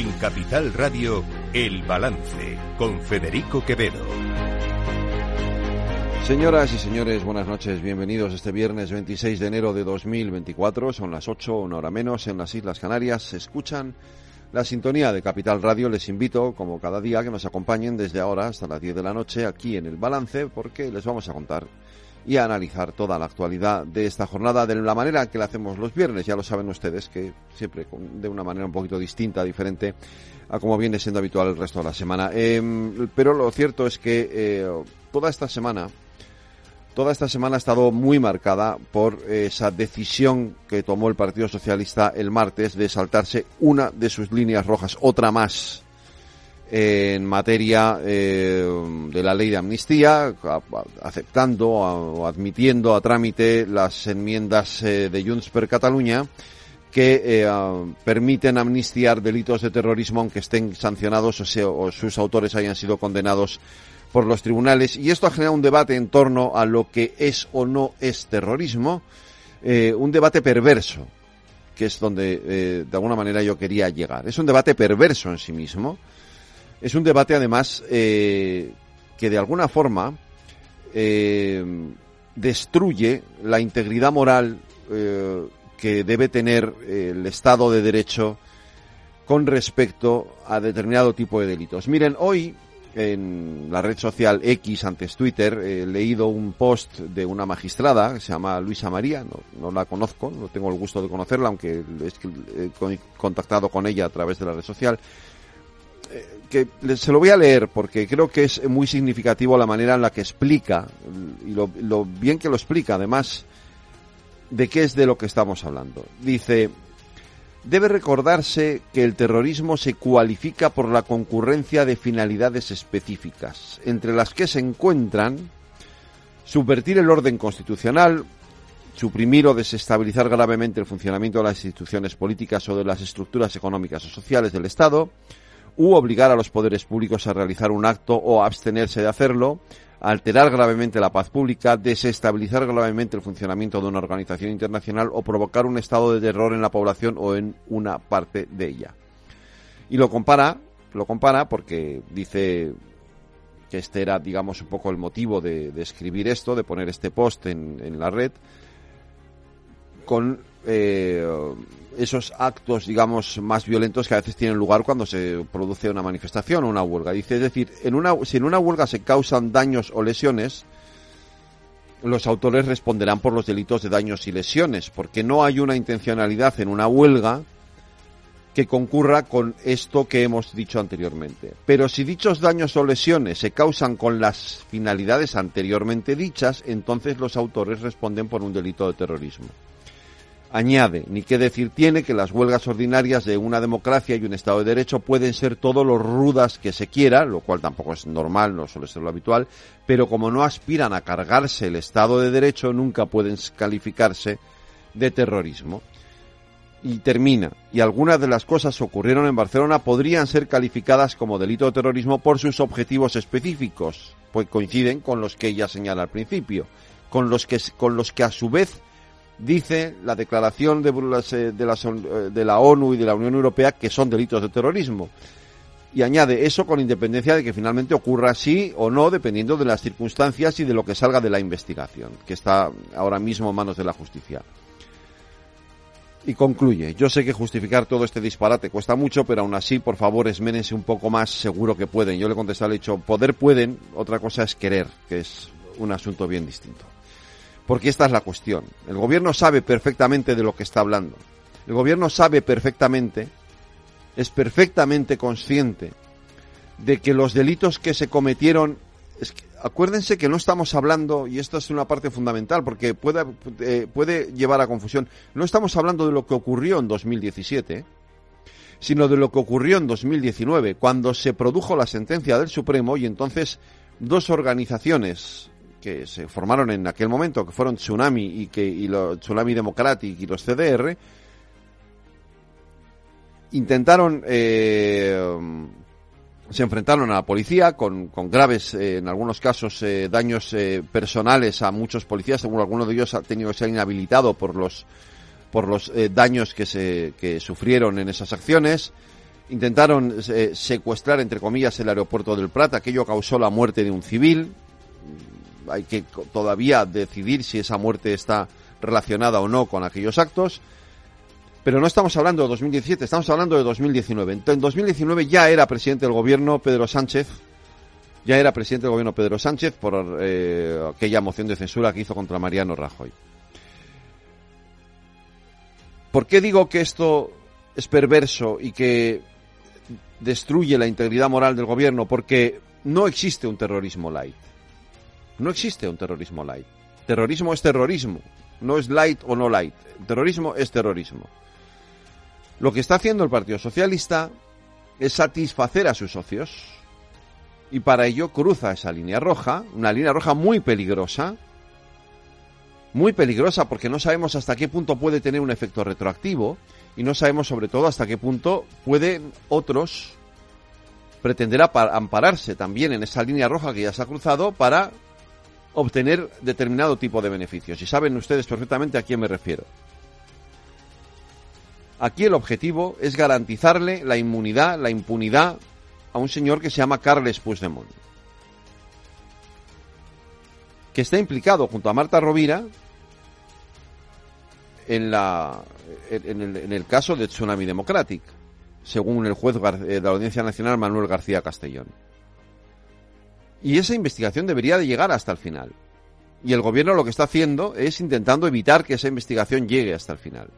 En Capital Radio, El Balance, con Federico Quevedo. Señoras y señores, buenas noches. Bienvenidos este viernes 26 de enero de 2024. Son las 8, una hora menos, en las Islas Canarias. Se escuchan la sintonía de Capital Radio. Les invito, como cada día, que nos acompañen desde ahora hasta las 10 de la noche aquí en El Balance, porque les vamos a contar y a analizar toda la actualidad de esta jornada de la manera que la hacemos los viernes. Ya lo saben ustedes que siempre de una manera un poquito distinta, diferente a como viene siendo habitual el resto de la semana. Em, pero lo cierto es que eh, toda esta semana, toda esta semana ha estado muy marcada por esa decisión que tomó el Partido Socialista el martes de saltarse una de sus líneas rojas, otra más en materia eh, de la ley de amnistía, aceptando o admitiendo a trámite las enmiendas eh, de Junts per Cataluña que eh, permiten amnistiar delitos de terrorismo aunque estén sancionados o, sus autores hayan sido condenados por los tribunales. Y esto ha generado un debate en torno a lo que es o no es terrorismo, un debate perverso, que es donde de alguna manera yo quería llegar. Es un debate perverso en sí mismo es un debate, además, eh, que de alguna forma eh, destruye la integridad moral eh, que debe tener el Estado de Derecho con respecto a determinado tipo de delitos. Miren, hoy en la red social X, antes Twitter, he leído un post de una magistrada que se llama Luisa María, no, no, la conozco, no tengo el gusto de conocerla, aunque he contactado con ella a través de la red social, que se lo voy a leer porque creo que es muy significativo la manera en la que explica y lo, lo, bien que lo explica además de qué es de lo que estamos hablando. Dice, debe recordarse que el terrorismo se cualifica por la concurrencia de finalidades específicas, entre las que se encuentran subvertir el orden constitucional, suprimir o desestabilizar gravemente el funcionamiento de las instituciones políticas o de las estructuras económicas o sociales del Estado, u obligar a los poderes públicos a realizar un acto o abstenerse de hacerlo, alterar gravemente la paz pública, desestabilizar gravemente el funcionamiento de una organización internacional o provocar un estado de terror en la población o en una parte de ella. Y lo compara, lo compara porque dice que este era, digamos, un poco el motivo de, escribir esto, de poner este post en, en la red, con eh, esos actos, digamos, más violentos que a veces tienen lugar cuando se produce una manifestación o una huelga. Dice, es decir, en una, si en una huelga se causan daños o lesiones, los autores responderán por los delitos de daños y lesiones, porque no hay una intencionalidad en una huelga que concurra con esto que hemos dicho anteriormente. Pero si dichos daños o lesiones se causan con las finalidades anteriormente dichas, entonces los autores responden por un delito de terrorismo. Añade, ni qué decir tiene, que las huelgas ordinarias de una democracia y un Estado de Derecho pueden ser todo lo rudas que se quiera, lo cual tampoco es normal, no suele ser lo habitual, pero como no aspiran a cargarse el Estado de Derecho, nunca pueden calificarse de terrorismo. Y termina, y algunas de las cosas que ocurrieron en Barcelona podrían ser calificadas como delito de terrorismo por sus objetivos específicos, pues coinciden con los que ella señala al principio, con los que, con los que a su vez dice la declaración de, eh, de, la, eh, de la ONU y de la Unión Europea que son delitos de terrorismo. Y añade eso con independencia de que finalmente ocurra así o no, dependiendo de las circunstancias y de lo que salga de la investigación, que está ahora mismo en manos de la justicia. Y concluye, yo sé que justificar todo este disparate cuesta mucho, pero aún así, por favor, esménense un poco más, seguro que pueden. Yo le contesté al hecho, poder pueden, otra cosa es querer, que es un asunto bien distinto. Porque esta es la cuestión. El gobierno sabe perfectamente de lo que está hablando. El gobierno sabe perfectamente, es perfectamente consciente de que los delitos que se cometieron, acuérdense que no estamos hablando, y esto es una parte fundamental porque puede, eh, puede llevar a confusión, no estamos hablando de lo que ocurrió en 2017, sino de lo que ocurrió en 2019, cuando se produjo la sentencia del Supremo y entonces dos organizaciones que se formaron en aquel momento, que fueron Tsunami y que y los Tsunami Democratic y los CDR, intentaron eh, se enfrentaron a la policía con, con graves, eh, en algunos casos, eh, daños personales a muchos policías. Según algunos de ellos ha tenido que ser inhabilitado por los por los daños que se que sufrieron en esas acciones intentaron secuestrar, entre comillas, el aeropuerto del Prat. Aquello causó la muerte de un civil. Hay que todavía decidir si esa muerte está relacionada o no con aquellos actos. Pero no estamos hablando de 2017, estamos hablando de 2019. En 2019 ya era presidente del gobierno Pedro Sánchez, ya era presidente del gobierno Pedro Sánchez por eh, aquella moción de censura que hizo contra Mariano Rajoy. ¿Por qué digo que esto es perverso y que destruye la integridad moral del gobierno? Porque no existe un terrorismo light. No existe un terrorismo light. Terrorismo es terrorismo. No es light o no light. terrorismo es terrorismo. Lo que está haciendo el Partido Socialista es satisfacer a sus socios y para ello cruza esa línea roja, una línea roja muy peligrosa, muy peligrosa porque no sabemos hasta qué punto puede tener un efecto retroactivo y no sabemos sobre todo hasta qué punto pueden otros pretender ampararse también en esa línea roja que ya se ha cruzado para obtener determinado tipo de beneficios. Y saben ustedes perfectamente a quién me refiero. Aquí el objetivo es garantizarle la inmunidad, la impunidad a un señor que se llama Carles Puigdemont. Que está implicado junto a Marta Rovira en, la, en, el, caso de Tsunami Democratic, según el juez eh, de la Audiencia Nacional Manuel García Castellón. Y esa investigación debería de llegar hasta el final. Y el gobierno lo que está haciendo es intentando evitar que esa investigación llegue hasta el final.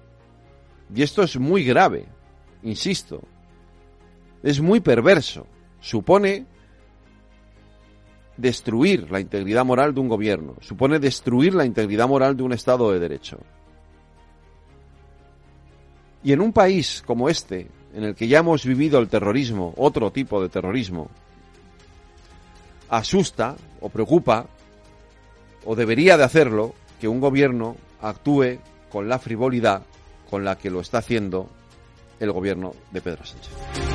Y esto es muy grave, insisto. Es muy perverso. Supone destruir la integridad moral de un gobierno, supone destruir la integridad moral de un Estado de Derecho. Y en un país como este, en el que ya hemos vivido el terrorismo, otro tipo de terrorismo, asusta o preocupa, o debería de hacerlo, que un gobierno actúe con la frivolidad con la que lo está haciendo el gobierno de Pedro Sánchez.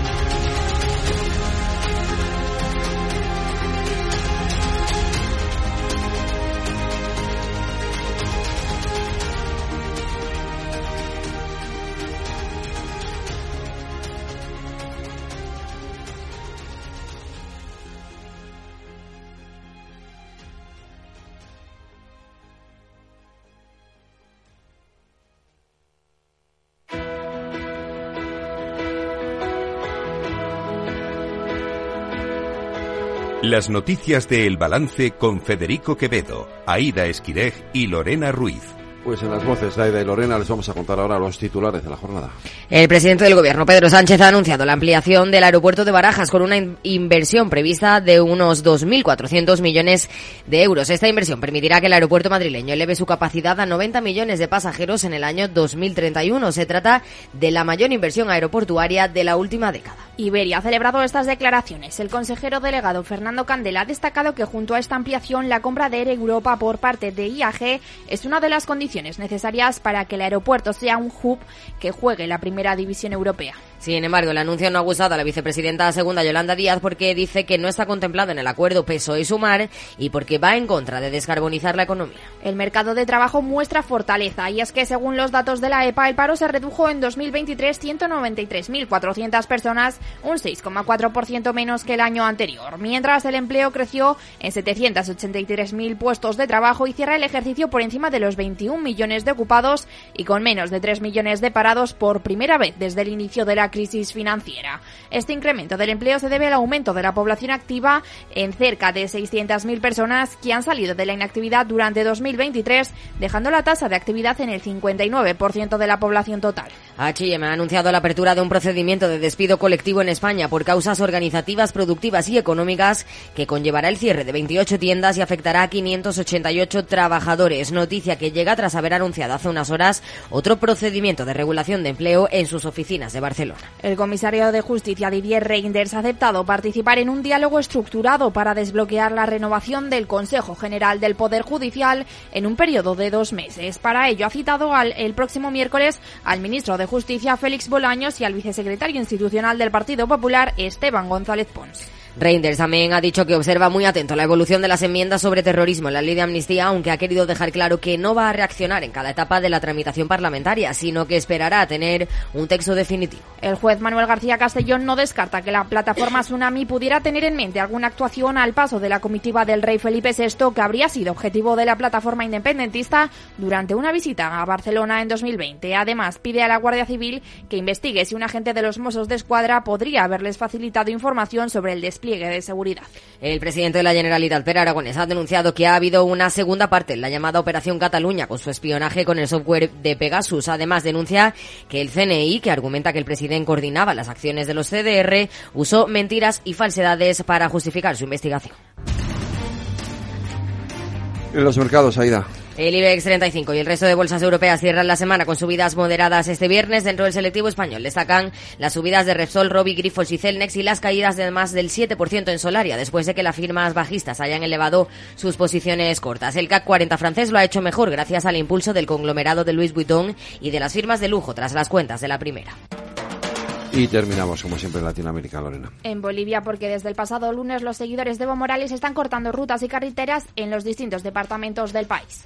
Las noticias de El Balance con Federico Quevedo, Aida Esquirej y Lorena Ruiz. Pues en las voces de Aida y Lorena les vamos a contar ahora los titulares de la jornada. El presidente del gobierno, Pedro Sánchez, ha anunciado la ampliación del aeropuerto de Barajas con una inversión prevista de unos 2.400 millones de euros. Esta inversión permitirá que el aeropuerto madrileño eleve su capacidad a 90 millones de pasajeros en el año 2031. Se trata de la mayor inversión aeroportuaria de la última década. Iberia ha celebrado estas declaraciones. El consejero delegado Fernando Candela ha destacado que junto a esta ampliación la compra de Air Europa por parte de IAG es una de las condiciones necesarias para que el aeropuerto sea un hub que juegue la primera división europea. Sin embargo, el anuncio no ha gustado a la vicepresidenta segunda Yolanda Díaz porque dice que no está contemplado en el acuerdo peso y Sumar y porque va en contra de descarbonizar la economía. El mercado de trabajo muestra fortaleza y es que según los datos de la EPA el paro se redujo en 2023 193.400 personas un 6,4% menos que el año anterior, mientras el empleo creció en 783.000 puestos de trabajo y cierra el ejercicio por encima de los 21 millones de ocupados y con menos de 3 millones de parados por primera vez desde el inicio de la crisis financiera. Este incremento del empleo se debe al aumento de la población activa en cerca de 600.000 personas que han salido de la inactividad durante 2023, dejando la tasa de actividad en el 59% de la población total. H&M ha anunciado la apertura de un procedimiento de despido colectivo en España por causas organizativas, productivas y económicas que conllevará el cierre de 28 tiendas y afectará a 588 trabajadores. Noticia que llega tras haber anunciado hace unas horas otro procedimiento de regulación de empleo en sus oficinas de Barcelona. El comisario de Justicia Didier Reinders ha aceptado participar en un diálogo estructurado para desbloquear la renovación del Consejo General del Poder Judicial en un periodo de dos meses. Para ello ha citado al, el próximo miércoles al ministro de Justicia Félix Bolaños y al vicesecretario institucional del Partido Popular Esteban González Pons. Reinders también ha dicho que observa muy atento la evolución de las enmiendas sobre terrorismo en la ley de amnistía, aunque ha querido dejar claro que no va a reaccionar en cada etapa de la tramitación parlamentaria, sino que esperará a tener un texto definitivo. El juez Manuel García Castellón no descarta que la plataforma Tsunami pudiera tener en mente alguna actuación al paso de la comitiva del rey Felipe VI, que habría sido objetivo de la plataforma independentista durante una visita a Barcelona en 2020. Además, pide a la Guardia Civil que investigue si un agente de los Mossos de Escuadra podría haberles facilitado información sobre el despliegue de seguridad. El presidente de la Generalitat, Per Aragonés, ha denunciado que ha habido una segunda parte en la llamada Operación Cataluña con su espionaje con el software de Pegasus. Además, denuncia que el CNI, que argumenta que el presidente coordinaba las acciones de los CDR, usó mentiras y falsedades para justificar su investigación. En los mercados, Aida. El IBEX 35 y el resto de bolsas europeas cierran la semana con subidas moderadas este viernes. Dentro del selectivo español destacan las subidas de Repsol, Robi, Grifos y Celnex y las caídas de más del 7% en Solaria, después de que las firmas bajistas hayan elevado sus posiciones cortas. El CAC 40 francés lo ha hecho mejor gracias al impulso del conglomerado de Louis Vuitton y de las firmas de lujo tras las cuentas de la primera. Y terminamos, como siempre, en Latinoamérica, Lorena. En Bolivia, porque desde el pasado lunes los seguidores de Evo Morales están cortando rutas y carreteras en los distintos departamentos del país.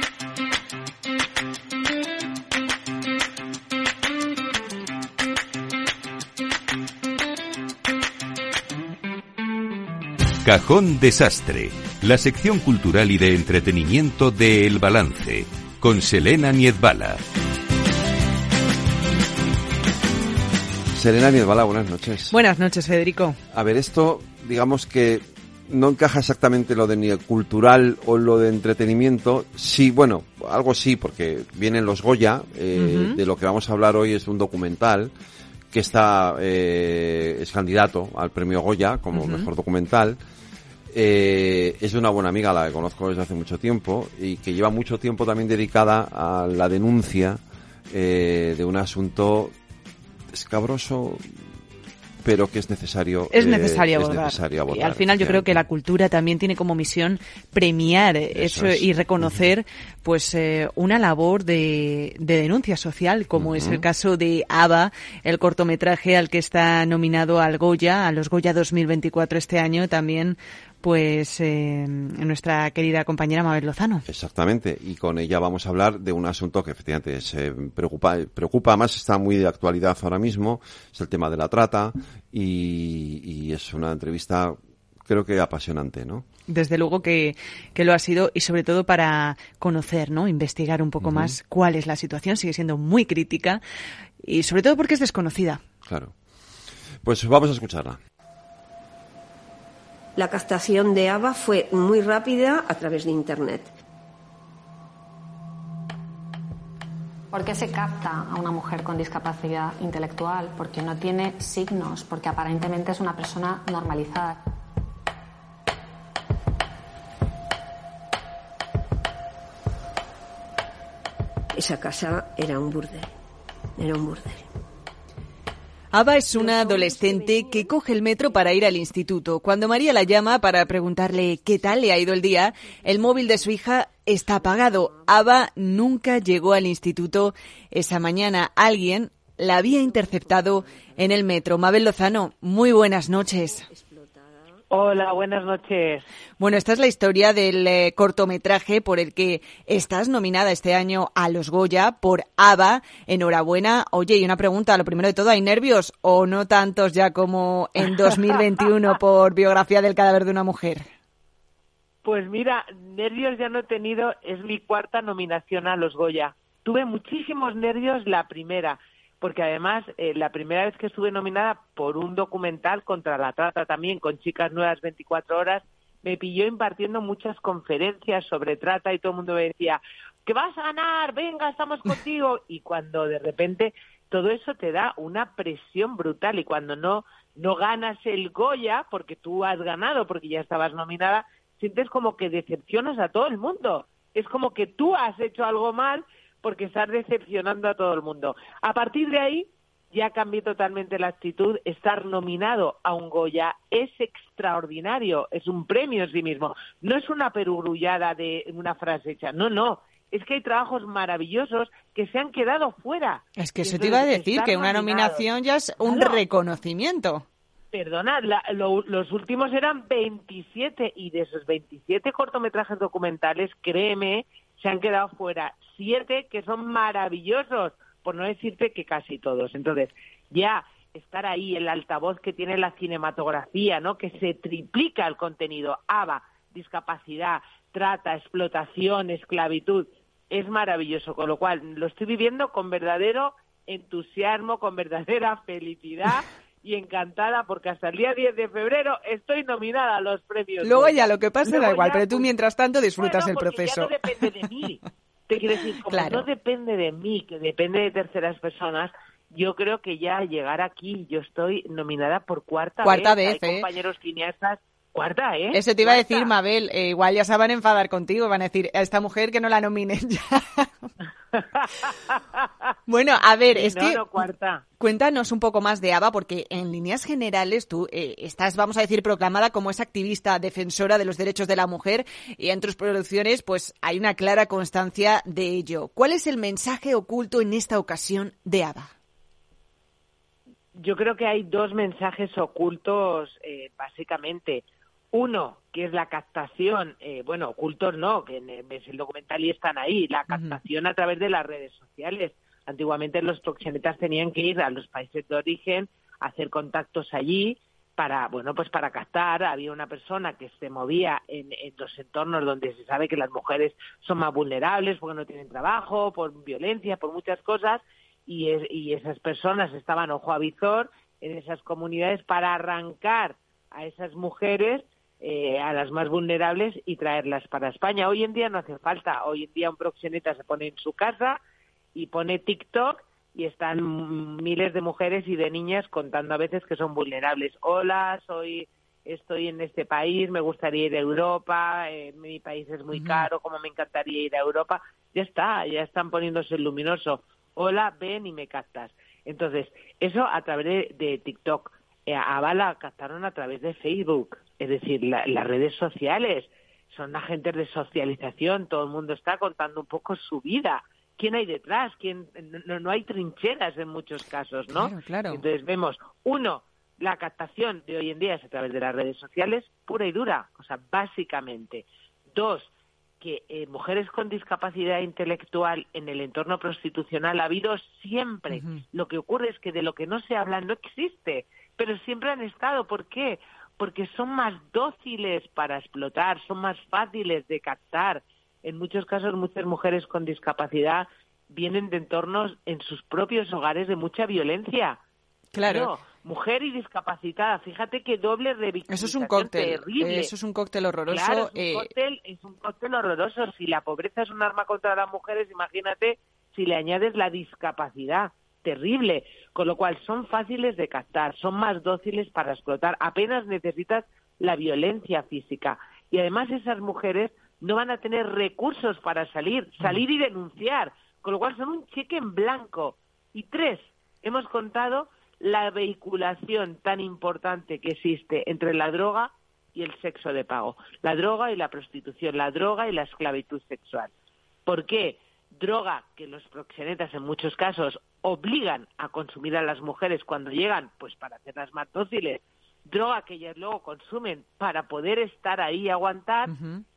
Cajón Desastre, la sección cultural y de entretenimiento de El Balance, con Selena Niezbala. Serena Niezbala, buenas noches. Buenas noches, Federico. A ver, esto, digamos que no encaja exactamente lo de ni cultural o lo de entretenimiento. Sí, bueno, algo sí, porque vienen los Goya. eh. De lo que vamos a hablar hoy es un documental que está eh, es candidato al premio Goya como mejor documental. Eh, es de una buena amiga, la que conozco desde hace mucho tiempo y que lleva mucho tiempo también dedicada a la denuncia eh, de un asunto escabroso, pero que es necesario. Es eh, necesario es abordar. necesario Y abordar, al final yo creo que la cultura también tiene como misión premiar Eso eso, es. y reconocer pues eh, una labor de, de denuncia social, como es el caso de Ava, el cortometraje al que está nominado al Goya, a los Goya 2024 este año, también pues eh, nuestra querida compañera Mabel Lozano. Exactamente, y con ella vamos a hablar de un asunto que efectivamente se preocupa, preocupa más, está muy de actualidad ahora mismo, es el tema de la trata y, y es una entrevista creo que apasionante, ¿no? Desde luego que, que lo ha sido y sobre todo para conocer, ¿no? Investigar un poco más cuál es la situación. Sigue siendo muy crítica y sobre todo porque es desconocida. Claro. Pues vamos a escucharla. La captación de ABA fue muy rápida a través de Internet. ¿Por qué se capta a una mujer con discapacidad intelectual? Porque no tiene signos, porque aparentemente es una persona normalizada. Esa casa era un burdel. Era un burdel. Ava es una adolescente que coge el metro para ir al instituto. Cuando María la llama para preguntarle qué tal le ha ido el día, el móvil de su hija está apagado. Ava nunca llegó al instituto esa mañana. Alguien la había interceptado en el metro. Mabel Lozano, muy buenas noches. Hola, buenas noches. Bueno, esta es la historia del eh, cortometraje por el que estás nominada este año a los Goya por ABBA. Enhorabuena. Oye, y una pregunta, lo primero de todo, ¿hay nervios o no tantos ya como en 2021 por biografía del cadáver de una mujer? Pues mira, nervios ya no he tenido, es mi cuarta nominación a los Goya. Tuve muchísimos nervios la primera, porque además eh, la primera vez que estuve nominada por un documental contra la trata también, con Chicas Nuevas 24 Horas, me pilló impartiendo muchas conferencias sobre trata y todo el mundo me decía, que vas a ganar, venga, estamos contigo. Y cuando de repente todo eso te da una presión brutal y cuando no, no ganas el Goya, porque tú has ganado, porque ya estabas nominada, sientes como que decepcionas a todo el mundo. Es como que tú has hecho algo mal porque estás decepcionando a todo el mundo. A partir de ahí ya cambié totalmente la actitud. Estar nominado a un Goya es extraordinario, es un premio en sí mismo. No es una perugrullada de una frase hecha, no, no. Es que hay trabajos maravillosos que se han quedado fuera. Es que eso te iba a decir, que una nominación ya es un reconocimiento. Perdona, los últimos eran 27 y de esos 27 cortometrajes documentales, créeme, se han quedado fuera siete que son maravillosos, por no decirte que casi todos. Entonces, ya estar ahí, el altavoz que tiene la cinematografía, ¿no? Que se triplica el contenido, ABA, discapacidad, trata, explotación, esclavitud, es maravilloso, con lo cual lo estoy viviendo con verdadero entusiasmo, con verdadera felicidad y encantada porque hasta el día 10 de febrero estoy nominada a los premios. Luego ya lo que pase da igual, pero tú pues, mientras tanto disfrutas el proceso. Ya no depende de mí. Te quiero decir, como no depende de mí, que depende de terceras personas, yo creo que ya llegar aquí, yo estoy nominada por cuarta, cuarta vez. Hay ¿eh? compañeros cineastas Cuarta, ¿eh? Eso te iba a decir, Mabel. Eh, igual ya se van a enfadar contigo. Van a decir, a esta mujer que no la nominen ya. bueno, a ver, es que... cuarta. Cuéntanos un poco más de Ava, porque en líneas generales tú eh, estás, vamos a decir, proclamada como esa activista defensora de los derechos de la mujer y en tus producciones pues hay una clara constancia de ello. ¿Cuál es el mensaje oculto en esta ocasión de Ava? Yo creo que hay dos mensajes ocultos, eh, básicamente. Uno, que es la captación, eh, bueno, ocultos no, que ves el documental y están ahí, la captación a través de las redes sociales. Antiguamente los proxenetas tenían que ir a los países de origen, hacer contactos allí para, bueno, pues para captar. Había una persona que se movía en, los entornos donde se sabe que las mujeres son más vulnerables porque no tienen trabajo, por violencia, por muchas cosas, y, y esas personas estaban ojo a visor en esas comunidades para arrancar a esas mujeres eh, a las más vulnerables y traerlas para España. Hoy en día no hace falta. Hoy en día un proxeneta se pone en su casa y pone TikTok y están miles de mujeres y de niñas contando a veces que son vulnerables. Hola, soy estoy en este país, me gustaría ir a Europa, eh, mi país es muy caro, como me encantaría ir a Europa. Ya está, ya están poniéndose el luminoso. Hola, ven y me captas. Entonces, eso a través de, TikTok. Eh, a Bala captaron a través de Facebook. Es decir, las redes sociales son agentes de socialización, todo el mundo está contando un poco su vida. ¿Quién hay detrás? ¿Quién? No, hay trincheras en muchos casos, ¿no? Claro, Entonces vemos, uno, la captación de hoy en día es a través de las redes sociales, pura y dura, o sea, básicamente. Dos, que eh, mujeres con discapacidad intelectual en el entorno prostitucional ha habido siempre. Lo que ocurre es que de lo que no se habla no existe, pero siempre han estado. ¿Por qué? Porque son más dóciles para explotar, son más fáciles de captar. En muchos casos, muchas mujeres con discapacidad vienen de entornos en sus propios hogares de mucha violencia. Claro. mujer y discapacitada, fíjate qué doble revictimización Eso es un cóctel, terrible. Eso es un cóctel horroroso. Claro, es un, eh, cóctel, es un cóctel horroroso. Si la pobreza es un arma contra las mujeres, imagínate si le añades la discapacidad terrible, con lo cual son fáciles de captar, son más dóciles para explotar, apenas necesitas la violencia física. Y además esas mujeres no van a tener recursos para salir, salir y denunciar, con lo cual son un cheque en blanco. Y tres, hemos contado la vehiculación tan importante que existe entre la droga y el sexo de pago, la droga y la prostitución, la droga y la esclavitud sexual. ¿Por qué? Droga que los proxenetas en muchos casos obligan a consumir a las mujeres cuando llegan, pues para hacerlas más dóciles, droga que ellas luego consumen para poder estar ahí y aguantar,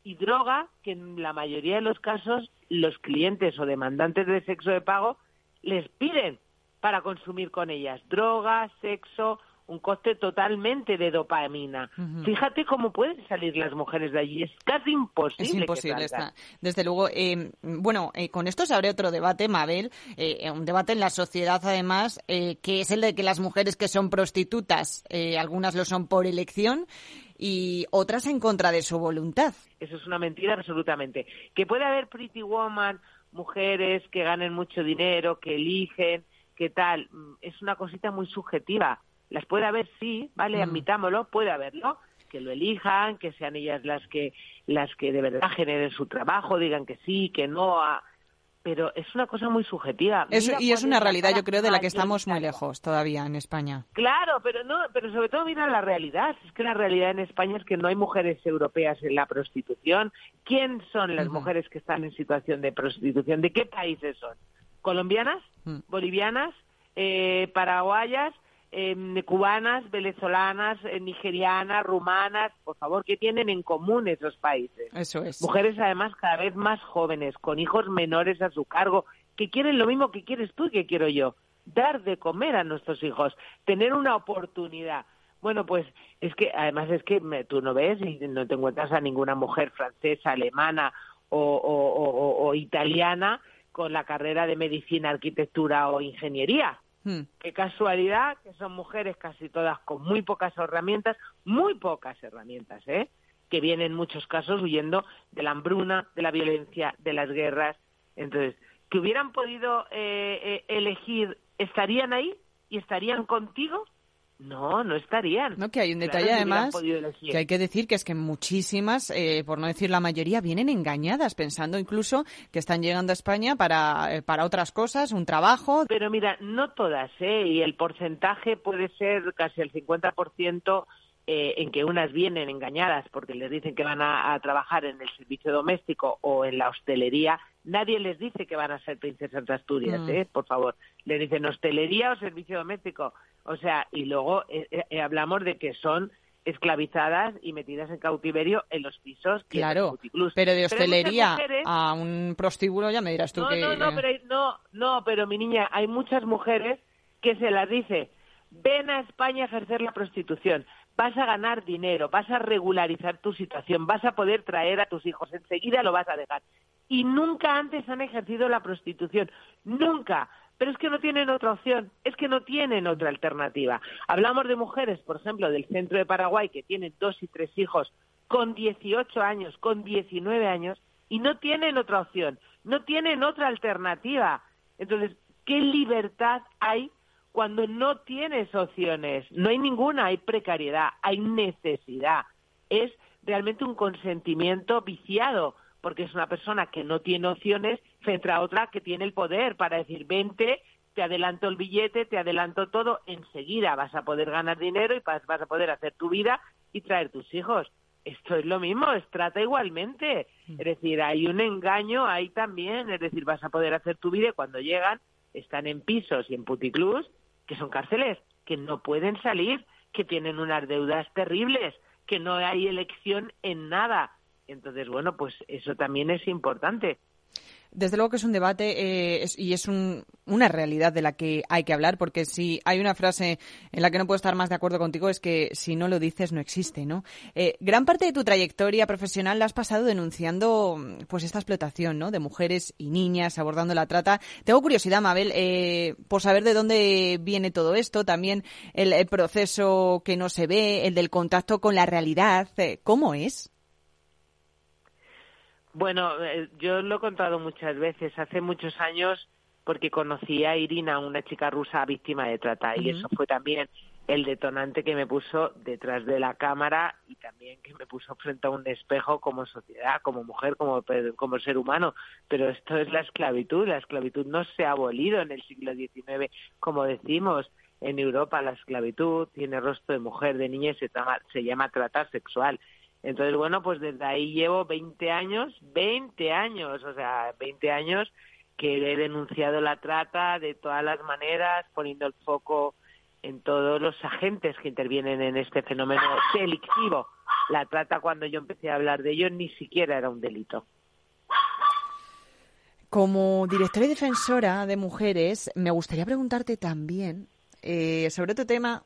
y droga que en la mayoría de los casos los clientes o demandantes de sexo de pago les piden para consumir con ellas. Droga, sexo, un coste totalmente de dopamina. Fíjate cómo pueden salir las mujeres de allí. Es casi imposible. Es imposible. está. Desde luego, eh, bueno, eh, con esto se abre otro debate, Mabel, eh, un debate en la sociedad además, que es el de que las mujeres que son prostitutas, algunas lo son por elección y otras en contra de su voluntad. Eso es una mentira absolutamente. Que puede haber pretty woman, mujeres que ganen mucho dinero, que eligen, que tal, mm, es una cosita muy subjetiva las puede haber, sí, vale, mm. admitámoslo, puede haberlo, que lo elijan, que sean ellas las que las que de verdad generen su trabajo, digan que sí, que no, pero es una cosa muy subjetiva. y es una realidad, yo creo, de la que estamos muy lejos todavía en España. Claro, pero no, pero sobre todo mira la realidad. Es que la realidad en España es que no hay mujeres europeas en la prostitución. ¿Quién son las mujeres que están en situación de prostitución? ¿De qué países son? ¿Colombianas? Mm. ¿Bolivianas? Eh, ¿Paraguayas? Eh, cubanas, venezolanas, eh, nigerianas, rumanas, por favor, ¿qué tienen en común esos países? Eso es. Mujeres además cada vez más jóvenes, con hijos menores a su cargo, que quieren lo mismo que quieres tú y que quiero yo, dar de comer a nuestros hijos, tener una oportunidad. Bueno, pues es que además es que tú no ves y no te encuentras a ninguna mujer francesa, alemana o italiana con la carrera de medicina, arquitectura o ingeniería Hmm. Qué casualidad que son mujeres casi todas con muy pocas herramientas, muy pocas herramientas, ¿eh? que vienen en muchos casos huyendo de la hambruna, de la violencia, de las guerras. Entonces, que hubieran podido eh, eh, elegir, ¿estarían ahí y estarían contigo? No, no estarían. No, que hay un detalle además que hay que decir que es que muchísimas, eh, por no decir la mayoría, vienen engañadas, pensando incluso que están llegando a España para, eh, para otras cosas, un trabajo. Pero mira, no todas, ¿eh? Y el porcentaje puede ser casi el 50% eh, en que unas vienen engañadas porque les dicen que van a, trabajar en el servicio doméstico o en la hostelería, nadie les dice que van a ser princesas de Asturias, mm. ¿eh? por favor. Le dicen hostelería o servicio doméstico. O sea, y luego eh, eh, hablamos de que son esclavizadas y metidas en cautiverio en los pisos. Claro, pero de hostelería a un prostíbulo ya me dirás tú que... No, no, pero, no, no, pero mi niña, hay muchas mujeres que se las dice, ven a España a ejercer la prostitución vas a ganar dinero, vas a regularizar tu situación, vas a poder traer a tus hijos, enseguida lo vas a dejar. Y nunca antes han ejercido la prostitución, nunca. Pero es que no tienen otra opción, es que no tienen otra alternativa. Hablamos de mujeres, por ejemplo, del centro de Paraguay, que tienen dos y tres hijos con 18 años, con 19 años, y no tienen otra opción, no tienen otra alternativa. Entonces, ¿qué libertad hay cuando no tienes opciones, no hay ninguna, hay precariedad, hay necesidad. Es realmente un consentimiento viciado, porque es una persona que no tiene opciones frente a otra que tiene el poder para decir, vente, te adelanto el billete, te adelanto todo, enseguida vas a poder ganar dinero y vas, a poder hacer tu vida y traer tus hijos. Esto es lo mismo, es trata igualmente. Mm. Es decir, hay un engaño ahí también, es decir, vas a poder hacer tu vida y cuando llegan están en pisos y en puticlus que son cárceles, que no pueden salir, que tienen unas deudas terribles, que no hay elección en nada. Entonces, bueno, pues eso también es importante. Desde luego que es un debate eh, y es una realidad de la que hay que hablar, porque si hay una frase en la que no puedo estar más de acuerdo contigo es que si no lo dices no existe, ¿no? Eh, gran parte de tu trayectoria profesional la has pasado denunciando pues esta explotación, ¿no? De mujeres y niñas abordando la trata. Tengo curiosidad, Mabel, eh, por saber de dónde viene todo esto, también el, el, proceso que no se ve, el del contacto con la realidad, ¿cómo es? Bueno, eh, yo lo he contado muchas veces. Hace muchos años, porque conocí a Irina, una chica rusa víctima de trata, y eso fue también el detonante que me puso detrás de la cámara y también que me puso frente a un espejo como sociedad, como mujer, como, como ser humano. Pero esto es la esclavitud. La esclavitud no se ha abolido en el siglo XIX, como decimos. En Europa la esclavitud tiene rostro de mujer, de niña y se, se llama trata sexual. Entonces, bueno, pues desde ahí llevo 20 años, 20 años, o sea, 20 años que he denunciado la trata de todas las maneras, poniendo el foco en todos los agentes que intervienen en este fenómeno delictivo. La trata, cuando yo empecé a hablar de ello, ni siquiera era un delito. Como directora y defensora de mujeres, me gustaría preguntarte también eh, sobre otro tema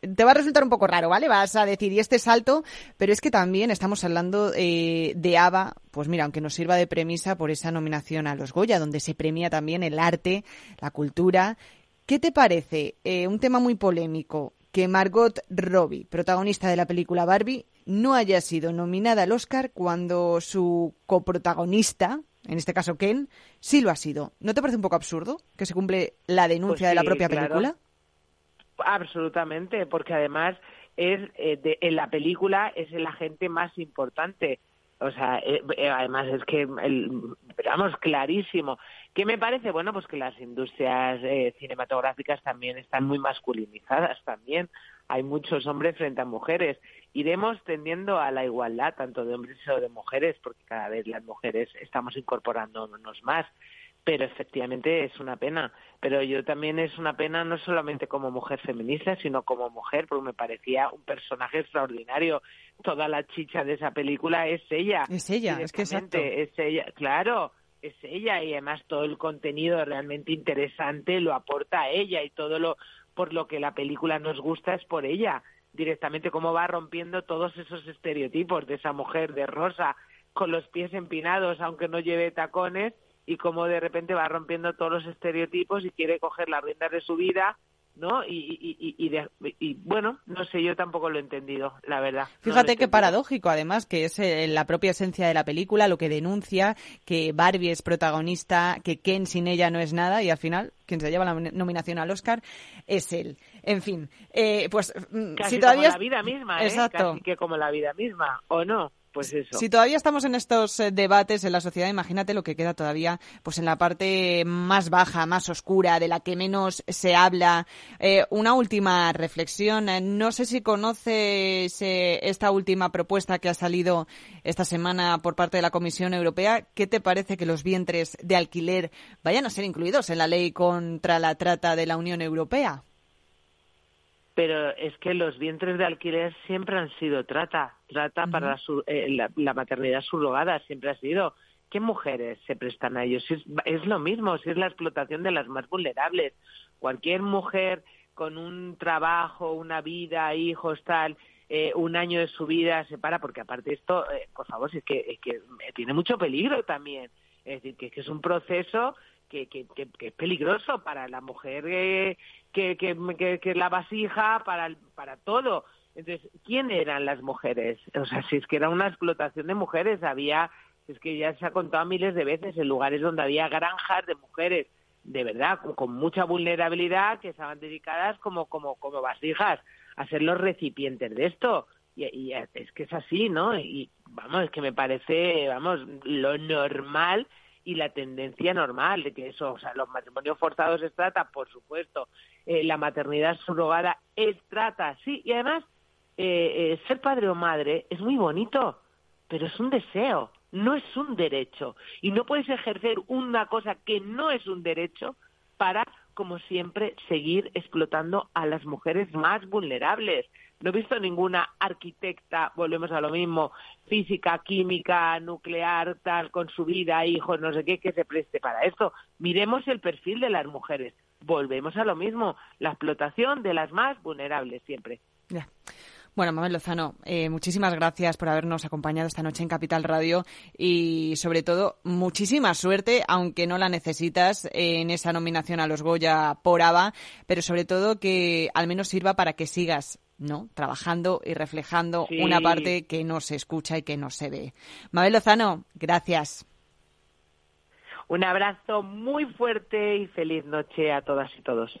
te va a resultar un poco raro, ¿vale? Vas a decir, y este salto, pero es que también estamos hablando eh, de ABBA, pues mira, aunque nos sirva de premisa por esa nominación a los Goya, donde se premia también el arte, la cultura. ¿Qué te parece? Eh, un tema muy polémico, que Margot Robbie, protagonista de la película Barbie, no haya sido nominada al Oscar cuando su coprotagonista, en este caso Ken, sí lo ha sido. ¿No te parece un poco absurdo que se cumple la denuncia Pues de la propia claro. Absolutamente, porque además es eh, de- en la película es el agente más importante. O sea, eh, eh, además es que, el, vamos, clarísimo. ¿Qué me parece? Bueno, pues que las industrias eh, cinematográficas también están muy masculinizadas también. Hay muchos hombres frente a mujeres. Iremos tendiendo a la igualdad, tanto de hombres como de mujeres, porque cada vez las mujeres estamos incorporándonos más pero efectivamente es una pena. Pero yo también es una pena no solamente como mujer feminista, sino como mujer, porque me parecía un personaje extraordinario. Toda la chicha de esa película es ella. Es ella, es que Directamente, Es ella, claro, es ella y además todo el contenido realmente interesante lo aporta a ella y todo lo por lo que la película nos gusta es por ella. Directamente cómo va rompiendo todos esos estereotipos de esa mujer de rosa con los pies empinados aunque no lleve tacones y cómo de repente va rompiendo todos los estereotipos y quiere coger las riendas de su vida, ¿no? Y, y, y, y, de- y, bueno, no sé, yo tampoco lo he entendido, la verdad. No Fíjate qué paradójico, además, que es eh, la propia esencia de la película, lo que denuncia que Barbie es protagonista, que Ken sin ella no es nada, y al final, quien se lleva la nom- nominación al Oscar es él. En fin, eh, pues mm, Casi si todavía... como la vida misma, ¿eh? Exacto. Casi que como la vida misma, ¿o no? Pues eso. Si todavía estamos en estos eh, debates en la sociedad, imagínate lo que queda todavía pues en la parte más baja, más oscura, de la que menos se habla. Eh, una última reflexión. Eh, No sé si conoces eh, esta última propuesta que ha salido esta semana por parte de la Comisión Europea. ¿Qué te parece que los vientres de alquiler vayan a ser incluidos en la ley contra la trata de la Unión Europea? Pero es que los vientres de alquiler siempre han sido trata, trata para la, eh, la, la maternidad subrogada, siempre ha sido. ¿Qué mujeres se prestan a ello? Si es, es lo mismo, si es la explotación de las más vulnerables. Cualquier mujer con un trabajo, una vida, hijos, tal, eh, un año de su vida se para, porque aparte esto, eh, por favor, si es que, es que tiene mucho peligro también. Es decir, que, que es un proceso que, que, que, que es peligroso para la mujer eh, que, que, la vasija, para, el- para todo. Entonces, ¿quién eran las mujeres? O sea, si es que era una explotación de mujeres, había, es que ya se ha contado miles de veces en lugares donde había granjas de mujeres, de verdad, con, mucha vulnerabilidad, que estaban dedicadas como, como, como vasijas a ser los recipientes de esto. Y, y es que es así, ¿no? Y vamos, es que me parece, vamos, lo normal y la tendencia normal de que eso, o sea, los matrimonios forzados es trata, por supuesto, eh, la maternidad subrogada es trata, sí, y además eh, eh, ser padre o madre es muy bonito, pero es un deseo, no es un derecho, y no puedes ejercer una cosa que no es un derecho para, como siempre, seguir explotando a las mujeres más vulnerables. No he visto ninguna arquitecta, volvemos a lo mismo, física, química, nuclear, tal, con su vida, hijos, no sé qué, que se preste para esto. Miremos el perfil de las mujeres. Volvemos a lo mismo, la explotación de las más vulnerables siempre. Bueno, Mabel Lozano, eh, muchísimas gracias por habernos acompañado esta noche en Capital Radio y, sobre todo, muchísima suerte, aunque no la necesitas, en esa nominación a los Goya por ABBA, pero sobre todo que al menos sirva para que sigas ¿no? trabajando y reflejando Sí. una parte que no se escucha y que no se ve. Mabel Lozano, gracias. Un abrazo muy fuerte y feliz noche a todas y todos.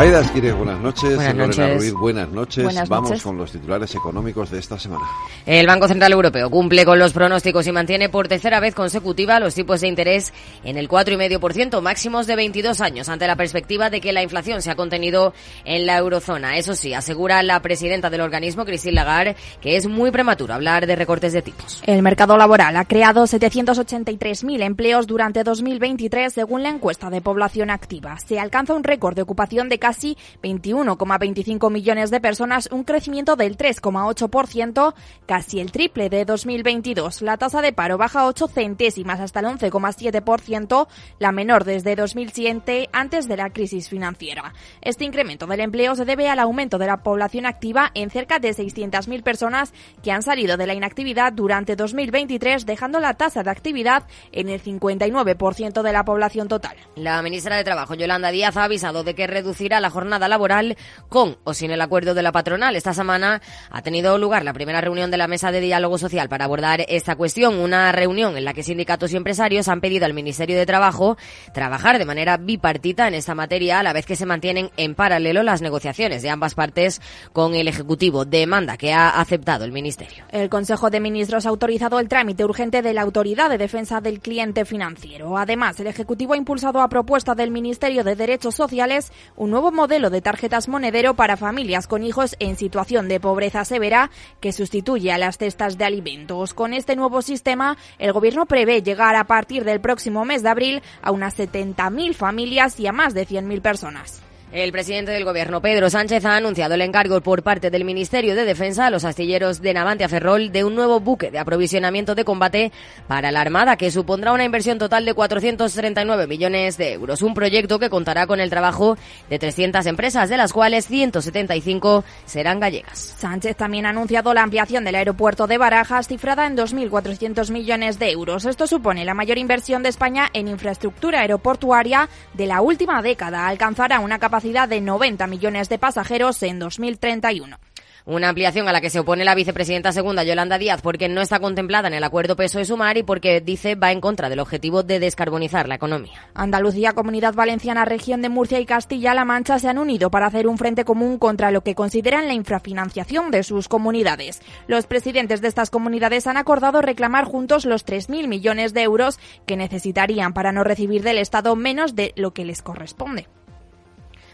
Aida Esquire, buenas noches. Buenas Lorena noches. Ruiz, buenas noches. Buenas Vamos noches. con los titulares económicos de esta semana. El Banco Central Europeo cumple con los pronósticos y mantiene por tercera vez consecutiva los tipos de interés en el 4,5%, máximos de 22 años, ante la perspectiva de que la inflación se ha contenido en la eurozona. Eso sí, asegura la presidenta del organismo, Christine Lagarde, que es muy prematuro hablar de recortes de tipos. El mercado laboral ha creado 783.000 empleos durante 2023 según la encuesta de población activa. Se alcanza un récord de ocupación de casi 21,25 millones de personas, un crecimiento del 3,8%, casi el triple de 2022. La tasa de paro baja 8 centésimas hasta el 11,7%, la menor desde 2007 antes de la crisis financiera. Este incremento del empleo se debe al aumento de la población activa en cerca de 600.000 personas que han salido de la inactividad durante 2023, dejando la tasa de actividad en el 59% de la población total. La ministra de Trabajo, Yolanda Díaz, ha avisado de que reducirá la jornada laboral con o sin el acuerdo de la patronal. Esta semana ha tenido lugar la primera reunión de la mesa de diálogo social para abordar esta cuestión, una reunión en la que sindicatos y empresarios han pedido al Ministerio de Trabajo trabajar de manera bipartita en esta materia, a la vez que se mantienen en paralelo las negociaciones de ambas partes con el Ejecutivo, demanda que ha aceptado el Ministerio. El Consejo de Ministros ha autorizado el trámite urgente de la Autoridad de Defensa del Cliente Financiero. Además, el Ejecutivo ha impulsado a propuesta del Ministerio de Derechos Sociales un nuevo modelo de tarjetas monedero para familias con hijos en situación de pobreza severa que sustituye a las cestas de alimentos. Con este nuevo sistema, el Gobierno prevé llegar a partir del próximo mes de abril a unas 70.000 familias y a más de 100.000 personas. El presidente del gobierno, Pedro Sánchez, ha anunciado el encargo por parte del Ministerio de Defensa a los astilleros de Navantia Ferrol de un nuevo buque de aprovisionamiento de combate para la Armada que supondrá una inversión total de 439 millones de euros. Un proyecto que contará con el trabajo de 300 empresas, de las cuales 175 serán gallegas. Sánchez también ha anunciado la ampliación del aeropuerto de Barajas, cifrada en 2.400 millones de euros. Esto supone la mayor inversión de España en infraestructura aeroportuaria de la última década. Alcanzará una capacidad de 90 millones de pasajeros en 2031. Una ampliación a la que se opone la vicepresidenta segunda, Yolanda Díaz, porque no está contemplada en el acuerdo PSOE-Sumar y porque, dice, va en contra del objetivo de descarbonizar la economía. Andalucía, Comunidad Valenciana, Región de Murcia y Castilla-La Mancha se han unido para hacer un frente común contra lo que consideran la infrafinanciación de sus comunidades. Los presidentes de estas comunidades han acordado reclamar juntos los 3.000 millones de euros que necesitarían para no recibir del Estado menos de lo que les corresponde.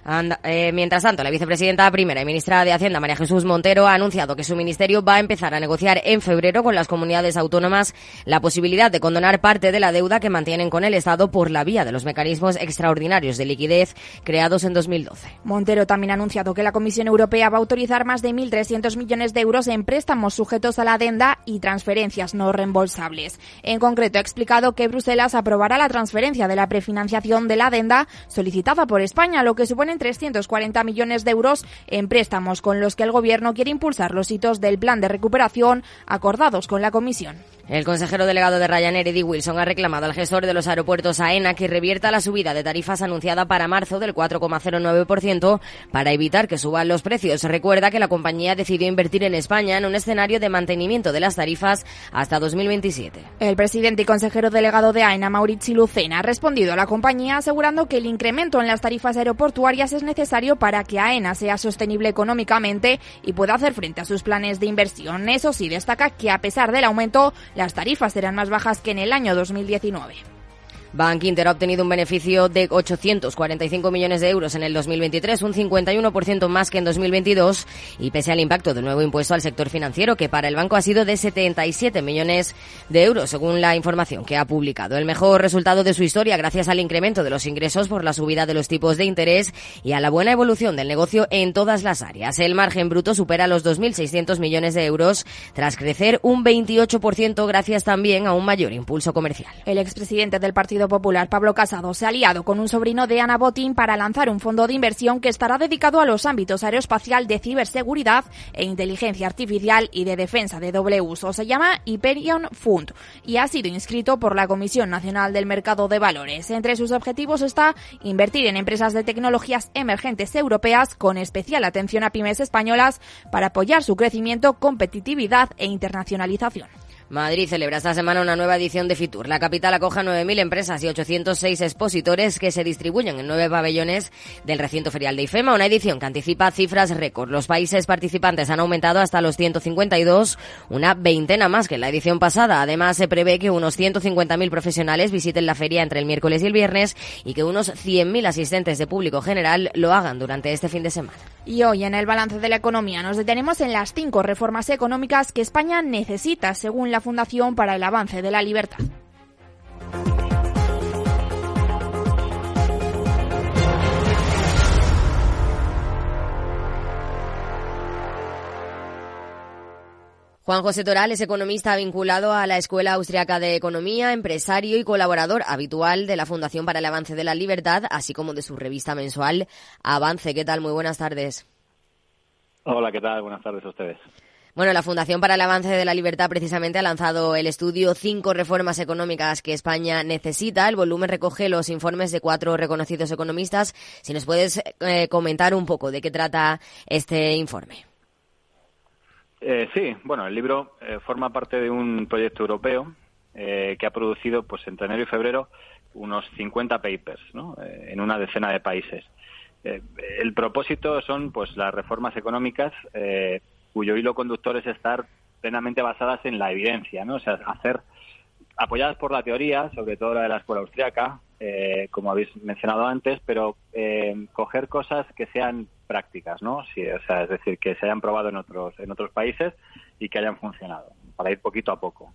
Anda- eh, mientras tanto, la vicepresidenta primera y ministra de Hacienda, María Jesús Montero, ha anunciado que su ministerio va a empezar a negociar en febrero con las comunidades autónomas la posibilidad de condonar parte de la deuda que mantienen con el Estado por la vía de los mecanismos extraordinarios de liquidez creados en 2012. Montero también ha anunciado que la Comisión Europea va a autorizar más de 1.300 millones de euros en préstamos sujetos a la adenda y transferencias no reembolsables. En concreto, ha explicado que Bruselas aprobará la transferencia de la prefinanciación de la adenda solicitada por España, lo que supone 340 millones de euros en préstamos con los que el Gobierno quiere impulsar los hitos del plan de recuperación acordados con la Comisión. El consejero delegado de Ryanair, Eddie Wilson, ha reclamado al gestor de los aeropuertos AENA que revierta la subida de tarifas anunciada para marzo del 4,09% para evitar que suban los precios. Recuerda que la compañía decidió invertir en España en un escenario de mantenimiento de las tarifas hasta 2027. El presidente y consejero delegado de AENA, Maurici Lucena, ha respondido a la compañía asegurando que el incremento en las tarifas aeroportuarias es necesario para que AENA sea sostenible económicamente y pueda hacer frente a sus planes de inversión. Eso sí, destaca que a pesar del aumento, las tarifas serán más bajas que en el año 2019. Bank Inter ha obtenido un beneficio de 845 millones de euros en el 2023, un 51% más que en 2022, y pese al impacto del nuevo impuesto al sector financiero, que para el banco ha sido de 77 millones de euros, según la información que ha publicado. El mejor resultado de su historia gracias al incremento de los ingresos por la subida de los tipos de interés y a la buena evolución del negocio en todas las áreas. El margen bruto supera los 2.600 millones de euros, tras crecer un 28% gracias también a un mayor impulso comercial. El expresidente del Partido Popular, Pablo Casado, se ha aliado con un sobrino de Ana Botín para lanzar un fondo de inversión que estará dedicado a los ámbitos aeroespacial de ciberseguridad e inteligencia artificial y de defensa de doble uso. Se llama Hyperion Fund y ha sido inscrito por la Comisión Nacional del Mercado de Valores. Entre sus objetivos está invertir en empresas de tecnologías emergentes europeas con especial atención a pymes españolas para apoyar su crecimiento, competitividad e internacionalización. Madrid celebra esta semana una nueva edición de Fitur. La capital acoja 9.000 empresas y 806 expositores que se distribuyen en nueve pabellones del recinto ferial de IFEMA, una edición que anticipa cifras récord. Los países participantes han aumentado hasta los 152, una veintena más que en la edición pasada. Además, se prevé que unos 150.000 profesionales visiten la feria entre el miércoles y el viernes y que unos 100.000 asistentes de público general lo hagan durante este fin de semana. Y hoy en el balance de la economía nos detenemos en las cinco reformas económicas que España necesita, según la Fundación para el Avance de la Libertad. Juan José Toral es economista vinculado a la Escuela Austriaca de Economía, empresario y colaborador habitual de la Fundación para el Avance de la Libertad, así como de su revista mensual Avance. ¿Qué tal? Muy buenas tardes. Hola, ¿qué tal? Buenas tardes a ustedes. Bueno, la Fundación para el Avance de la Libertad precisamente ha lanzado el estudio Cinco reformas económicas que España necesita. El volumen recoge los informes de cuatro reconocidos economistas. Si nos puedes eh, comentar un poco de qué trata este informe. Eh, sí, bueno, el libro eh, forma parte de un proyecto europeo eh, que ha producido, pues, entre enero y febrero, unos 50 papers, ¿no? en una decena de países. el propósito son, pues, las reformas económicas cuyo hilo conductor es estar plenamente basadas en la evidencia, ¿no? O sea, hacer apoyadas por la teoría, sobre todo la de la escuela austriaca, eh, como habéis mencionado antes, pero eh, coger cosas que sean prácticas, ¿no? Sí, o sea, es decir, que se hayan probado en otros, en otros países y que hayan funcionado, para ir poquito a poco.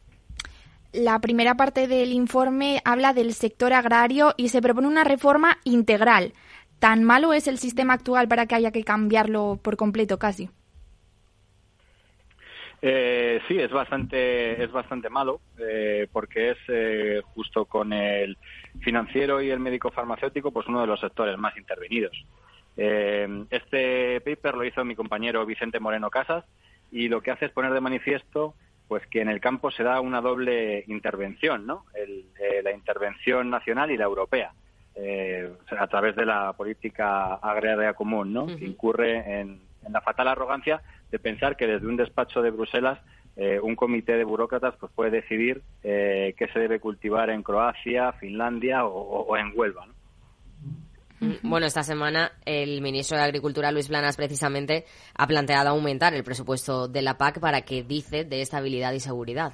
La primera parte del informe habla del sector agrario y se propone una reforma integral. ¿Tan malo es el sistema actual para que haya que cambiarlo por completo casi? Eh, sí, es bastante, es bastante malo eh, porque es eh, justo con el financiero y el médico farmacéutico pues uno de los sectores más intervenidos. Eh, este paper lo hizo mi compañero Vicente Moreno Casas y lo que hace es poner de manifiesto pues que en el campo se da una doble intervención, ¿no? la intervención nacional y la europea. a través de la política agraria común, ¿no? Que incurre en, en la fatal arrogancia de pensar que desde un despacho de Bruselas eh, un comité de burócratas pues puede decidir eh, qué se debe cultivar en Croacia, Finlandia o, en Huelva. Mm, bueno, esta semana el ministro de Agricultura, Luis Planas, precisamente ha planteado aumentar el presupuesto de la PAC para que dice de estabilidad y seguridad.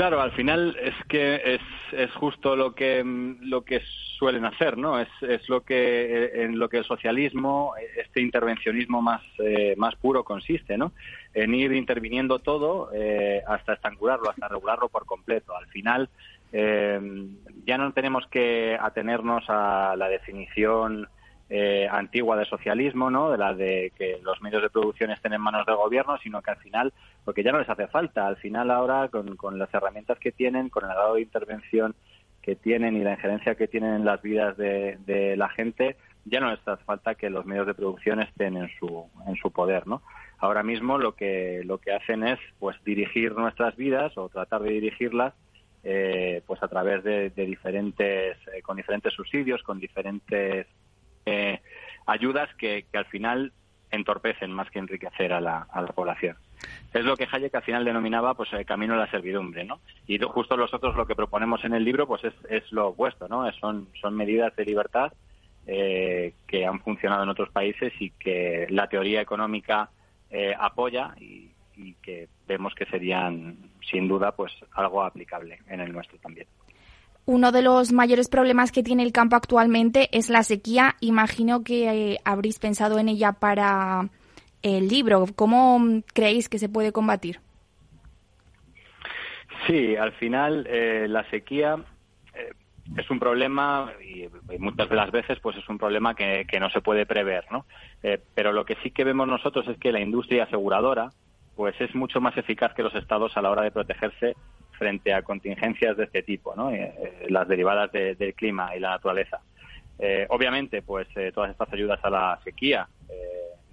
Claro, al final es que es, es justo lo que lo que suelen hacer, ¿no? Es, es lo que en lo que el socialismo, este intervencionismo más eh, más puro consiste, ¿no? En ir interviniendo todo eh, hasta estangularlo, hasta regularlo por completo. Al final eh, ya no tenemos que atenernos a la definición eh, antigua de socialismo, ¿no? De la de que los medios de producción estén en manos del gobierno, sino que al final, porque ya no les hace falta, al final ahora con, las herramientas que tienen, con el grado de intervención que tienen y la injerencia que tienen en las vidas de, la gente, ya no les hace falta que los medios de producción estén en su, en su poder, ¿no? Ahora mismo lo que, lo que hacen es, pues, dirigir nuestras vidas o tratar de dirigirlas eh, pues a través de, diferentes eh, con diferentes subsidios con diferentes eh, ayudas que, al final entorpecen más que enriquecer a la, población. Es lo que Hayek al final denominaba pues el camino a la servidumbre, ¿no? Y justo nosotros lo que proponemos en el libro pues es, lo opuesto, ¿no? Son, son medidas de libertad eh, que han funcionado en otros países y que la teoría económica eh, apoya y, y que vemos que serían sin duda pues algo aplicable en el nuestro también. Uno de los mayores problemas que tiene el campo actualmente es la sequía. Imagino que eh, habréis pensado en ella para el libro. ¿Cómo creéis que se puede combatir? Sí, al final eh, la sequía eh, es un problema y, muchas de las veces pues es un problema que, que no se puede prever, ¿no? pero lo que sí que vemos nosotros es que la industria aseguradora pues es mucho más eficaz que los estados a la hora de protegerse frente a contingencias de este tipo, ¿no? Eh, eh, las derivadas del clima y la naturaleza. Eh, obviamente, pues todas estas ayudas a la sequía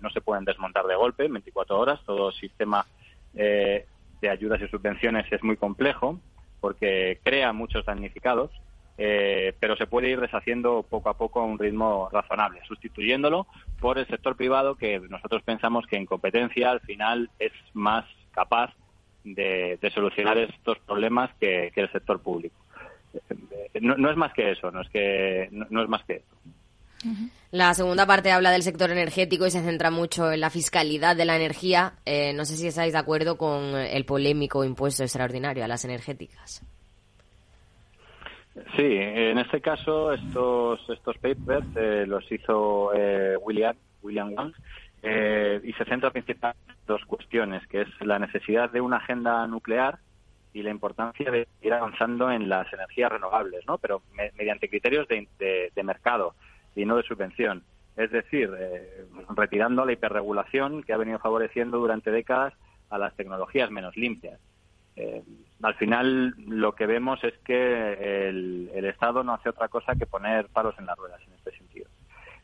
no se pueden desmontar de golpe en 24 horas. Todo sistema de ayudas y subvenciones es muy complejo porque crea muchos damnificados, pero se puede ir deshaciendo poco a poco a un ritmo razonable, sustituyéndolo por el sector privado que nosotros pensamos que en competencia al final es más capaz de, solucionar estos problemas que, el sector público. Eh, no, es más que eso, no es que no, es más que eso. La segunda parte habla del sector energético y se centra mucho en la fiscalidad de la energía. Eh, no sé si estáis de acuerdo con el polémico impuesto extraordinario a las energéticas. Sí, en este caso estos estos papers eh, los hizo eh, William William Wang eh, y se centra principalmente en dos cuestiones, que es la necesidad de una agenda nuclear y la importancia de ir avanzando en las energías renovables, ¿no? Pero mediante criterios de, de, mercado y no de subvención. Es decir, retirando la hiperregulación que ha venido favoreciendo durante décadas a las tecnologías menos limpias. Eh, al final lo que vemos es que el, Estado no hace otra cosa que poner palos en las ruedas en este sentido.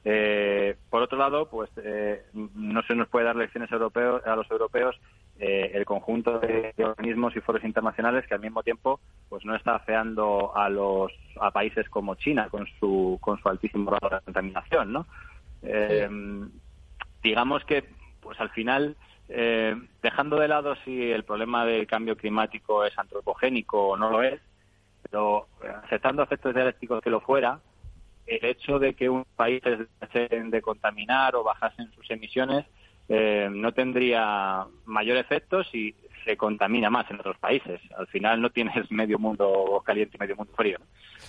Eh, por otro lado, pues eh, no se nos puede dar lecciones europeos, a los europeos el conjunto de, organismos y foros internacionales que al mismo tiempo pues no está afeando a los a países como China con su con su altísimo grado de contaminación, ¿no? digamos que pues al final eh, dejando de lado si el problema del cambio climático es antropogénico o no lo es, pero aceptando efectos dialécticos que lo fuera, el hecho de que un país dejen de contaminar o bajasen sus emisiones eh, no tendría mayor efecto si se contamina más en otros países. Al final no tienes medio mundo caliente y medio mundo frío.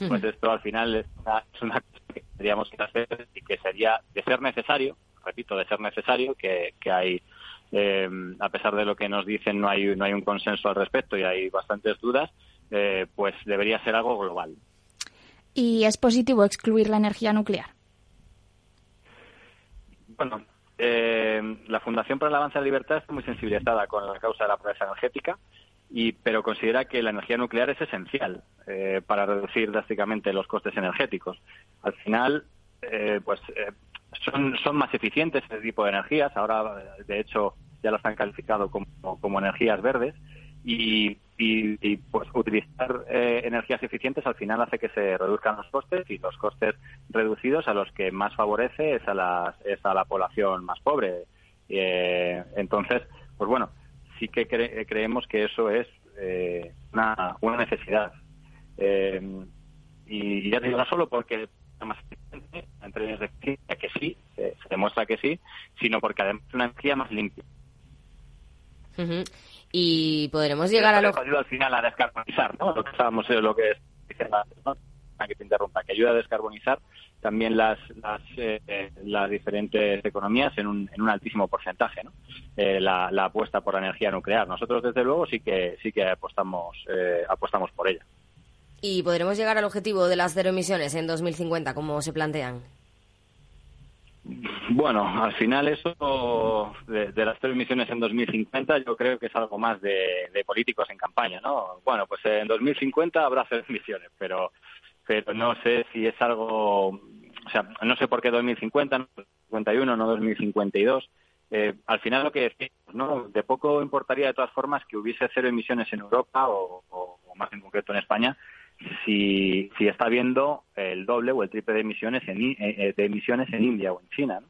Pues esto al final es una, cosa que tendríamos que hacer y que sería de ser necesario, repito, de ser necesario, que, que hay eh, a pesar de lo que nos dicen no hay, no hay un consenso al respecto y hay bastantes dudas, eh, pues debería ser algo global. ¿Y es positivo excluir la energía nuclear? Bueno, eh, la Fundación para el Avance de la Libertad está muy sensibilizada con la causa de la pobreza energética, y, pero considera que la energía nuclear es esencial para reducir drásticamente los costes energéticos. Al final, pues son, son más eficientes este tipo de energías. Ahora, de hecho, ya las han calificado como, como energías verdes y, y, pues utilizar eh, energías eficientes al final hace que se reduzcan los costes y los costes reducidos a los que más favorece es a, las, es a la población más pobre. Eh, entonces, pues bueno, sí que creemos que eso es eh, una, una necesidad. y ya digo, no solo porque más eficiente en términos de que sí, se, demuestra que sí, sino porque además es una energía más limpia. Y podremos llegar a lo... al final a descarbonizar, ¿no? Lo que estábamos, eh, lo que es, que te interrumpa, que ayuda a descarbonizar también las las, eh, las diferentes economías en un, en un altísimo porcentaje, ¿no? Eh, la, la, apuesta por la energía nuclear. Nosotros desde luego sí que sí que apostamos apostamos por ella. ¿Y podremos llegar al objetivo de las cero emisiones en 2050, como se plantean? Bueno, al final eso de, las cero emisiones en 2050 yo creo que es algo más de, políticos en campaña, ¿no? Bueno, pues en 2050 habrá cero emisiones, pero pero no sé si es algo, o sea, no sé por qué 2050, no 2051, no 2052. Eh, al final lo que decimos, ¿no? De poco importaría de todas formas que hubiese cero emisiones en Europa o, o más en concreto en España, si, si está habiendo el doble o el triple de emisiones en, eh, eh, de emisiones en India o en China.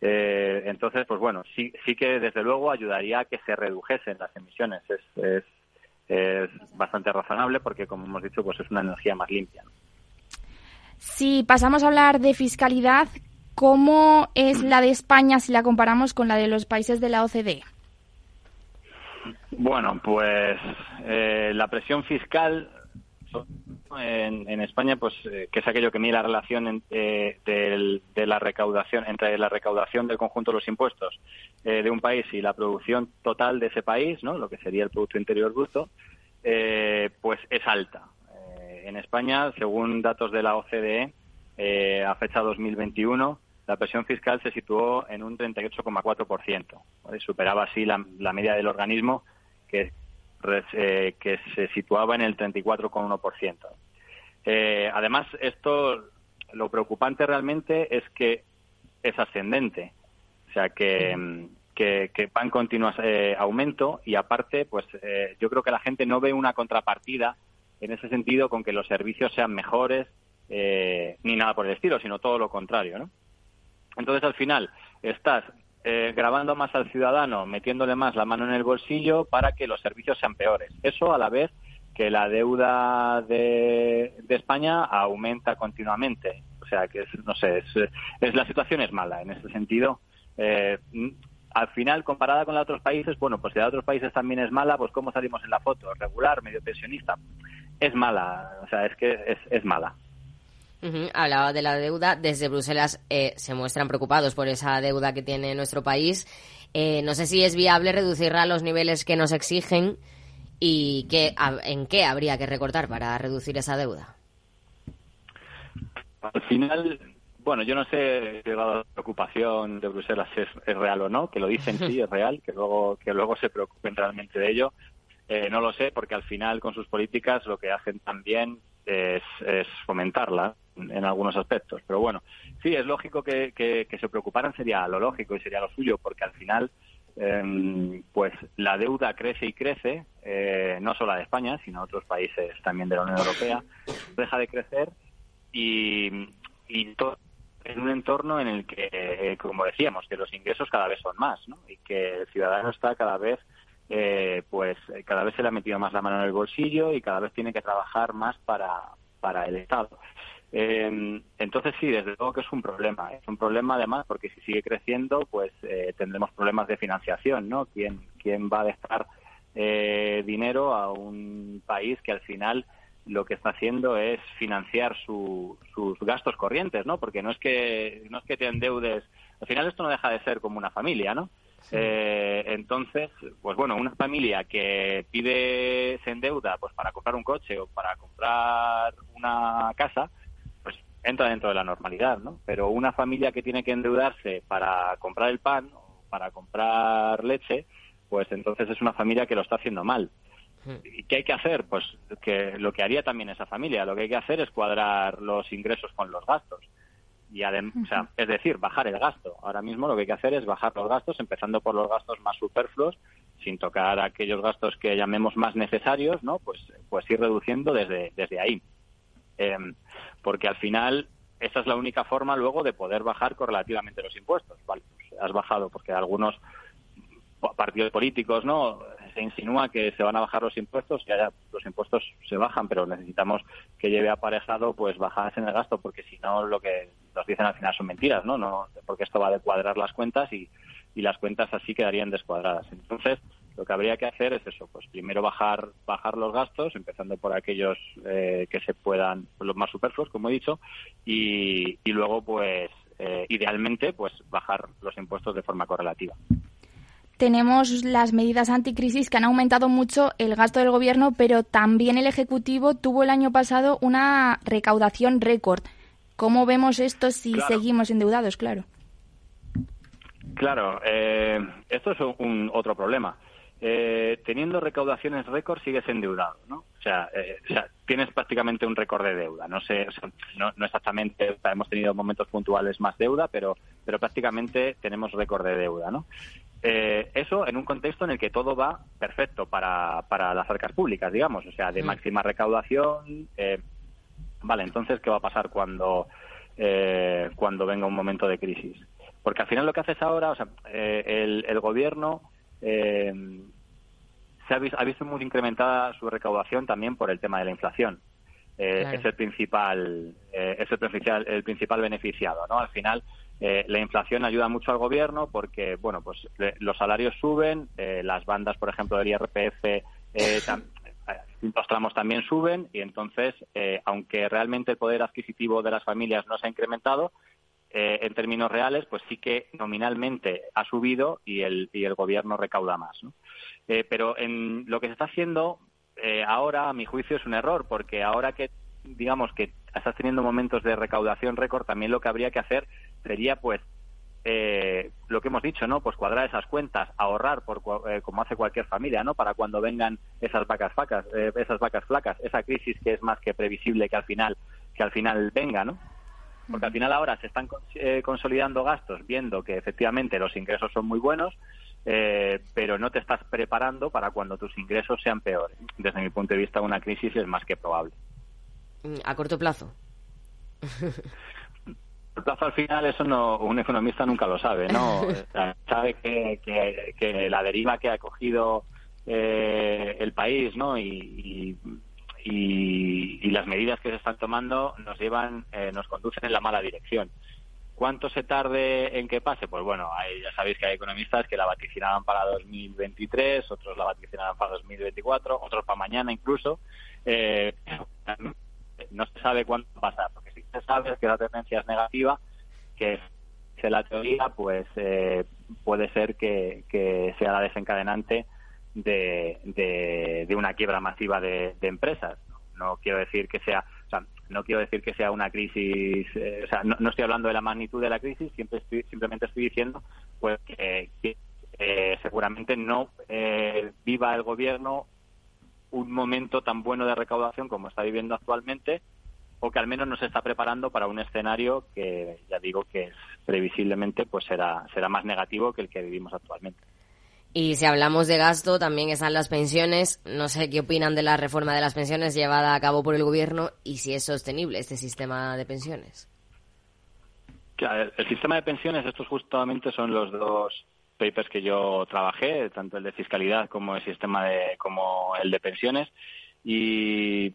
Eh, entonces, pues bueno, sí, sí que desde luego ayudaría a que se redujesen las emisiones. Es, es, bastante razonable porque, como hemos dicho, pues es una energía más limpia. Si pasamos a hablar de fiscalidad, ¿cómo es la de España si la comparamos con la de los países de la OCDE? Bueno, pues la presión fiscal en, España, pues eh, que es aquello que mide la relación eh, de la recaudación entre la recaudación del conjunto de los impuestos eh, de un país y la producción total de ese país, ¿no? Lo que sería el producto interior bruto, pues es alta. en España, según datos de la OCDE, a fecha 2021 la presión fiscal se situó en un 38,4%. Superaba así la, la media del organismo, que eh, que se situaba en el 34,1%. Eh, además, esto, lo preocupante realmente es que es ascendente, o sea que, que, va en continuo eh, aumento y aparte, pues eh, yo creo que la gente no ve una contrapartida en ese sentido con que los servicios sean mejores ni nada por el estilo, sino todo lo contrario, ¿no? Entonces, al final, estás eh, grabando más al ciudadano, metiéndole más la mano en el bolsillo para que los servicios sean peores. Eso a la vez que la deuda de, España aumenta continuamente. O sea, que es, no sé, es, la situación es mala en ese sentido. Eh, al final, comparada con la otros países, bueno, pues si la de otros países también es mala, pues ¿cómo salimos en la foto? ¿Regular, medio pensionista? Es mala, o sea, es que es, mala. Hablaba de la deuda. Desde Bruselas eh, se muestran preocupados por esa deuda que tiene nuestro país. Eh, no sé si es viable reducirla a los niveles que nos exigen y qué, en qué habría que recortar para reducir esa deuda. Al final, bueno, yo no sé si la preocupación de Bruselas es, real o no, que lo dicen sí, es real, que luego, que luego se preocupen realmente de ello. Eh, no lo sé, porque al final con sus políticas lo que hacen también es, fomentarla en algunos aspectos. Pero bueno, sí, es lógico que, se preocuparan, sería lo lógico y sería lo suyo, porque al final, em, pues la deuda crece y crece, eh, no solo de España, sino otros países también de la Unión Europea, deja de crecer y, y en un entorno en el que, eh, como decíamos, que los ingresos cada vez son más, ¿no? Y que el ciudadano está cada vez, eh, pues, cada vez se le ha metido más la mano en el bolsillo y cada vez tiene que trabajar más para, para el Estado. Eh, entonces sí, desde luego que es un problema. Es un problema además porque si sigue creciendo, pues tendremos problemas de financiación, ¿no? ¿Quién, quién va a dejar dinero a un país que al final lo que está haciendo es financiar sus gastos corrientes, ¿no? Porque no es que no es que te endeudes. Al final esto no deja de ser como una familia, ¿no? Eh, entonces, pues bueno, una familia que pide se endeuda, pues para comprar un coche o para comprar una casa, entra dentro de la normalidad, ¿no? Pero una familia que tiene que endeudarse para comprar el pan o para comprar leche, pues entonces es una familia que lo está haciendo mal. ¿Y qué hay que hacer? Pues que lo que haría también esa familia, lo que hay que hacer es cuadrar los ingresos con los gastos. Y o sea, es decir, bajar el gasto. Ahora mismo lo que hay que hacer es bajar los gastos, empezando por los gastos más superfluos, sin tocar aquellos gastos que llamemos más necesarios, ¿no? Pues, pues ir reduciendo desde, desde ahí. Em, porque al final esa es la única forma luego de poder bajar correlativamente los impuestos. Vale, pues has bajado porque algunos partidos políticos, ¿no? Se insinúa que se van a bajar los impuestos, y ya los impuestos se bajan, pero necesitamos que lleve aparejado pues bajadas en el gasto, porque si no lo que nos dicen al final son mentiras, ¿no? no porque esto va a cuadrar las cuentas y, y las cuentas así quedarían descuadradas. Entonces, lo que habría que hacer es eso, pues primero bajar bajar los gastos, empezando por aquellos eh, que se puedan, los más superfluos, como he dicho, y, y luego, pues, eh, idealmente, pues bajar los impuestos de forma correlativa tenemos las medidas anticrisis que han aumentado mucho el gasto del gobierno, pero también el Ejecutivo tuvo el año pasado una recaudación récord. ¿Cómo vemos esto si seguimos endeudados? Claro. Claro, eh, esto es un, otro problema. Eh, teniendo recaudaciones récord sigues endeudado, ¿no? O sea, eh, o sea, tienes prácticamente un récord de deuda. No sé, no, no, exactamente, hemos tenido momentos puntuales más deuda, pero, pero prácticamente tenemos récord de deuda, ¿no? Eh, eso en un contexto en el que todo va perfecto para, para las arcas públicas, digamos, o sea, de máxima recaudación. Eh, vale, entonces, ¿qué va a pasar cuando, eh, cuando venga un momento de crisis? Porque al final lo que haces ahora, o sea, el, el, gobierno se ha visto, ha visto muy incrementada su recaudación también por el tema de la inflación. Es el principal, es el principal, el principal beneficiado, ¿no? Al final, eh, la inflación ayuda mucho al gobierno porque, bueno, pues los salarios suben, eh, las bandas, por ejemplo, del IRPF, eh, distintos tramos también suben y entonces, aunque realmente el poder adquisitivo de las familias no se ha incrementado, en términos reales, pues sí que nominalmente ha subido y el, y el gobierno recauda más. pero en lo que se está haciendo ahora, a mi juicio, es un error, porque ahora que digamos que estás teniendo momentos de recaudación récord, también lo que habría que hacer sería pues eh, lo que hemos dicho, ¿no? Pues cuadrar esas cuentas, ahorrar por eh, como hace cualquier familia, ¿no? Para cuando vengan esas vacas flacas, eh, esas vacas flacas, esa crisis que es más que previsible que al final que al final venga, ¿no? Porque al final ahora se están consolidando gastos, viendo que efectivamente los ingresos son muy buenos, pero no te estás preparando para cuando tus ingresos sean peores. Desde mi punto de vista, una crisis es más que probable. A corto plazo. el plazo al final eso no un economista nunca lo sabe no sabe que, que, la deriva que ha cogido eh, el país no y, y, las medidas que se están tomando nos llevan eh, nos conducen en la mala dirección ¿Cuánto se tarde en que pase? Pues bueno, ya sabéis que hay economistas que la vaticinaban para 2023, otros la vaticinaban para 2024, otros para mañana incluso. Eh, no se sabe cuándo va a pasar, porque si se sabe que la tendencia es negativa, que es la teoría, pues eh, puede ser que, sea la desencadenante de, de, una quiebra masiva de, empresas. No quiero decir que sea no quiero decir que sea una crisis, eh, o sea, no, estoy hablando de la magnitud de la crisis, siempre estoy, simplemente estoy diciendo pues que, eh, seguramente no eh, viva el gobierno un momento tan bueno de recaudación como está viviendo actualmente o que al menos nos está preparando para un escenario que ya digo que es previsiblemente pues será será más negativo que el que vivimos actualmente. Y si hablamos de gasto, también están las pensiones. No sé qué opinan de la reforma de las pensiones llevada a cabo por el gobierno y si es sostenible este sistema de pensiones. El, sistema de pensiones, estos justamente son los dos papers que yo trabajé, tanto el de fiscalidad como el sistema de, como el de pensiones. Y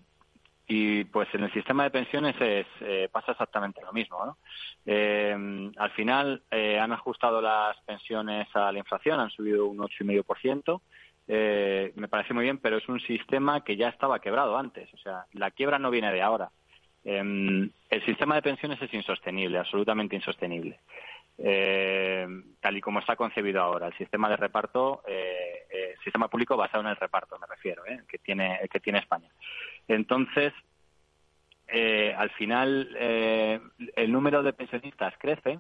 y pues en el sistema de pensiones es, eh, pasa exactamente lo mismo. ¿no? Eh, al final eh, han ajustado las pensiones a la inflación, han subido un 8,5%. Eh, me parece muy bien, pero es un sistema que ya estaba quebrado antes. O sea, la quiebra no viene de ahora. el sistema de pensiones es insostenible, absolutamente insostenible. Tal y como está concebido ahora, el sistema de reparto, el sistema público basado en el reparto, me refiero, que tiene que tiene España. Entonces, eh, al final, eh, el número de pensionistas crece,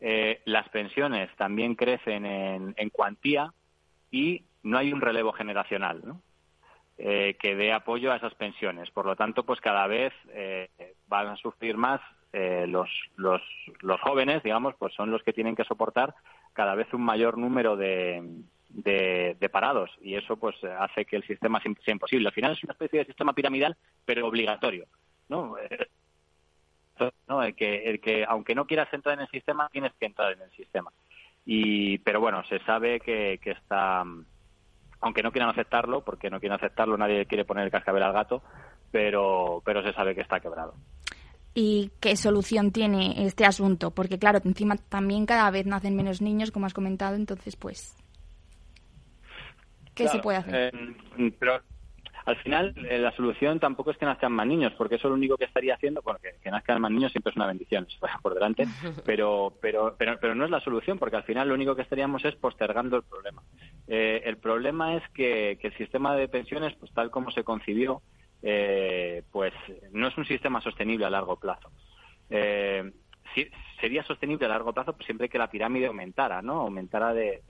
eh, las pensiones también crecen en, cuantía y no hay un relevo generacional que dé apoyo a esas pensiones. Por lo tanto, pues cada vez van a sufrir más los, los, los jóvenes, digamos, pues son los que tienen que soportar cada vez un mayor número de, de, parados y eso pues hace que el sistema sea imposible. Al final es una especie de sistema piramidal, pero obligatorio. ¿no? Eh, el que, el que aunque no quieras entrar en el sistema, tienes que entrar en el sistema. Y, pero bueno, se sabe que, que está, aunque no quieran aceptarlo, porque no quieren aceptarlo, nadie quiere poner el cascabel al gato, pero, pero se sabe que está quebrado. ¿Y qué solución tiene este asunto? Porque claro, encima también cada vez nacen menos niños, como has comentado, entonces pues ¿Qué se puede hacer? Eh, pero al final eh, la solución tampoco es que nazcan más niños, porque eso lo único que estaría haciendo, bueno, que, nazcan más niños siempre es una bendición, por delante, pero, pero, pero, pero no es la solución, porque al final lo único que estaríamos es postergando el problema. Eh, el problema es que, el sistema de pensiones, pues tal como se concibió, pues no es un sistema sostenible a largo plazo. sería sostenible a largo plazo siempre que la pirámide aumentara, ¿no? Aumentara de,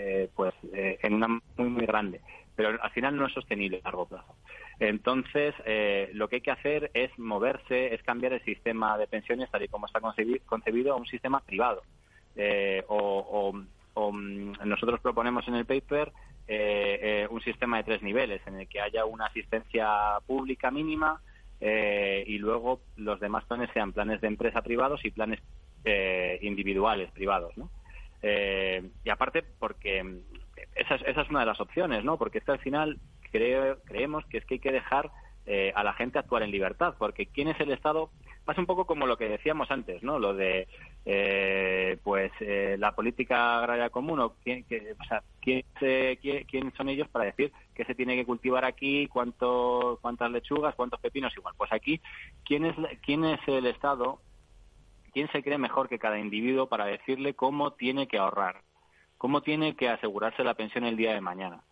eh, pues eh, en una muy muy grande pero al final no es sostenible a largo plazo entonces eh, lo que hay que hacer es moverse es cambiar el sistema de pensiones tal y como está concebido, a un sistema privado o, mm, nosotros proponemos en el paper un sistema de tres niveles en el que haya una asistencia pública mínima y luego los demás planes sean planes de empresa privados y planes individuales privados, ¿no? Eh, y aparte, porque esa es, esa es una de las opciones, ¿no? Porque es que al final creo, creemos que es que hay que dejar eh, a la gente actuar en libertad, porque ¿quién es el Estado? Pasa un poco como lo que decíamos antes, ¿no? Lo de, eh, pues, la política agraria común, o, quién, o sea, ¿quién, quién, son ellos para decir qué se tiene que cultivar aquí, cuánto, cuántas lechugas, cuántos pepinos, igual. Pues aquí, ¿quién es, quién es el Estado ¿quién se cree mejor que cada individuo para decirle cómo tiene que ahorrar? ¿Cómo tiene que asegurarse la pensión el día de mañana?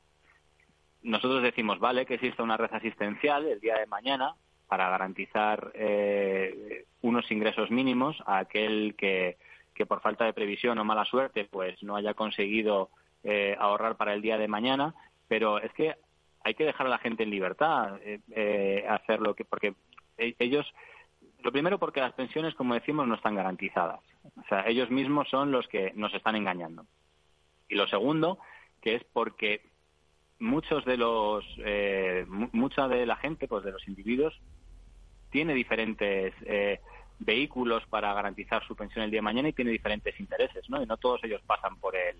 Nosotros decimos, vale, que exista una red asistencial el día de mañana para garantizar eh, unos ingresos mínimos a aquel que, por falta de previsión o mala suerte pues no haya conseguido eh, ahorrar para el día de mañana, pero es que hay que dejar a la gente en libertad eh, hacer lo que porque e-, ellos lo primero porque las pensiones, como decimos, no están garantizadas. O sea, ellos mismos son los que nos están engañando. Y lo segundo, que es porque muchos de los, eh, mucha de la gente, pues de los individuos, tiene diferentes, eh, vehículos para garantizar su pensión el día de mañana y tiene diferentes intereses, ¿no? Y no todos ellos pasan por el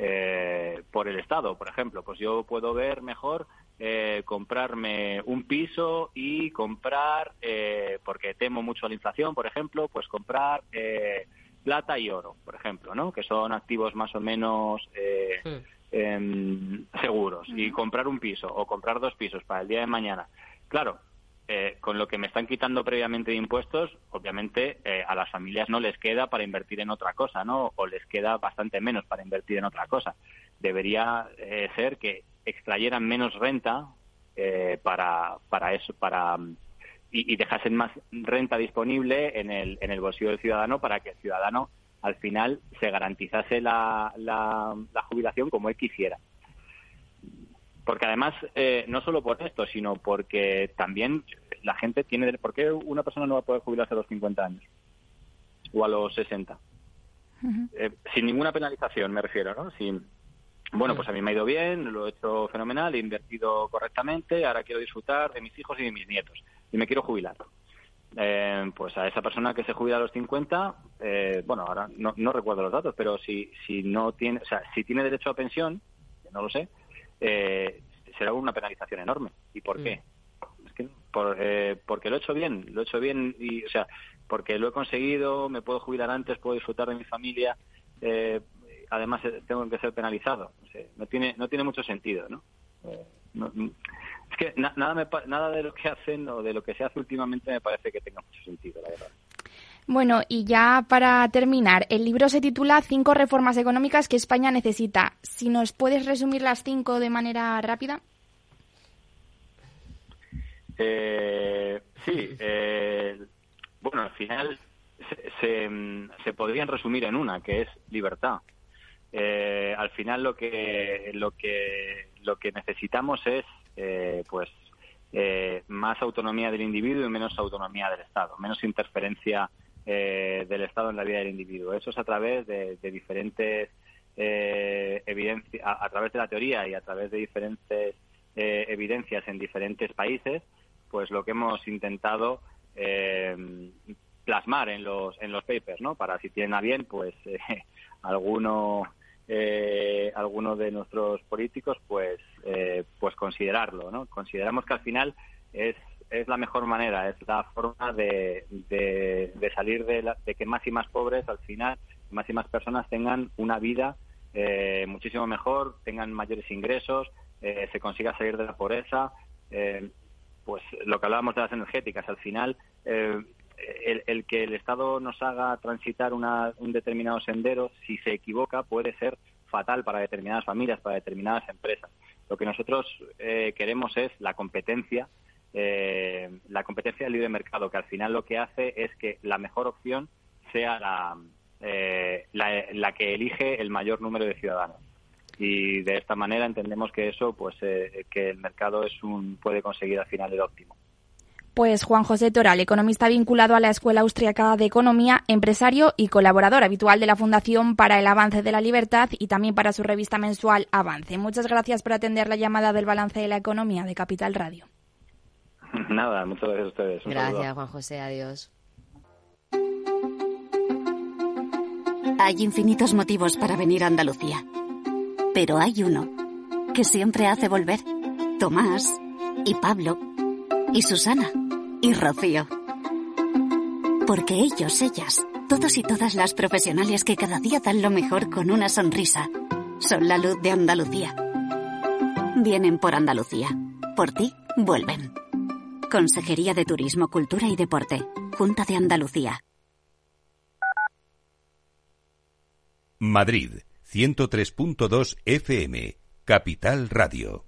eh, por el Estado, por ejemplo. Pues yo puedo ver mejor eh, comprarme un piso y comprar, eh, porque temo mucho la inflación, por ejemplo, pues comprar eh, plata y oro, por ejemplo, ¿no? Que son activos más o menos eh, em, seguros. Y comprar un piso o comprar dos pisos para el día de mañana. Claro, eh, con lo que me están quitando previamente de impuestos, obviamente eh, a las familias no les queda para invertir en otra cosa, ¿no? O les queda bastante menos para invertir en otra cosa. Debería eh, ser que extrayeran menos renta eh, para, para eso, para y, y dejasen más renta disponible en el, en el bolsillo del ciudadano para que el ciudadano al final se garantizase la, la, la jubilación como él quisiera. Porque además, eh, no solo por esto, sino porque también la gente tiene... ¿Por qué una persona no va a poder jubilarse a los 50 años? O a los 60. Eh, sin ninguna penalización, me refiero, ¿no? Sin, bueno, pues a mí me ha ido bien, lo he hecho fenomenal, he invertido correctamente, ahora quiero disfrutar de mis hijos y de mis nietos y me quiero jubilar. Eh, pues a esa persona que se jubila a los 50, eh, bueno, ahora no, no recuerdo los datos, pero si, si no tiene, o sea, si tiene derecho a pensión, que no lo sé, eh, será una penalización enorme. ¿Y por qué? Es que por, eh, porque lo he hecho bien, lo he hecho bien y, o sea, porque lo he conseguido, me puedo jubilar antes, puedo disfrutar de mi familia, eh, además eh, tengo que ser penalizado. O sea, no tiene no tiene mucho sentido, ¿no? No- no- es que na- nada me nada de lo que hacen o de lo que se hace últimamente me parece que tenga mucho sentido, la verdad. Bueno, y ya para terminar, el libro se titula Cinco reformas económicas que España necesita. Si nos puedes resumir las cinco de manera rápida. Eh, sí, eh, bueno, al final se, se, mm, se podrían resumir en una, que es libertad. Eh, al final lo que lo que lo que necesitamos es eh, pues eh, más autonomía del individuo y menos autonomía del Estado, menos interferencia eh, del Estado en la vida del individuo. Eso es a través de, diferentes eh, evidencias, a, a través de la teoría y a través de diferentes eh, evidencias en diferentes países, pues lo que hemos intentado eh, plasmar en los en los papers, ¿no? Para si tienen a bien, pues alguno eh, alguno de nuestros políticos, pues eh, pues considerarlo, ¿no? Consideramos que al final es es la mejor manera, es la forma de, de, de salir de, la- de que más y más pobres al final, más y más personas tengan una vida eh, muchísimo mejor, tengan mayores ingresos, eh, se consiga salir de la pobreza, eh, pues lo que hablábamos de las energéticas, al final eh, el, el que el Estado nos haga transitar una- un determinado sendero, si se equivoca, puede ser fatal para determinadas familias, para determinadas empresas. Lo que nosotros eh, queremos es la competencia, eh, la competencia del libre mercado, que al final lo que hace es que la mejor opción sea la, eh, la, la que elige el mayor número de ciudadanos. Y de esta manera entendemos que eso, pues, eh, que el mercado es un puede conseguir al final el óptimo. Pues Juan José Toral, economista vinculado a la Escuela Austriaca de Economía, empresario y colaborador habitual de la Fundación para el Avance de la Libertad y también para su revista mensual Avance. Muchas gracias por atender la llamada del balance de la economía de Capital Radio. Nada, muchas gracias a ustedes. Un Gracias, saludo. Juan José. Adiós. Hay infinitos motivos para venir a Andalucía. Pero hay uno que siempre hace volver. Tomás y Pablo y Susana y Rocío. Porque ellos, ellas, todos y todas las profesionales que cada día dan lo mejor con una sonrisa, son la luz de Andalucía. Vienen por Andalucía. Por ti, vuelven. Consejería de Turismo, Cultura y Deporte. Junta de Andalucía. Madrid, 103.2 FM, Capital Radio.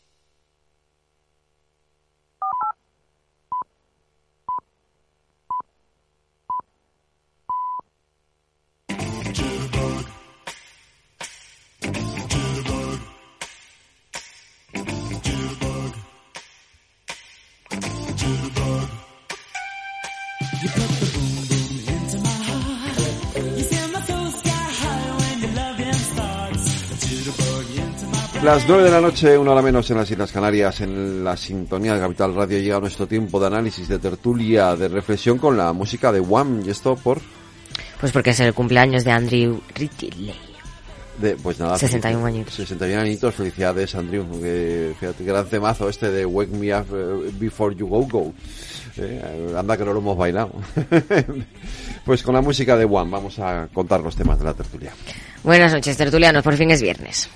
Las nueve de la noche, una hora menos en las Islas Canarias, en la sintonía de Capital Radio, llega nuestro tiempo de análisis, de tertulia, de reflexión con la música de Wham. ¿Y esto por? Pues porque es el cumpleaños de Andrew Ridgeley. De, pues nada, 61 añitos. 61 añitos, felicidades Andrew. Que, fíjate, gran temazo este de Wake Me Up eh, Before You Go Go. Eh, anda que no lo hemos bailado. pues con la música de One vamos a contar los temas de la tertulia. Buenas noches, tertulianos. Por fin es viernes.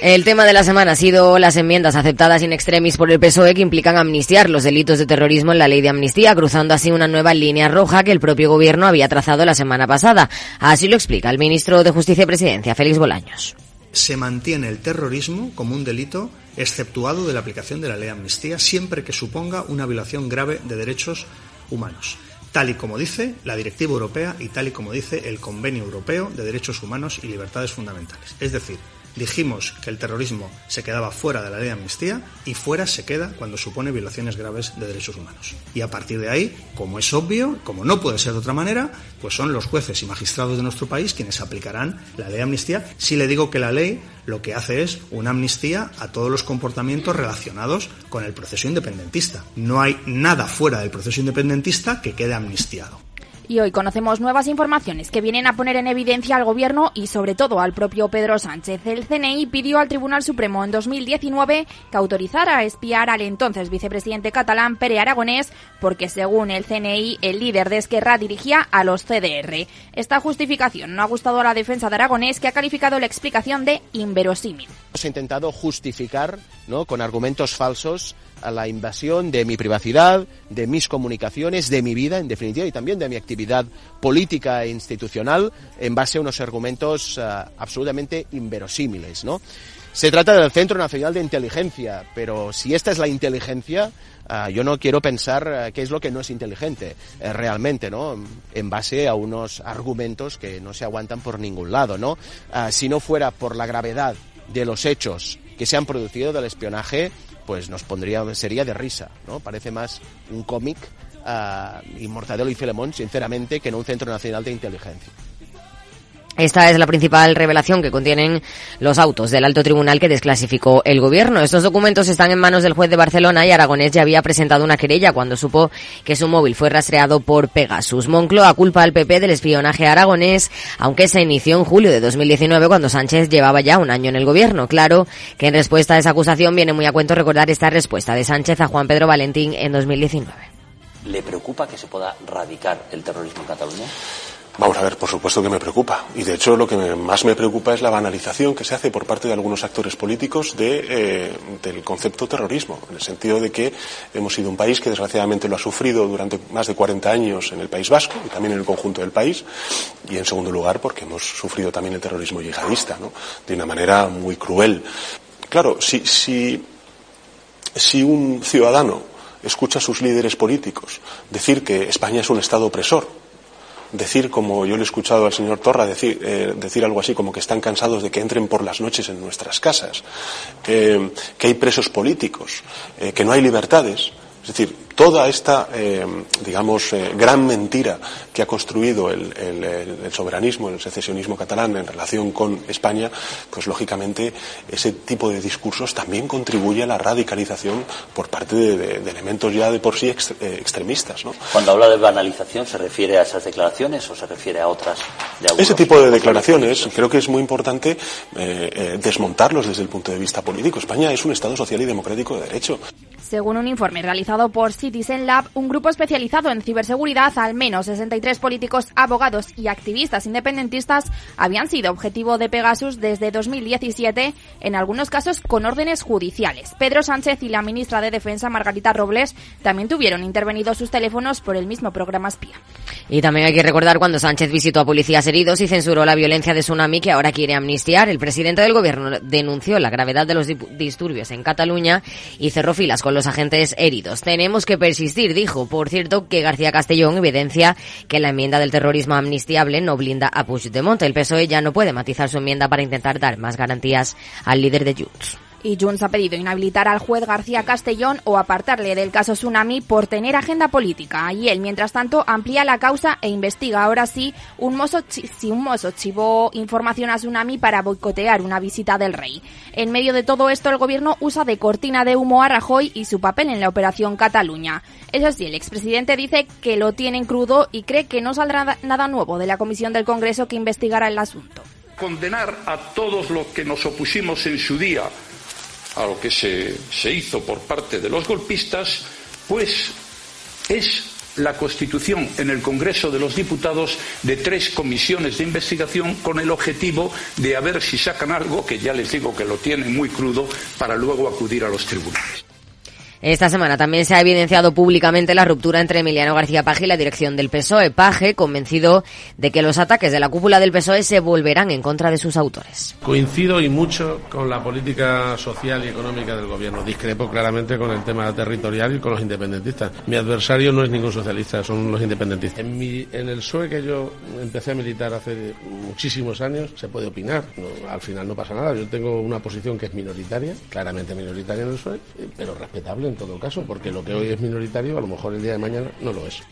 El tema de la semana ha sido las enmiendas aceptadas in extremis por el PSOE que implican amnistiar los delitos de terrorismo en la ley de amnistía, cruzando así una nueva línea roja que el propio gobierno había trazado la semana pasada. Así lo explica el ministro de Justicia y Presidencia, Félix Bolaños. Se mantiene el terrorismo como un delito exceptuado de la aplicación de la ley de amnistía siempre que suponga una violación grave de derechos humanos tal y como dice la Directiva Europea y tal y como dice el Convenio Europeo de Derechos Humanos y Libertades Fundamentales. Es decir, dijimos que el terrorismo se quedaba fuera de la ley de amnistía y fuera se queda cuando supone violaciones graves de derechos humanos. Y a partir de ahí, como es obvio, como no puede ser de otra manera, pues son los jueces y magistrados de nuestro país quienes aplicarán la ley de amnistía si le digo que la ley lo que hace es una amnistía a todos los comportamientos relacionados con el proceso independentista. No hay nada fuera del proceso independentista que quede amnistiado. Y hoy conocemos nuevas informaciones que vienen a poner en evidencia al Gobierno y sobre todo al propio Pedro Sánchez. El CNI pidió al Tribunal Supremo en 2019 que autorizara a espiar al entonces vicepresidente catalán Pere Aragonés porque según el CNI el líder de Esquerra dirigía a los CDR. Esta justificación no ha gustado a la defensa de Aragonés que ha calificado la explicación de inverosímil. Hemos intentado justificar ¿no? con argumentos falsos a la invasión de mi privacidad, de mis comunicaciones, de mi vida, en definitiva, y también de mi actividad política e institucional, en base a unos argumentos uh, absolutamente inverosímiles, ¿no? Se trata del Centro Nacional de Inteligencia, pero si esta es la inteligencia, uh, yo no quiero pensar uh, qué es lo que no es inteligente eh, realmente, ¿no? En base a unos argumentos que no se aguantan por ningún lado, ¿no? si no fuera por la gravedad de los hechos que se han producido del espionaje, pues nos pondría, sería de risa, ¿no? Parece más un cómic uh, y Mortadelo y Filemón, sinceramente, que no un Centro Nacional de Inteligencia. Esta es la principal revelación que contienen los autos del alto tribunal que desclasificó el gobierno. Estos documentos están en manos del juez de Barcelona y Aragonés ya había presentado una querella cuando supo que su móvil fue rastreado por Pegasus. Moncloa culpa al PP del espionaje aragonés, aunque se inició en julio de 2019 cuando Sánchez llevaba ya un año en el gobierno. Claro que en respuesta a esa acusación viene muy a cuento recordar esta respuesta de Sánchez a Juan Pedro Valentín en 2019. ¿Le preocupa que se pueda radicar el terrorismo en Cataluña? Vamos a ver, por supuesto que me preocupa. Y de hecho lo que más me preocupa es la banalización que se hace por parte de algunos actores políticos eh, del concepto terrorismo, en el sentido de que hemos sido un país que desgraciadamente lo ha sufrido durante más de 40 años en el País Vasco y también en el conjunto del país. Y en segundo lugar porque hemos sufrido también el terrorismo yihadista, ¿no? De una manera muy cruel. Claro, si, si, si un ciudadano escucha a sus líderes políticos decir que España es un Estado opresor, decir, como yo le he escuchado al señor Torra decir, eh, decir algo así, como que están cansados de que entren por las noches en nuestras casas, que hay presos políticos, eh, que no hay libertades. Es decir, toda esta, eh, digamos, eh, gran mentira que ha construido el, el, soberanismo, el secesionismo catalán en relación con España, pues lógicamente ese tipo de discursos también contribuye a la radicalización por parte de, elementos ya de por sí extremistas. ¿no? Cuando habla de banalización, ¿se refiere a esas declaraciones o se refiere a otras? De ese tipo de declaraciones creo que es muy importante desmontarlos desde el punto de vista político. España es un Estado social y democrático de derecho. Según un informe realizado por Citizen Lab, un grupo especializado en ciberseguridad, al menos 63 políticos, abogados y activistas independentistas habían sido objetivo de Pegasus desde 2017, en algunos casos con órdenes judiciales. Pedro Sánchez y la ministra de Defensa, Margarita Robles, también tuvieron intervenidos sus teléfonos por el mismo programa espía. Y también hay que recordar cuando Sánchez visitó a policías heridos y censuró la violencia de Tsunami que ahora quiere amnistiar. El presidente del gobierno denunció la gravedad de los disturbios en Cataluña y cerró filas con los agentes heridos. Tenemos que persistir, dijo. Por cierto, que García Castellón evidencia que la enmienda del terrorismo amnistiable no blinda a Puigdemont. El PSOE ya no puede matizar su enmienda para intentar dar más garantías al líder de Junts y Junts ha pedido inhabilitar al juez García Castellón o apartarle del caso Tsunami por tener agenda política. Y él, mientras tanto, amplía la causa e investiga ahora sí un mozo si un mozo chivó información a Tsunami para boicotear una visita del rey. En medio de todo esto, el gobierno usa de cortina de humo a Rajoy y su papel en la operación Cataluña. Eso sí, el expresidente dice que lo tienen crudo y cree que no saldrá nada nuevo de la comisión del Congreso que investigará el asunto. Condenar a todos los que nos opusimos en su día a lo que se, se hizo por parte de los golpistas, pues es la constitución en el Congreso de los Diputados de tres comisiones de investigación con el objetivo de a ver si sacan algo, que ya les digo que lo tienen muy crudo, para luego acudir a los tribunales. Esta semana también se ha evidenciado públicamente la ruptura entre Emiliano García Paje y la dirección del PSOE. Paje, convencido de que los ataques de la cúpula del PSOE se volverán en contra de sus autores. Coincido y mucho con la política social y económica del gobierno. Discrepo claramente con el tema territorial y con los independentistas. Mi adversario no es ningún socialista, son los independentistas. En, en el PSOE que yo empecé a militar hace muchísimos años, se puede opinar. al final no pasa nada. Yo tengo una posición que es minoritaria, claramente minoritaria en el PSOE, pero respetable en todo caso, porque lo que hoy es minoritario a lo mejor el día de mañana no lo es.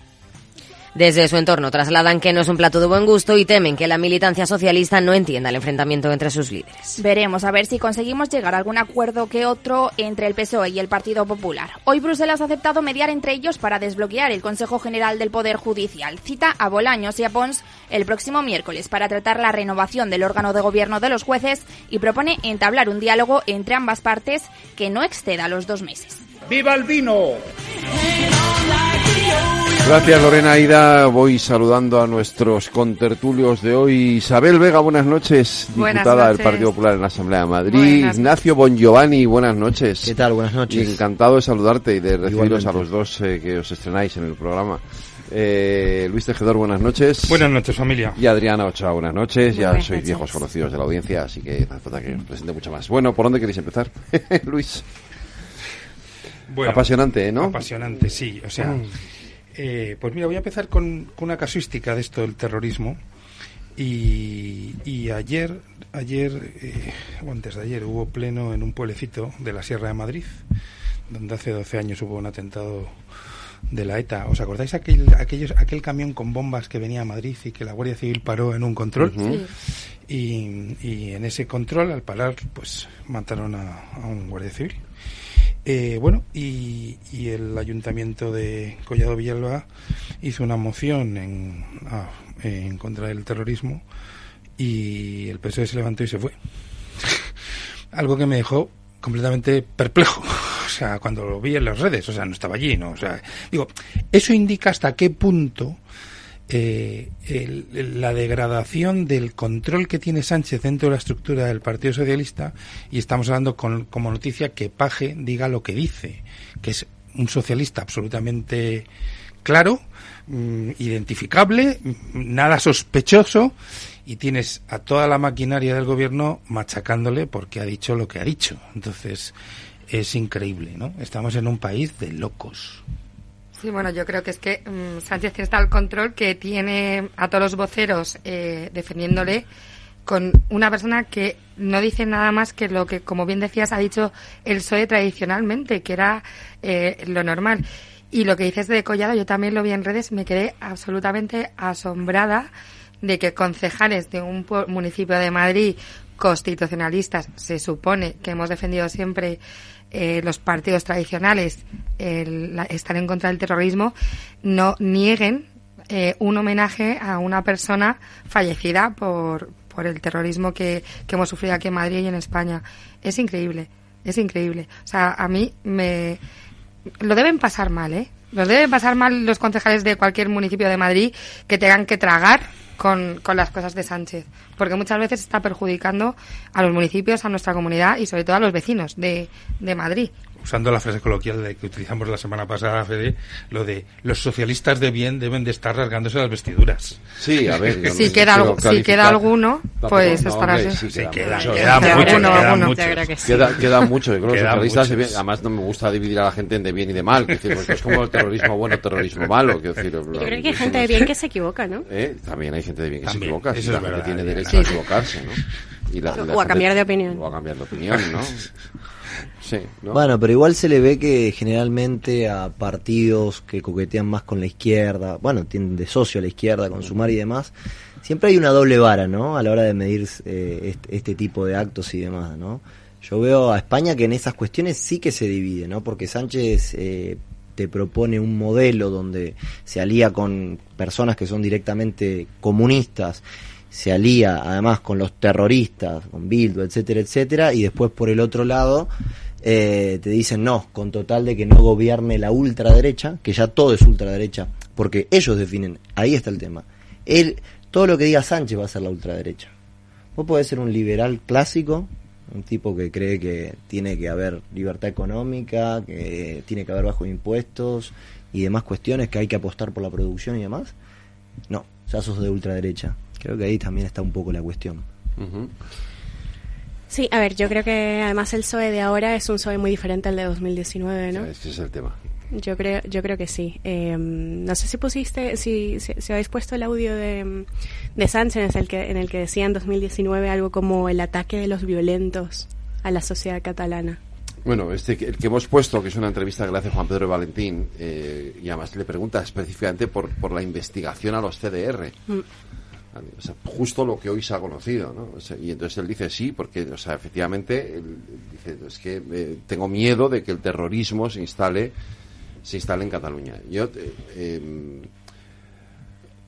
Desde su entorno trasladan que no es un plato de buen gusto y temen que la militancia socialista no entienda el enfrentamiento entre sus líderes. Veremos a ver si conseguimos llegar a algún acuerdo que otro entre el PSOE y el Partido Popular. Hoy Bruselas ha aceptado mediar entre ellos para desbloquear el Consejo General del Poder Judicial. Cita a Bolaños y a Pons el próximo miércoles para tratar la renovación del órgano de gobierno de los jueces y propone entablar un diálogo entre ambas partes que no exceda los dos meses. ¡Viva el vino! Gracias Lorena Aida. Voy saludando a nuestros contertulios de hoy. Isabel Vega, buenas noches, diputada del Partido Popular en la Asamblea de Madrid. Ignacio Bongiovanni, buenas noches. ¿Qué tal? Buenas noches. encantado de saludarte y de recibiros a los dos eh, que os estrenáis en el programa. Eh, Luis Tejedor, buenas noches. Buenas noches, familia. Y Adriana Ochoa, buenas noches. ya sois viejos conocidos de la audiencia, así que no falta que os presente mucho más. Bueno, ¿por dónde queréis empezar? Luis. Apasionante, ¿no? Apasionante, sí. O sea, mm. eh, pues mira, voy a empezar con, una casuística de esto del terrorismo. Y, ayer, ayer eh, o antes de ayer, hubo pleno en un pueblecito de la Sierra de Madrid, donde hace 12 años hubo un atentado de la ETA. ¿Os acordáis aquel, aquellos, aquel camión con bombas que venía a Madrid y que la Guardia Civil paró en un control? y, y, en ese control, al parar, pues mataron a un Guardia Civil. Eh, bueno, y, el ayuntamiento de Collado Villalba hizo una moción en, ah, en contra del terrorismo y el PSOE se levantó y se fue. Algo que me dejó completamente perplejo. O sea, cuando lo vi en las redes, o sea, no estaba allí, ¿no? O sea, digo, eso indica hasta qué punto eh, la degradación del control que tiene Sánchez dentro de la estructura del Partido Socialista y estamos hablando con, como noticia que Paje diga lo que dice, que es un socialista absolutamente claro, mm, identificable, nada sospechoso y tienes a toda la maquinaria del gobierno machacándole porque ha dicho lo que ha dicho. Entonces es increíble, ¿no? Estamos en un país de locos. Sí, bueno, yo creo que es que mm, Sánchez tiene tal control que tiene a todos los voceros eh, defendiéndole con una persona que no dice nada más que lo que, como bien decías, ha dicho el PSOE tradicionalmente, que era eh, lo normal. Y lo que dices de Collado, yo también lo vi en redes, me quedé absolutamente asombrada de que concejales de un municipio de Madrid constitucionalistas, se supone que hemos defendido siempre eh, los partidos tradicionales el, estar en contra del terrorismo, no nieguen eh, un homenaje a una persona fallecida por, por el terrorismo que, que hemos sufrido aquí en Madrid y en España. Es increíble, es increíble. O sea, a mí me... Lo deben pasar mal, ¿eh? Los deben pasar mal los concejales de cualquier municipio de Madrid que tengan que tragar con, con las cosas de Sánchez, porque muchas veces está perjudicando a los municipios, a nuestra comunidad y sobre todo a los vecinos de, de Madrid usando la frase coloquial de que utilizamos la semana pasada, Fede, lo de los socialistas de bien deben de estar rasgándose las vestiduras. Sí, a ver. si, queda, si queda alguno, pues es para Sí, queda, queda, mucho, queda, queda, mucho. Yo creo que los socialistas, de bien, además no me gusta dividir a la gente en de bien y de mal. Que decir, pues es como el terrorismo bueno, terrorismo malo. Que decir, Yo creo que hay gente de bien que se equivoca, ¿no? ¿Eh? También hay gente de bien que se equivoca. Eso la gente tiene derecho a equivocarse, ¿no? Y la, o a cambiar de opinión. O a cambiar de opinión, ¿no? Bueno, pero igual se le ve que generalmente a partidos que coquetean más con la izquierda, bueno, tienen de socio a la izquierda, con Sumar y demás, siempre hay una doble vara, ¿no? A la hora de medir eh, este, tipo de actos y demás, ¿no? Yo veo a España que en esas cuestiones sí que se divide, ¿no? Porque Sánchez eh, te propone un modelo donde se alía con personas que son directamente comunistas se alía además con los terroristas, con Bildu, etcétera, etcétera, y después por el otro lado eh, te dicen no, con total de que no gobierne la ultraderecha, que ya todo es ultraderecha, porque ellos definen, ahí está el tema. Él, todo lo que diga Sánchez va a ser la ultraderecha. Vos podés ser un liberal clásico, un tipo que cree que tiene que haber libertad económica, que tiene que haber bajos impuestos y demás cuestiones, que hay que apostar por la producción y demás. No, ya sos de ultraderecha. Creo que ahí también está un poco la cuestión. Sí, a ver, yo creo que además el PSOE de ahora es un PSOE muy diferente al de 2019, ¿no? ese es el tema. Yo creo, yo creo que sí. Em, no sé si pusiste, si, si, habéis puesto el audio de, de Sánchez en el, que, en el que decía en 2019 algo como el ataque de los violentos a la sociedad catalana. Bueno, este el que hemos puesto, que es una entrevista que le hace Juan Pedro Valentín, eh, y además le pregunta específicamente por, por la investigación a los CDR. Mm justo lo que hoy se ha conocido, ¿no? y entonces él dice sí, porque, o sea, efectivamente, dice, es que eh, tengo miedo de que el terrorismo se instale, se instale en Cataluña. Yo, eh,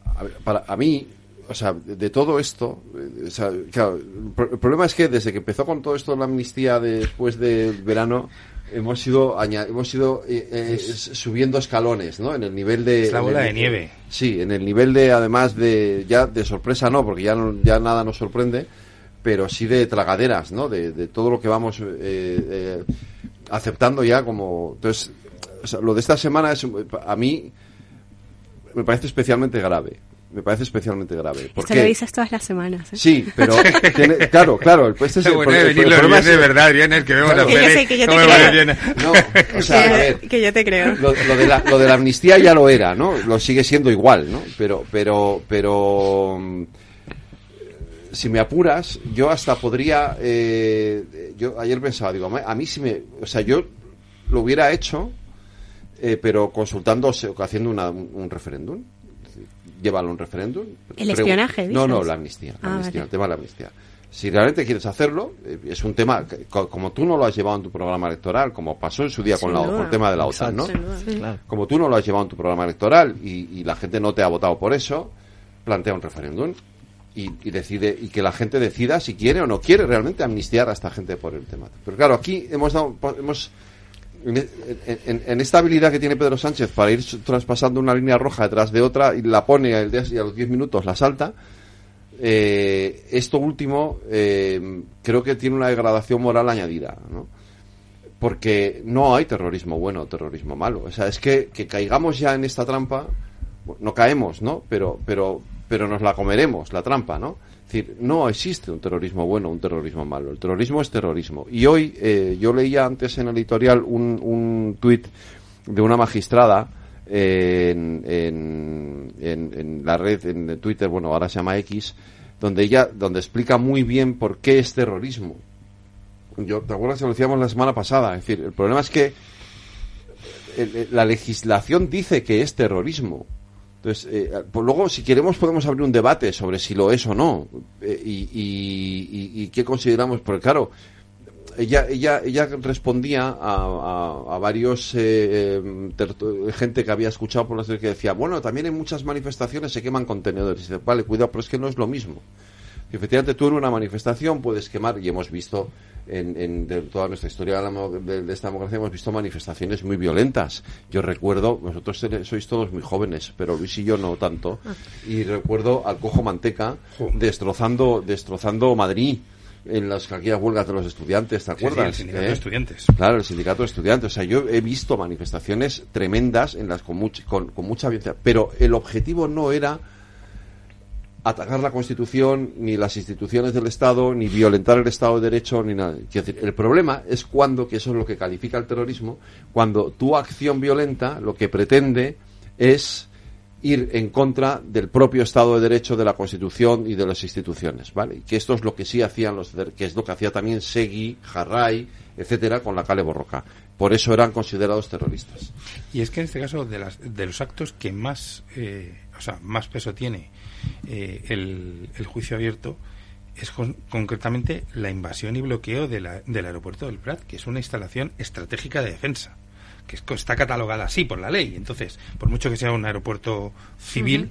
a para a mí, o sea, de, todo esto, eh, el, problema es que desde que empezó con todo esto la amnistía después del verano, hemos ido hemos ido eh, eh, subiendo escalones no en el nivel de es la bola de nieve. Sí en el nivel de además de ya de sorpresa no porque ya ya nada nos sorprende pero sí de tragaderas no de, todo lo que vamos eh, aceptando ya como entonces lo de esta semana es a mí me parece especialmente grave me parece especialmente grave. Esto lo dices todas las semanas. ¿eh? Sí, pero claro, claro. Este es el, bueno, el, el, problema de verdad, Vienes, que vemos claro. la que, yo que yo te creo. No, o sea, a ver, que yo te creo. Lo, lo, de la, lo de la amnistía ya lo era, ¿no? Lo sigue siendo igual, ¿no? Pero, pero, pero si me apuras, yo hasta podría, eh, yo ayer pensaba, digo, a mí sí me, o sea, yo lo hubiera hecho, eh, pero consultando, haciendo una, un referéndum llévalo a un referéndum. ¿El espionaje? No, no, la amnistía. La ah, amnistía El tema de la amnistía. Si realmente quieres hacerlo, eh, es un tema, que, como tú no lo has llevado en tu programa electoral, como pasó en su día con, la, el tema de la OTAN, ¿no? Como tú no lo has llevado en tu programa electoral y, la gente no te ha votado por eso, plantea un referéndum. Y, y, decide y que la gente decida si quiere o no quiere realmente amnistiar a esta gente por el tema. Pero claro, aquí hemos dado, hemos en, esta habilidad que tiene Pedro Sánchez para ir traspasando una línea roja detrás de otra y la pone y a los 10 minutos la salta, eh, esto último eh, creo que tiene una degradación moral añadida, ¿no? Porque no hay terrorismo bueno o terrorismo malo. O sea, es que, que caigamos ya en esta trampa, no caemos, ¿no? Pero, pero, pero nos la comeremos, la trampa, ¿no? Decir, no existe un terrorismo bueno un terrorismo malo. El terrorismo es terrorismo. Y hoy eh, yo leía antes en el editorial un, un tuit de una magistrada en, en, la red, en Twitter, bueno, ahora se llama X, donde ella, donde explica muy bien por qué es terrorismo. Yo, ¿te acuerdas que lo decíamos la semana pasada? Es decir, el problema es que la legislación dice que es terrorismo. Entonces, eh, pues luego, si queremos, podemos abrir un debate sobre si lo es o no eh, y, qué consideramos. Porque, claro, ella, ella, ella respondía a, varios eh, gente que había escuchado por las que decía, bueno, también en muchas manifestaciones se queman contenedores. Y dice, vale, cuidado, pero es que no es lo mismo. efectivamente, tú en una manifestación puedes quemar, y hemos visto en, toda nuestra historia de, esta democracia hemos visto manifestaciones muy violentas. Yo recuerdo, vosotros sois todos muy jóvenes, pero Luis y yo no tanto, y recuerdo al Cojo Manteca destrozando, destrozando Madrid en las aquellas huelgas de los estudiantes, ¿te acuerdas? el sindicato de ¿Eh? estudiantes. Claro, el sindicato de estudiantes. O sea, yo he visto manifestaciones tremendas en las con, con, con mucha violencia, pero el objetivo no era atacar la Constitución, ni las instituciones del Estado, ni violentar el Estado de Derecho, ni nada. decir, el problema es cuando, que eso es lo que califica el terrorismo, cuando tu acción violenta lo que pretende es ir en contra del propio Estado de Derecho, de la Constitución y de las instituciones, ¿vale? Y que esto es lo que sí hacían los, que es lo que hacía también Segui, Jarray, etcétera, con la Cale Borroca. Por eso eran considerados terroristas. Y es que en este caso de, las, de los actos que más, eh, o sea, más peso tiene eh, el, juicio abierto es concretamente la invasión y bloqueo del aeropuerto del Prat, que es una instalación estratégica de defensa, que está catalogada así por la ley. Entonces, por mucho que sea un aeropuerto civil,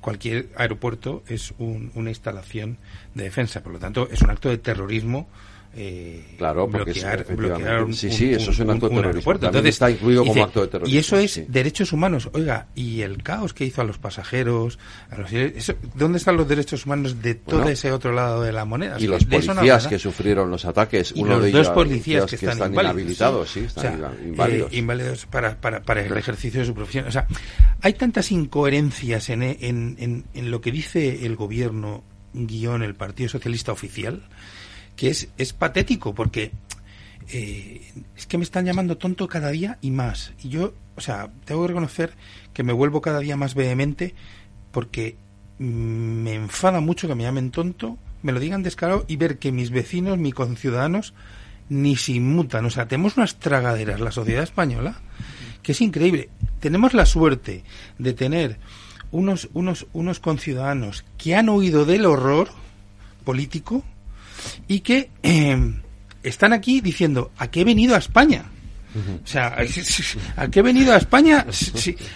cualquier aeropuerto es una instalación de defensa. Por lo tanto, es un acto de terrorismo eh, claro, bloquear, un, sí, sí, eso es un acto terrorista. Entonces, está incluido como acto de terrorismo. Y eso es derechos humanos. Oiga, y el caos que hizo a los pasajeros, ¿dónde están los derechos humanos de todo ese otro lado de la moneda? Y los policías que sufrieron los ataques, uno de ellos, dos policías que, están, inhabilitados, sí, están eh, inválidos. para, para, para el ejercicio de su profesión. O sea, hay tantas incoherencias en, en, en, en lo que dice el gobierno guion el Partido Socialista oficial que es, es patético porque eh, es que me están llamando tonto cada día y más. Y yo, o sea, tengo que reconocer que me vuelvo cada día más vehemente porque me enfada mucho que me llamen tonto, me lo digan descarado y ver que mis vecinos, mis conciudadanos, ni se inmutan. O sea, tenemos unas tragaderas, la sociedad española, que es increíble. Tenemos la suerte de tener unos, unos, unos conciudadanos que han oído del horror político, y que eh, están aquí diciendo, ¿a qué he venido a España? O sea, ¿a qué he venido a España?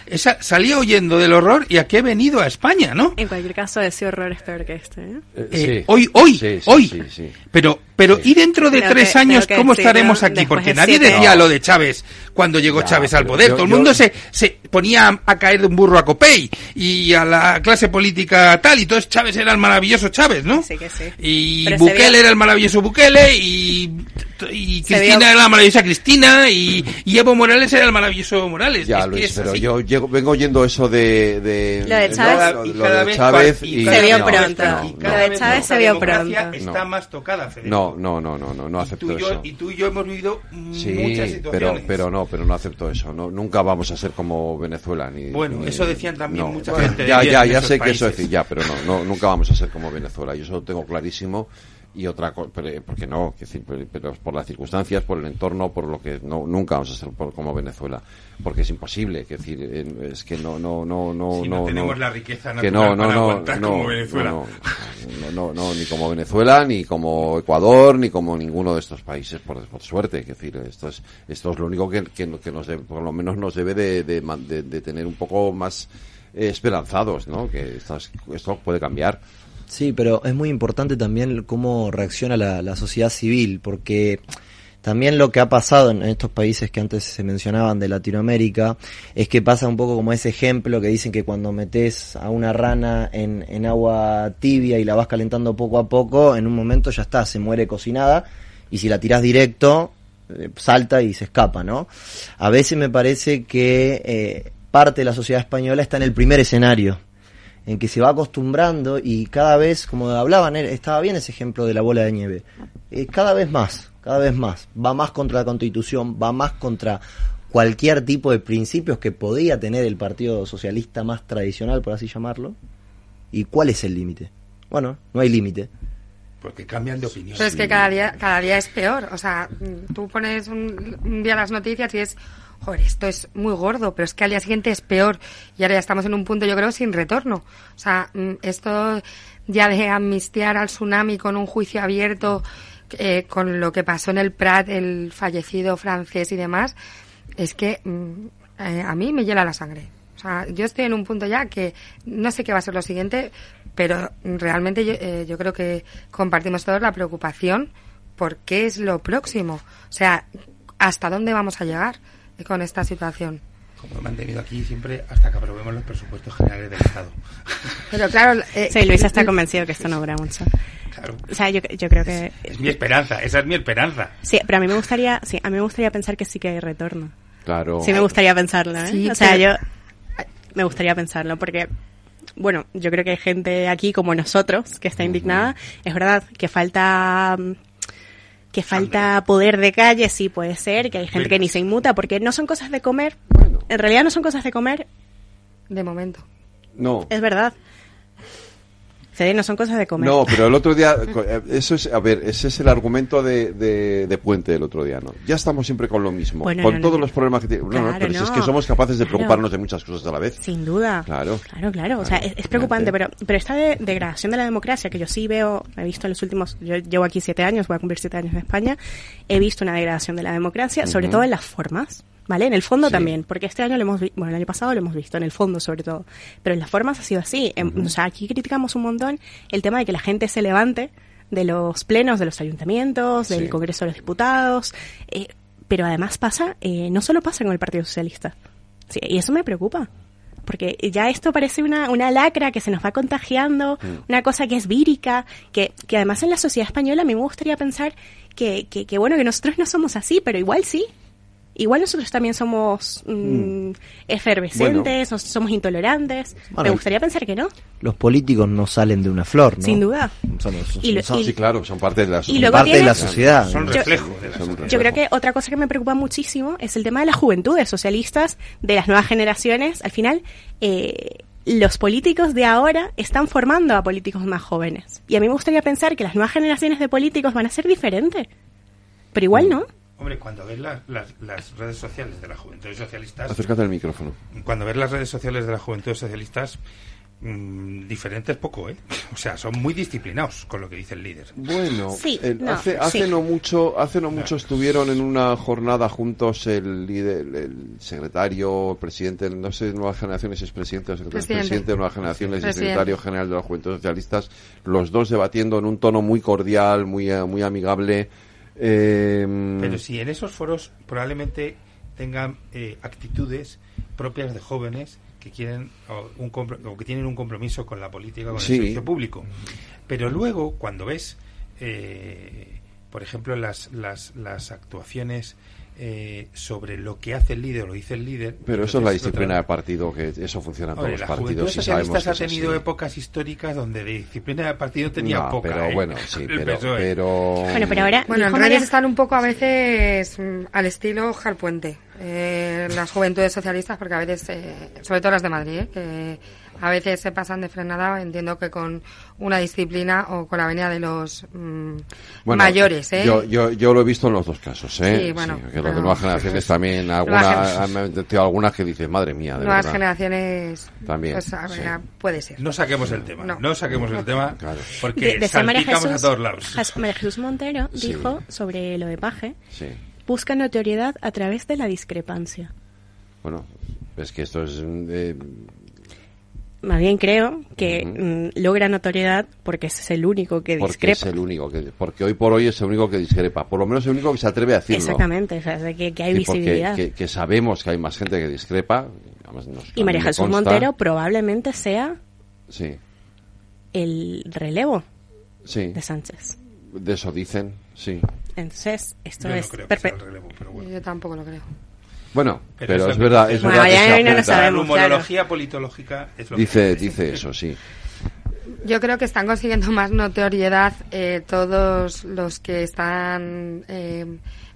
esa, salía huyendo del horror y a qué he venido a España, ¿no? En cualquier caso, ese horror es peor que este. ¿eh? Eh, eh hoy, hoy, hoy. Pero, pero ¿y dentro de tres años cómo estaremos aquí? Porque nadie decía lo de Chávez cuando llegó Chávez al poder. Todo el mundo se, se ponía a caer de un burro a Copey y a la clase política tal. Y entonces Chávez era el maravilloso Chávez, ¿no? Sí que sí. Y Bukele era el maravilloso Bukele y, y Cristina era la maravillosa Cristina y, Evo Morales era el maravilloso Morales. Ya, Luis, pero yo vengo oyendo eso de... de lo de Chávez, lo de Chávez y, se vio pronto. lo de Chávez se vio pronto. Está más tocada, No, no, no, no, no, no acepto eso. Y tú y yo hemos vivido muchas situaciones. Pero, pero no, pero no acepto eso. No, nunca vamos a ser como Venezuela. Ni, bueno, eso decían también mucha gente. Ya, ya, ya sé que eso decir, ya, pero no, no, nunca vamos a ser como Venezuela. Yo eso lo tengo clarísimo y otra cosa, porque no, pero, por las circunstancias, por el entorno, por lo que no, nunca vamos a ser como Venezuela, porque es imposible, que decir, es que no, no, no, no, no, tenemos la riqueza que no, no, no, como Venezuela. No, no, ni como Venezuela, ni como Ecuador, ni como ninguno de estos países, por, por suerte, es decir, esto es, esto es lo único que, que, nos debe, por lo menos nos debe de, de, tener un poco más eh, esperanzados, ¿no? Que esto, esto puede cambiar. Sí, pero es muy importante también cómo reacciona la, sociedad civil, porque también lo que ha pasado en estos países que antes se mencionaban de Latinoamérica es que pasa un poco como ese ejemplo que dicen que cuando metes a una rana en, en agua tibia y la vas calentando poco a poco, en un momento ya está, se muere cocinada y si la tiras directo, eh, salta y se escapa, ¿no? A veces me parece que eh, parte de la sociedad española está en el primer escenario en que se va acostumbrando y cada vez, como hablaban, estaba bien ese ejemplo de la bola de nieve, eh, cada vez más, cada vez más, va más contra la constitución, va más contra cualquier tipo de principios que podía tener el Partido Socialista más tradicional, por así llamarlo. ¿Y cuál es el límite? Bueno, no hay límite. Porque cambian de opinión. Pero es que cada día, cada día es peor. O sea, tú pones un, un día las noticias y es joder, esto es muy gordo, pero es que al día siguiente es peor. Y ahora ya estamos en un punto, yo creo, sin retorno. O sea, mm, esto ya de amnistiar al tsunami con un juicio abierto, eh, con lo que pasó en el Prat, el fallecido francés y demás, es que mm, eh, a mí me hiela la sangre. O sea, yo estoy en un punto ya que no sé qué va a ser lo siguiente, pero realmente yo, eh, yo creo que compartimos todos la preocupación por qué es lo próximo. O sea, ¿hasta dónde vamos a llegar con esta situación? Como he mantenido aquí siempre hasta que aprobemos los presupuestos generales del Estado. Pero claro... Eh, sí, Luis está convencido que esto no dura mucho. Claro. O sea, yo, yo creo que... Es mi esperanza, esa es mi esperanza. Sí, pero a mí me gustaría, sí, a mí me gustaría pensar que sí que hay retorno. Claro. Sí me gustaría pensarlo, ¿eh? o sea, yo me gustaría pensarlo porque bueno, yo creo que hay gente aquí como nosotros que está indignada. Es verdad que falta que falta poder de calle, sí puede ser, que hay gente que ni se inmuta porque no son cosas de comer. En realidad no son cosas de comer de momento. No. Es verdad no son cosas de comer. No, pero el otro día, eh, eso es, a ver, ese es el argumento de, de, Puente del otro día, ¿no? Ya estamos siempre con lo mismo, con todos los problemas que tiene. no, pero es que somos capaces de preocuparnos de muchas cosas a la vez. Sin duda. Claro. Claro, claro. O sea, es, preocupante, pero, pero esta de, degradación de la democracia que yo sí veo, he visto en los últimos, yo llevo aquí siete años, voy a cumplir siete años en España, he visto una degradación de la democracia, sobre todo en las formas. ¿Vale? En el fondo también, porque este año lo hemos visto, bueno, el año pasado lo hemos visto, en el fondo sobre todo, pero en las formas ha sido así. Em, o sea, aquí criticamos un montón el tema de que la gente se levante de los plenos de los ayuntamientos, del Congreso de los Diputados, eh, pero además pasa, eh, no solo pasa con el Partido Socialista, sí, y eso me preocupa. Porque ya esto parece una, una lacra que se nos va contagiando, mm. una cosa que es vírica, que, que además en la sociedad española a mí me gustaría pensar que, que, que, bueno, que nosotros no somos así, pero igual sí, igual nosotros también somos mm, mm. efervescentes, somos intolerantes. Me gustaría pensar que no. Los políticos no salen de una flor, ¿no? Sin duda. sí, claro, son parte de la, sociedad. Son reflejo yo, creo que otra cosa que me preocupa muchísimo es el tema de las juventudes socialistas, de las nuevas generaciones. Al final, eh, los políticos de ahora están formando a políticos más jóvenes. Y a mí me gustaría pensar que las nuevas generaciones de políticos van a ser diferentes. Pero igual mm. no. Hombre, cuando ves las, las, redes sociales de la Juventud Socialistas... Acércate al micrófono. Cuando ves las redes sociales de la Juventud Socialistas, mmm, diferentes poco, ¿eh? O sea, son muy disciplinados con lo que dice el líder. Bueno, hace, hace no mucho, hace no mucho estuvieron en una jornada juntos el líder, el secretario, el presidente, no sé, Nuevas Generaciones es presidente o secretario, presidente. de Nuevas Generaciones y secretario general de la Juventud Socialistas, los dos debatiendo en un tono muy cordial, muy, muy amigable Em, Pero si en esos foros probablemente tengan eh, actitudes propias de jóvenes que quieren un o que tienen un compromiso con la política, con el servicio público. Pero luego, cuando ves, eh, por ejemplo, las, las, las actuaciones eh, sobre lo que hace el líder o dice el líder. Pero eso es la disciplina de partido, que eso funciona en todos los partidos. Los socialistas ha tenido épocas históricas donde de disciplina de partido tenía poca. Pero ¿eh? bueno, sí, pero, pero... Bueno, pero ahora... Bueno, en redes están un poco a veces mm, al estilo Jalpuente. Eh, las juventudes socialistas, porque a veces, eh, sobre todo las de Madrid, eh, a veces se pasan de frenada, entiendo que con una disciplina o con la venida de los mm, mayores. ¿eh? Yo, yo, yo, lo he visto en los dos casos. ¿eh? Sí, bueno. que las nuevas generaciones también, algunas, algunas que dicen, madre mía. De nuevas generaciones. También. Pues, puede ser. No saquemos el tema. No, saquemos el tema. Porque de, salpicamos a todos lados. María Jesús Montero dijo sobre lo de Paje. Busca notoriedad a través de la discrepancia. Bueno, es que esto es. Eh, más bien creo que mm, logra notoriedad porque es el único que discrepa. Porque es el único que, porque hoy por hoy es el único que discrepa, por lo menos el único que se atreve a decirlo. Exactamente, o sea, que, hay visibilidad. Que, sabemos que hay más gente que discrepa. y María Jesús Montero probablemente sea sí. el relevo sí. de Sánchez. De eso dicen, sí. Entonces, esto Yo es perfecto. Yo tampoco lo creo. Bueno, pero, es verdad, es verdad que no numerología politológica es lo dice, dice eso, sí. Yo creo que están consiguiendo más notoriedad eh, todos los que están eh,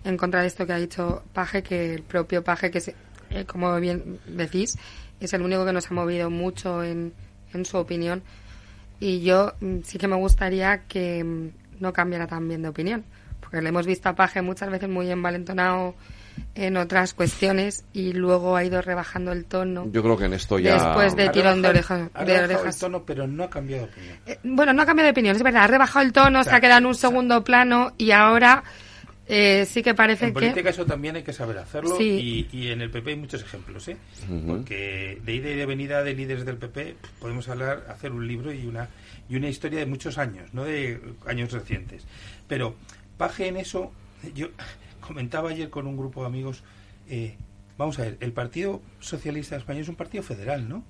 en contra de esto que ha dicho Paje que el propio Paje, que eh, como bien decís, es el único que nos ha movido mucho en, en su opinión. Y yo mm, sí que me gustaría que mm, no cambiara también de opinión, porque le hemos visto a Paje muchas veces muy envalentonado en otras cuestiones y luego ha ido rebajando el tono. Yo creo que en esto ya... Después de tirón de, orejas. Ha de el tono, pero no ha cambiado de opinión. Eh, bueno, no ha cambiado de opinión, es verdad. Ha rebajado el tono, se ha quedado en un segundo plano y ahora eh, sí que parece en que... En política eso también hay que saber hacerlo y, y, en el PP hay muchos ejemplos, ¿eh? Porque de ida y de venida de líderes del PP podemos hablar, hacer un libro y una, y una historia de muchos años, no de años recientes. Pero Paje en eso, yo comentaba ayer con un grupo de amigos, eh, vamos a ver, el Partido Socialista Español es un partido federal, ¿no?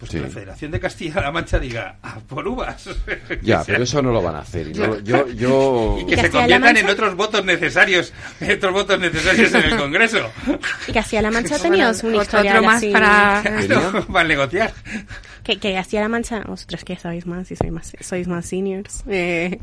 pues que la Federación de Castilla-La Mancha diga, a por uvas. Ya, pero eso no lo van a hacer. Y, yo, yo, y que se conviertan en otros votos necesarios, otros votos necesarios en el Congreso. Y Castilla-La Mancha ha tenido un historial más para, para negociar. Que, que Castilla-La Mancha, vosotros que sabéis más y sois más, sois más seniors, eh,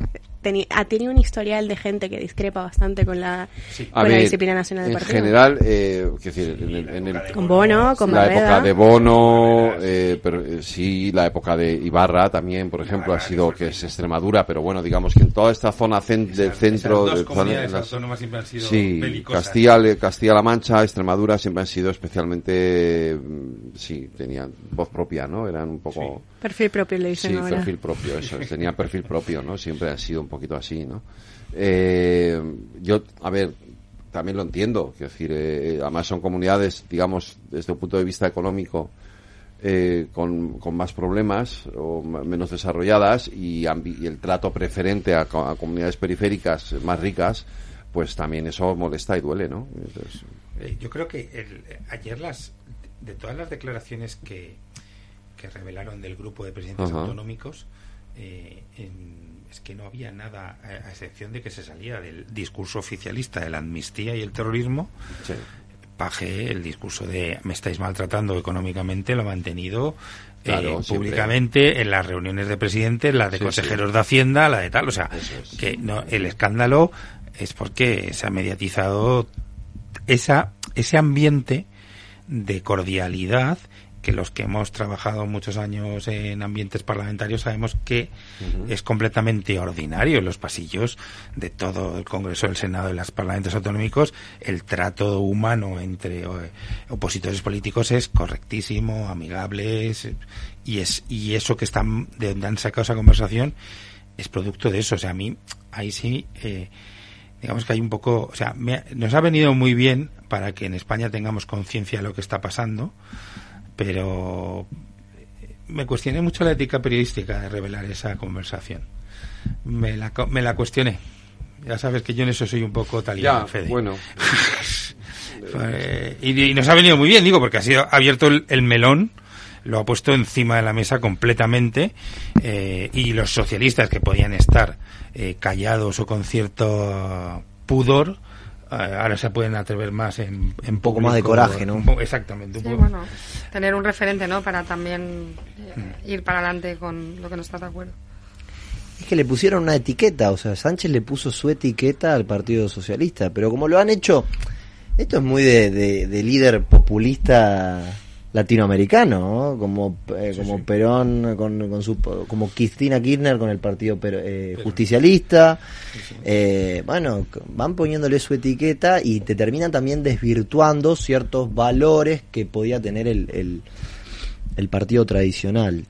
ha tenido un historial de gente que discrepa bastante con la, con la disciplina nacional del en partido. En general, eh, decir, en el, en el, con Bono, con La Barreda. época de Bono, eh, pero eh, sí, la época de Ibarra también, por ejemplo, ha sido que es Extremadura, pero bueno, digamos que en toda esta zona cen del centro... Esas dos de, comunidades las- autónomas siempre han sido sí, belicosas. Castilla, Castilla-La Mancha, Extremadura siempre han sido especialmente, mm, sí, tenían voz propia, ¿no? Eran un poco... Perfil propio le dicen Sí, ahora. perfil propio, eso, es, tenía perfil propio, ¿no? Siempre ha sido un poquito así, ¿no? Eh, yo, a ver, también lo entiendo, quiero decir, eh, además son comunidades, digamos, desde un punto de vista económico, eh, con, con más problemas o menos desarrolladas y, el trato preferente a, co- a comunidades periféricas más ricas, pues también eso molesta y duele, ¿no? Entonces, Eh, yo creo que el- ayer las de todas las declaraciones que, que revelaron del grupo de presidentes autonómicos eh, en- es que no había nada a, a excepción de que se salía del discurso oficialista de la amnistía y el terrorismo Paje el discurso de me estáis maltratando económicamente lo ha mantenido eh, siempre. públicamente en las reuniones de presidentes, las de Sí, consejeros de Hacienda, la de tal, o sea, que no, el escándalo es porque se ha mediatizado esa, ese ambiente de cordialidad que los que hemos trabajado muchos años en ambientes parlamentarios sabemos que es completamente ordinario en los pasillos de todo el Congreso, el Senado y los parlamentos autonómicos. El trato humano entre eh, opositores políticos es correctísimo, amigable, es- y, es, y eso que están, de donde han sacado esa conversación es producto de eso. O sea, a mí, ahí sí, eh, digamos que hay un poco, o sea, me nos ha venido muy bien para que en España tengamos conciencia de lo que está pasando, pero me cuestioné mucho la ética periodística de revelar esa conversación. Me la, me la cuestioné. Ya sabes que yo en eso soy un poco talibán, Fede. bueno. Y, y nos ha venido muy bien, digo, porque ha sido ha abierto el, el melón, lo ha puesto encima de la mesa completamente, eh, y los socialistas que podían estar eh, callados o con cierto pudor, ahora se pueden atrever más en, en poco más de coraje, ¿no? Un Exactamente. un Sí, poco- bueno, tener un referente, ¿no? Para también eh, ir para adelante con lo que no estás de acuerdo. Es que le pusieron una etiqueta, o sea, Sánchez le puso su etiqueta al Partido Socialista, pero como lo han hecho, esto es muy de, de- de líder populista latinoamericano, ¿no? como eh, como Perón con, con su como Cristina Kirchner con el Partido Pero- eh, Justicialista, Eh, bueno, van poniéndole su etiqueta y te terminan también desvirtuando ciertos valores que podía tener el, el, el partido tradicional.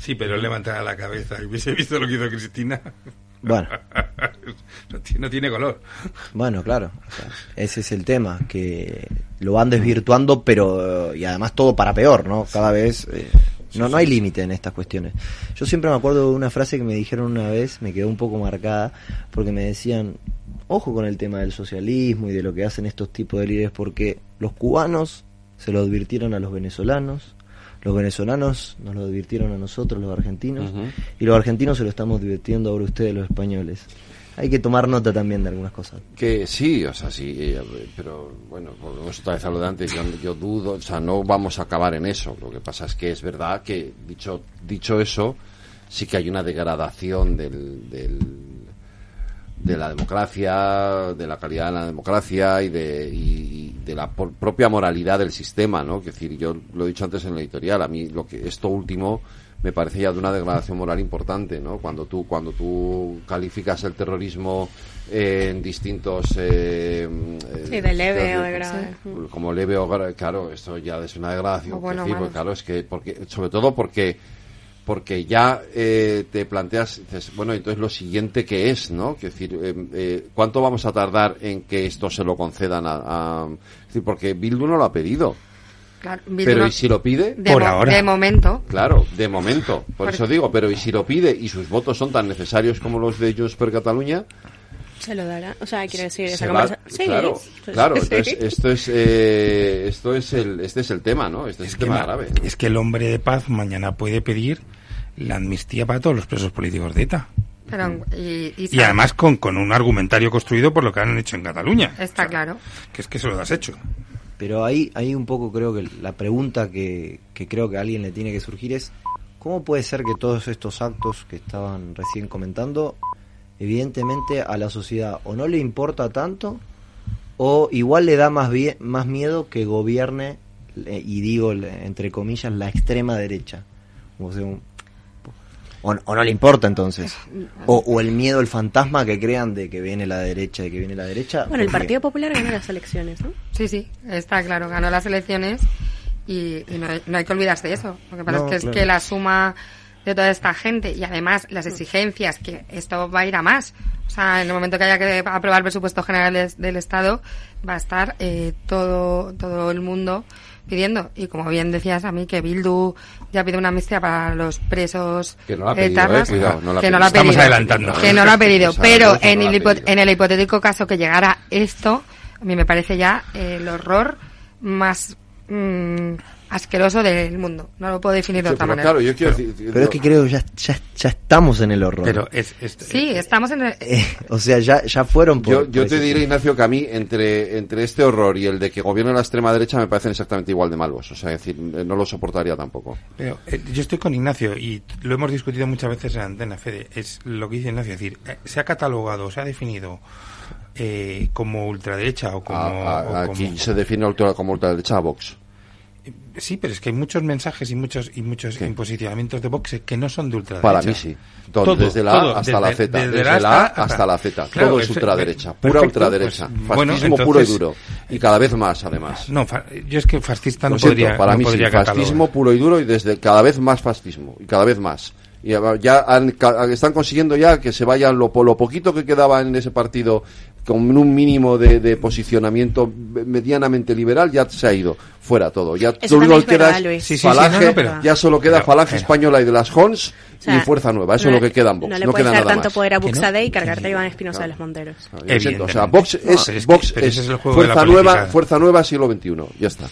Sí, pero levantar la cabeza hubiese visto lo que hizo Cristina. Bueno. no, tiene, no tiene color. Bueno, claro. o sea, ese es el tema, que lo van desvirtuando, pero. Y además todo para peor, ¿no? Cada vez. eh, no, no hay límite en estas cuestiones. Yo siempre me acuerdo de una frase que me dijeron una vez, me quedó un poco marcada, porque me decían. Ojo con el tema del socialismo y de lo que hacen estos tipos de líderes, porque los cubanos se lo advirtieron a los venezolanos, los venezolanos nos lo advirtieron a nosotros, los argentinos, y los argentinos se lo estamos advirtiendo ahora ustedes, los españoles. Hay que tomar nota también de algunas cosas. Que sí, o sea, sí, eh, pero bueno, volvemos otra vez a lo de antes, yo, yo dudo, o sea, no vamos a acabar en eso. Lo que pasa es que es verdad que, dicho, dicho eso, sí que hay una degradación del, del, de la democracia, de la calidad de la democracia y de, y, y de la por- propia moralidad del sistema, ¿no? Es decir, yo lo he dicho antes en la editorial, a mí lo que esto último me parece ya de una degradación moral importante, ¿no? Cuando tú, cuando tú calificas el terrorismo en distintos... Eh, sí, de leve o de grave. Como leve o grave, claro, esto ya es una degradación. claro, es que, porque, sobre todo porque porque ya eh, te planteas, dices, bueno, entonces lo siguiente que es, ¿no? Es decir, eh, eh, ¿cuánto vamos a tardar en que esto se lo concedan a, Es decir, porque Bildu no lo ha pedido. pero ¿y si lo pide? por ahora. De momento. Claro, de momento. Por, eso digo, pero ¿y si lo pide y sus votos son tan necesarios como los de Junts per Cataluña? Se lo dará. O sea, quiero decir, esa sí, claro, claro. Entonces, esto es, eh, esto es el, este es el tema, ¿no? Este es, el tema grave. Es que el hombre de paz mañana puede pedir la amnistía para todos los presos políticos de ETA. y, además con, con, un argumentario construido por lo que han hecho en Cataluña. Está claro. Que es que se lo has hecho. Pero ahí, ahí un poco creo que la pregunta que, que creo que a alguien le tiene que surgir es, ¿cómo puede ser que todos estos actos que estaban recién comentando evidentemente a la sociedad o no le importa tanto o igual le da más, bien, más miedo que gobierne, y digo entre comillas, la extrema derecha. O, o, no le importa entonces. O, el miedo, el fantasma que crean de que viene la derecha, de que viene la derecha. Bueno, el Partido Popular ganó las elecciones, ¿no? Sí, sí, está claro, ganó las elecciones y, no, hay, que olvidarse de eso. Lo que pasa es que es que la suma de toda esta gente y además las exigencias que esto va a ir a más. O sea, en el momento que haya que aprobar el presupuesto general del Estado va a estar eh, todo todo el mundo pidiendo. Y como bien decías a mí que Bildu ya pide una amnistía para los presos que no la ha pedido, eh, cuidado, no la que no la ha pedido, adelantando. que no lo ha pedido, pero en el, en el hipotético caso que llegara esto a mí me parece ya el horror más mm, asqueroso del mundo. No lo puedo definir de otra manera. Claro, yo quiero pero, es que creo que ya, ya, estamos en el horror. Pero es, sí, estamos en el... Eh, o sea, ya, ya fueron por, Yo, te diré, Ignacio, que a mí, entre, entre este horror y el de que gobierna la extrema derecha, me parecen exactamente igual de malos. O sea, es decir, eh, no lo soportaría tampoco. Pero eh, yo estoy con Ignacio y lo hemos discutido muchas veces en Antena, Fede. Es lo que dice Ignacio, es decir, se ha catalogado, se ha definido como ultraderecha o como... aquí se define como ultraderecha a Vox. Sí, pero es que hay muchos mensajes y muchos y muchos imposicionamientos de Vox que no son de ultraderecha. Para mí sí. Todo, desde la A hasta la Z. Desde, la A hasta, la Z. todo es ultraderecha. pura ultraderecha. Pues, fascismo puro y duro. Y cada vez más, además. No, yo es que fascista no podría. Para mí sí. Fascismo puro y duro y desde cada vez más fascismo. Y cada vez más. Y ya están consiguiendo ya que se vayan lo, lo poquito que quedaba en ese partido con un mínimo de, posicionamiento medianamente liberal ya se ha ido fuera todo. Ya solo queda ya solo queda falange española y de las Hons y fuerza nueva. Eso es lo que queda en Vox no le puedes dar tanto poder a Buxade y cargarte a Iván Espinosa de los Monteros. O sea Vox es, Vox es, fuerza nueva fuerza nueva siglo XXI ya está.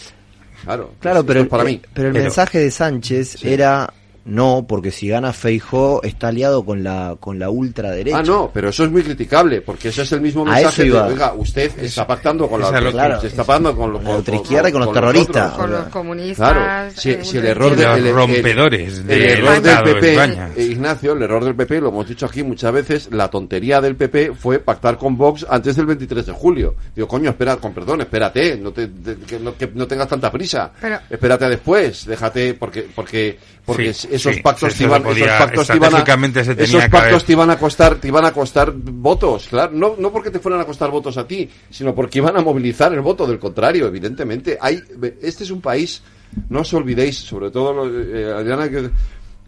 Claro. Claro pero, para mí. pero el mensaje de Sánchez era no, porque si gana Feijó está aliado con la con la ultraderecha. Ah, no, pero eso es muy criticable, porque ese es el mismo mensaje de, oiga, usted está pactando con la, está pactando con, la otra izquierda y con, los terroristas. Con los comunistas. Claro, si, el error de, los rompedores el, error del PP, eh, Ignacio, el error del PP, lo hemos dicho aquí muchas veces, la tontería del PP fue pactar con Vox antes del 23 de julio. Digo, coño, espera, con perdón, espérate, no te, que, no, que no tengas tanta prisa. espérate después, déjate, porque porque porque esos pactos te iban, esos pactos te iban a, esos pactos te iban a costar, te iban a costar votos, claro, no, no porque te fueran a costar votos a ti, sino porque iban a movilizar el voto del contrario, evidentemente. Hay, este es un país, no os olvidéis, sobre todo eh, Adriana, que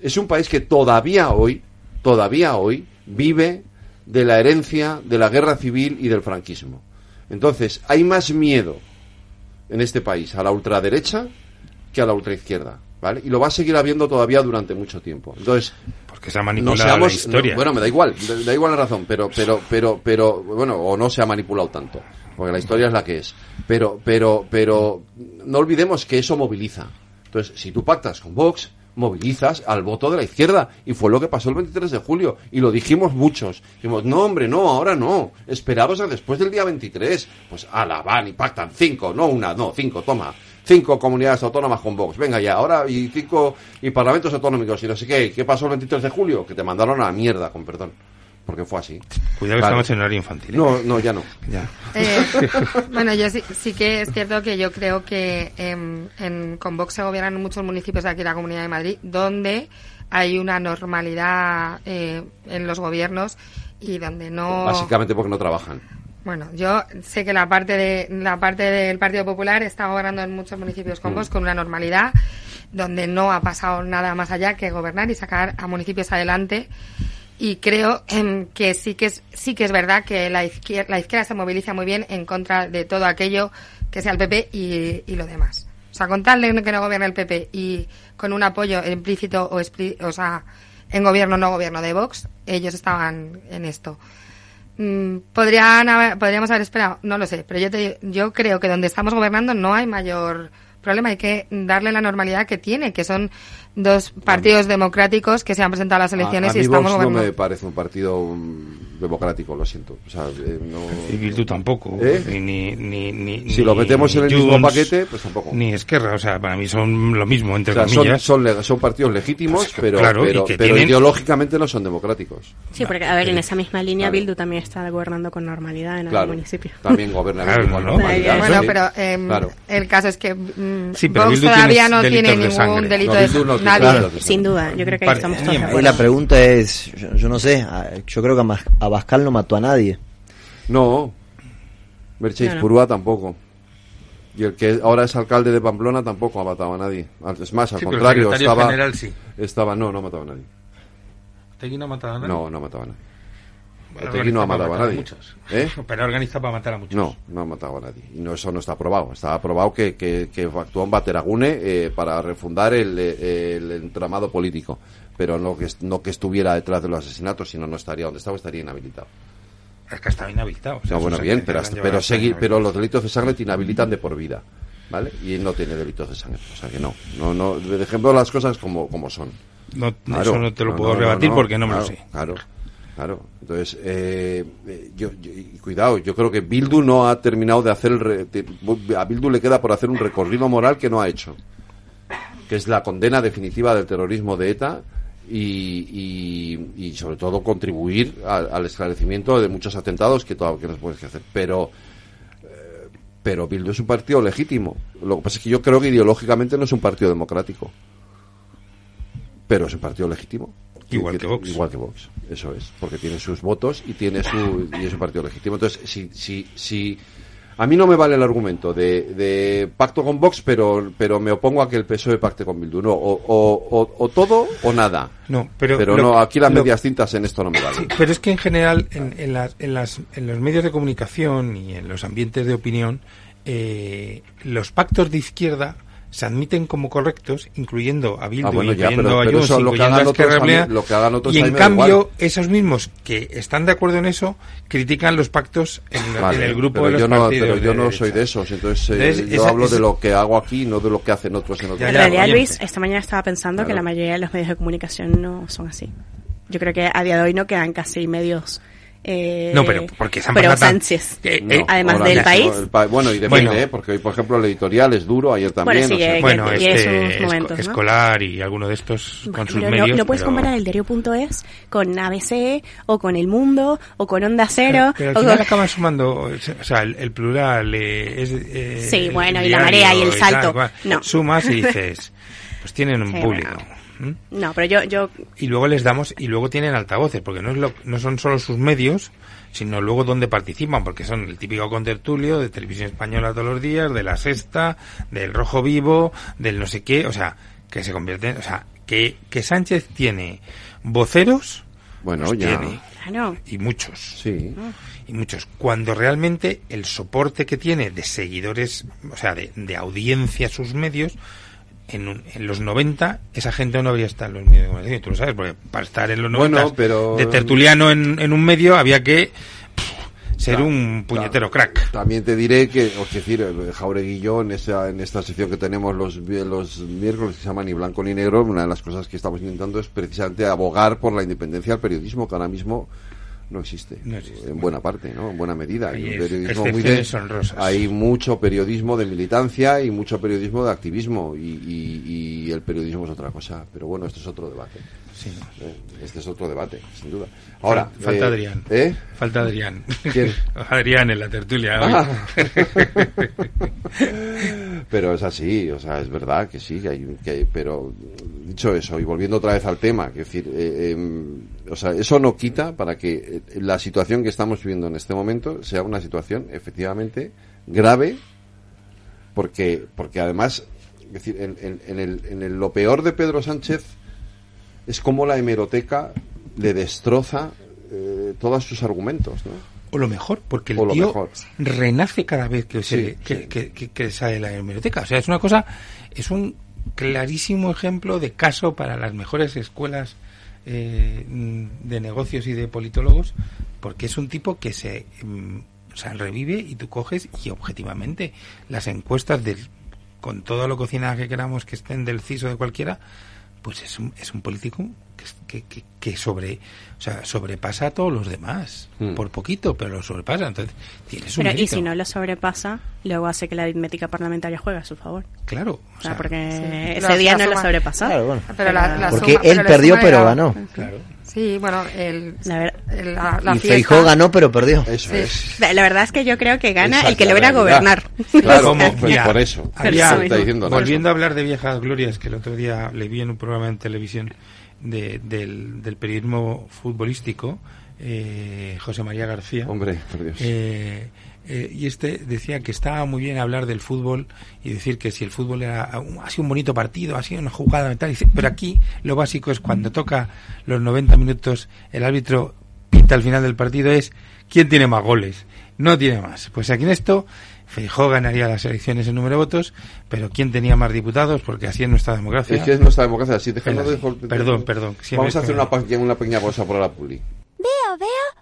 es un país que todavía hoy, todavía hoy vive de la herencia de la guerra civil y del franquismo. Entonces, hay más miedo en este país a la ultraderecha que a la ultraizquierda. ¿vale? Y lo va a seguir habiendo todavía durante mucho tiempo. Entonces, porque se ha manipulado la historia. bueno, me da igual, da, igual la razón, pero pero pero pero bueno, o no se ha manipulado tanto, porque la historia es la que es. Pero pero pero no olvidemos que eso moviliza. Entonces, si tú pactas con Vox, movilizas al voto de la izquierda. Y fue lo que pasó el 23 de julio. Y lo dijimos muchos. Dijimos, no, hombre, no, ahora no. Esperaros a después del día 23. Pues ala, van y pactan cinco, no una, no, cinco, toma cinco comunidades autónomas con Vox. Venga ya, ahora y cinco y parlamentos autonómicos y no sé qué. ¿Qué pasó el 23 de julio? Que te mandaron a la mierda, con perdón. Porque fue así. Cuidado que estamos en horario infantil. ¿eh? No, no, ya no. Ya. Eh, bueno, yo sí, sí, que es cierto que yo creo que en, con Vox se gobiernan muchos municipios de aquí de la Comunidad de Madrid donde hay una normalidad eh, en los gobiernos y donde no Básicamente porque no trabajan. Bueno, yo sé que la parte de la parte del Partido Popular está gobernando en muchos municipios con Mm. Vox con una normalidad donde no ha pasado nada más allá que gobernar y sacar a municipios adelante y creo que sí que es sí que es verdad que la izquierda, la izquierda se moviliza muy bien en contra de todo aquello que sea el PP y, y lo demás. O sea, con tal de que no gobierne el PP y con un apoyo implícito o, o sea, en gobierno no gobierno de Vox, ellos estaban en esto. Mm, ¿Podrían haber- podríamos haber esperado, no lo sé, pero yo, te- yo creo que donde estamos gobernando no hay mayor problema, hay que darle la normalidad que tiene, que son dos partidos democráticos que se han presentado a las elecciones a, a y estamos Vox no me parece un partido mm, democrático, lo siento. O sea, eh, no... Y Bildu tampoco. ¿Eh? Ni, ni, ni, ni- Si lo ni metemos en el mismo Junts, paquete, pues tampoco. Ni Esquerra, o sea, para mí son lo mismo, entre O sea, son, comillas. son, leg- son partidos legítimos, Pues, pero, claro, pero, que pero tienen- ideológicamente no son democráticos. Sí, porque, a ver, en esa misma línea, Claro. Bildu también está gobernando con normalidad en Claro. algún municipio. También gobierna Claro, con ¿no? normalidad. Bueno, sí. pero em, Claro. el caso es que mm, Sí, pero Vox Bildu todavía tiene no tiene de ningún sangre. delito No, de Nadie. Sin duda, yo creo que ahí estamos todos acuerdo. la pregunta es, yo, yo no sé, a- yo creo que Abascal no mató a nadie. No, no. Purúa tampoco. Y el que ahora es alcalde de Pamplona tampoco ha matado a nadie. Es más, al Sí, pero el contrario, estaba, general sí. estaba... No, no ha matado a nadie. ¿Tegui no ha matado a nadie? No, no ha matado a nadie. Otegui no ha matado a nadie. muchos. ¿Eh? Pero organiza para matar a muchos. No, no ha matado a nadie. Y no, eso no está aprobado. Está aprobado que, que, que actuó en Bateragune eh, para refundar el, eh, el entramado político. Pero no que, no que estuviera detrás de los asesinatos, sino no estaría donde estaba, estaría inhabilitado. Es que está inhabilitado. o sea, No, bueno, bien, pero, hasta- pero, seguir, pero los delitos de sangre te inhabilitan de por vida. ¿Vale? Y él no tiene delitos de sangre. O sea que no. no, no dejemos las cosas como, como son. No, eso no te lo puedo rebatir porque no me lo sé. Claro, claro. Entonces, eh, eh, yo, yo- cuidado, yo creo que Bildu no ha terminado de hacer a Bildu le queda por hacer un recorrido moral que no ha hecho. Que es la condena definitiva del terrorismo de ETA y, sobre todo contribuir al, esclarecimiento de muchos atentados que todavía nos puedes hacer. Pero eh, pero Bildu es un partido legítimo. Lo que pasa es que yo creo que ideológicamente no es un partido democrático. Pero es un partido legítimo. Igual que Vox. Igual que Vox, eso es. Porque tiene sus votos y tiene su y es un partido legítimo. Entonces, si, si, si a mí no me vale el argumento de, de pacto con Vox, pero, pero me opongo a que el PSOE pacte con Bildu. No, o, o, o- o todo o nada. No, pero lo- no, aquí las lo- medias tintas en esto no me valen. Pero es que en general en, en las, en, las, en los medios de comunicación y en los ambientes de opinión, eh, los pactos de izquierda se admiten como correctos, incluyendo a Bildu, Ah, bueno, ya, incluyendo pero- a Junts, eso lo que incluyendo a Esquerra a mí- Republicana, lo que hagan otros y en cambio igual. esos mismos que están de acuerdo en eso critican los pactos en, la- Vale, en el grupo pero de los yo no, partidos pero yo de no derecha. soy de esos, entonces, eh, yo esa- hablo de lo que hago aquí, no de lo que hacen otros en otros. En ya, realidad. Luis, esta mañana estaba pensando que la mayoría de los medios de comunicación no son así. Yo creo que a día de hoy no quedan casi medios. Eh, No, pero porque se han pero tan- Sánchez. Eh, No, eh, además ahora del país. el pa- bueno, y depende, Bueno. ¿eh? porque hoy, por ejemplo, el editorial es duro, ayer también. sí, o bueno, este momentos, escolar y alguno de estos con sus Pero no- medios. no, puedes pero- comparar el diario.es con ABC o con El Mundo o con Onda Cero. Pero al o final con- acaban sumando, o sea, el, el plural eh, es... eh, Sí, bueno, y la marea y el tal, salto. cual. No. Sumas y dices, pues tienen un Sí, público. bueno. ¿Mm? No, pero yo, yo Y luego les damos, y luego tienen altavoces, porque no, es lo, no son solo sus medios, sino luego donde participan, porque son el típico contertulio de Televisión Española todos los días, de La Sexta, del Rojo Vivo, del no sé qué, o sea, que se convierten, o sea, que, que Sánchez tiene voceros, Bueno, los ya. tiene, claro. y muchos. Sí. y muchos, cuando realmente el soporte que tiene de seguidores, o sea, de, de audiencia a sus medios, en, un- en los 90 esa gente no habría estado en los medios de comunicación, tú lo sabes, porque para estar en los 90 Bueno, pero- de tertuliano en, en un medio había que pff, ser Claro, un puñetero crack. También te diré que, os decir, eh, Jauregui y yo, en esta, en esta sección que tenemos los, los miércoles, que se llama Ni Blanco ni Negro, una de las cosas que estamos intentando es precisamente abogar por la independencia del periodismo, que ahora mismo no existe, No existe. en buena parte, ¿no? En buena medida. Hay, un periodismo muy de, hay mucho periodismo de militancia y mucho periodismo de activismo, y, y- y el periodismo es otra cosa. Pero bueno, esto es otro debate. Sí. Eh, Este es otro debate, sin duda. Ahora, Fal- falta eh, Adrián. ¿eh? Falta Adrián. ¿Quién? Adrián en la tertulia. Ah. Pero es así, o sea, es verdad que sí, que hay, que hay- pero dicho eso, y volviendo otra vez al tema, que decir, eh, em, o sea, eso no quita para que eh, la situación que estamos viviendo en este momento sea una situación efectivamente grave, porque, porque además, es decir, en, en, el, en el, lo peor de Pedro Sánchez es como la hemeroteca le destroza eh, todos sus argumentos, ¿no? O lo mejor, porque el tío renace cada vez que, se, que, que, sale la hemeroteca. O sea, es una cosa, es un clarísimo ejemplo de caso para las mejores escuelas eh, de negocios y de politólogos, porque es un tipo que se mm, o sea, revive y tú coges y objetivamente las encuestas del, con todo lo cocinaje que queramos que estén del CISO de cualquiera, pues es un, es un político que, que, que, sobre, o sea, sobrepasa a todos los demás, mm. por poquito, pero lo sobrepasa. Entonces, tiene su pero, Y si no lo sobrepasa, luego hace que la aritmética parlamentaria juegue a su favor. Claro. O sea, porque ese día no lo sobrepasó. Claro, bueno. porque él perdió, pero ganó. Claro. Sí, bueno, el, la, la, y Feijó ganó, pero perdió. Eso es. La verdad es que yo creo que gana el que logra gobernar. Claro, pues por eso. volviendo a hablar de viejas glorias, que el otro día le vi en un programa en televisión de, del, del, periodismo futbolístico, eh, José María García. Hombre, por Dios. Eh, eh, y este decía que estaba muy bien hablar del fútbol y decir que si el fútbol era ha sido un bonito partido, ha sido una jugada mental, pero aquí lo básico es cuando toca los 90 minutos el árbitro pinta al final del partido es quién tiene más goles, no tiene más. Pues aquí en esto Feijó ganaría las elecciones en número de votos, pero ¿quién tenía más diputados? Porque así es nuestra democracia. Es que es nuestra democracia, así dejando de... Perdón, perdón. Vamos a hacer una, una pequeña pausa por la publi. Veo, veo